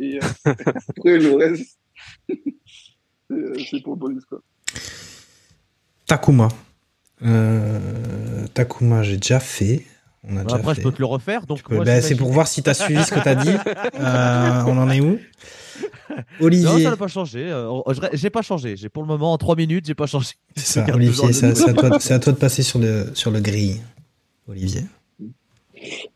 et après le reste, c'est euh, c'est pour le bonus quoi. Takuma. Euh, Takuma, j'ai déjà fait. On a déjà Après, fait. je peux te le refaire. Donc, Tu peux- moi, bah, c'est pour voir si t'as suivi ce que t'as dit. Euh, on en est où? Non, Olivier. ça n'a pas changé. Euh, J'ai pas changé. J'ai pour le moment en 3 minutes, j'ai pas changé. C'est ça, Olivier, à, toi- c'est à toi de passer sur le, sur le grill. Olivier.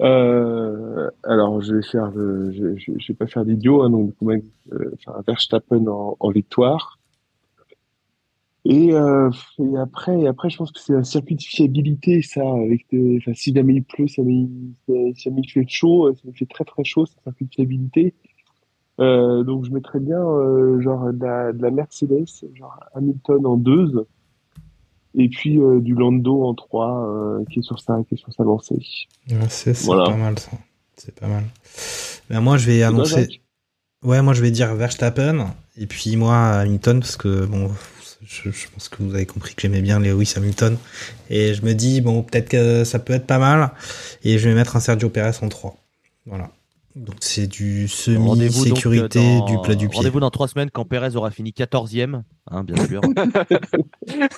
Euh, alors, je vais faire le, je, vais pas faire d'idiot, hein, donc, coup, même, euh, un Verstappen en, victoire. Et, euh, après, après, je pense que c'est un circuit de fiabilité, ça, enfin, si jamais il pleut, si jamais si il fait chaud, euh, si il fait très très chaud, c'est un circuit de fiabilité. Euh, donc, je mettrais bien, euh, genre, de la, de la Mercedes, genre Hamilton en deux, et puis euh, du Lando en trois, euh, qui est sur sa, qui est sur sa lancée. Ouais, c'est Voilà. pas mal ça. C'est pas mal. Ben, moi, je vais annoncer. Jacques Ouais, moi, je vais dire Verstappen. Et puis, moi, Hamilton, parce que, bon, je, je pense que vous avez compris que j'aimais bien Lewis Hamilton. Et je me dis, bon, peut-être que ça peut être pas mal. Et je vais mettre un Sergio Perez en 3. Voilà. Donc, c'est du semi-sécurité euh, dans- du plat du pied. Rendez-vous dans 3 semaines quand Perez aura fini 14ème, hein, bien sûr.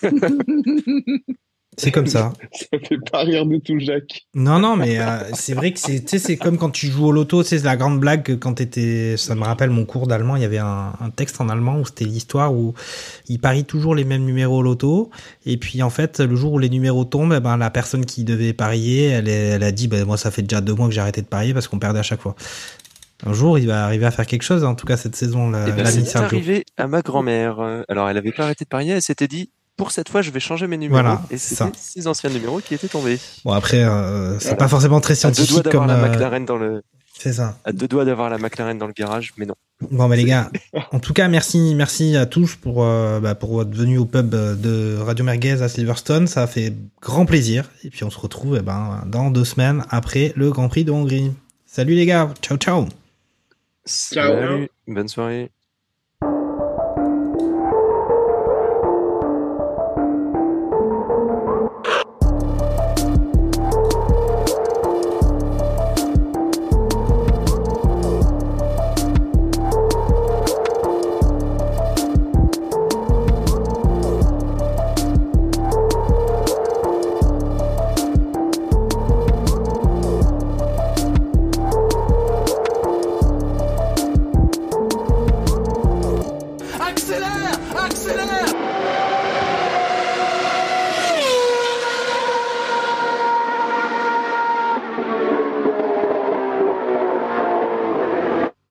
C'est comme ça. Ça fait pas rire du tout, Jacques. Non, non, mais euh, c'est vrai que c'est, tu sais, c'est comme quand tu joues au loto, c'est la grande blague que quand t'étais, ça me rappelle mon cours d'allemand, il y avait un, un texte en allemand où c'était l'histoire où il parie toujours les mêmes numéros au loto, et puis en fait, le jour où les numéros tombent, eh ben, la personne qui devait parier, elle, elle a dit, ben, moi, ça fait déjà deux mois que j'ai arrêté de parier parce qu'on perdait à chaque fois. Un jour, il va arriver à faire quelque chose, en tout cas, cette saison, la, Eh ben, c'est arrivé à ma grand-mère. Euh, Alors, elle avait pas arrêté de parier, elle s'était dit, pour cette fois, je vais changer mes numéros. Voilà, et c'est six anciens numéros qui étaient tombés. Bon, après, euh, c'est Voilà. pas forcément très À deux doigts scientifique d'avoir comme, la euh, McLaren dans le. c'est ça. À deux doigts d'avoir la McLaren dans le garage, mais non. Bon bah les gars, en tout cas merci merci à tous pour euh, bah, pour votre venue au pub euh, de Radio Merguez à Silverstone, ça a fait grand plaisir et puis on se retrouve eh ben dans deux semaines après le Grand Prix de Hongrie. Salut les gars, ciao ciao. Salut, bonne soirée.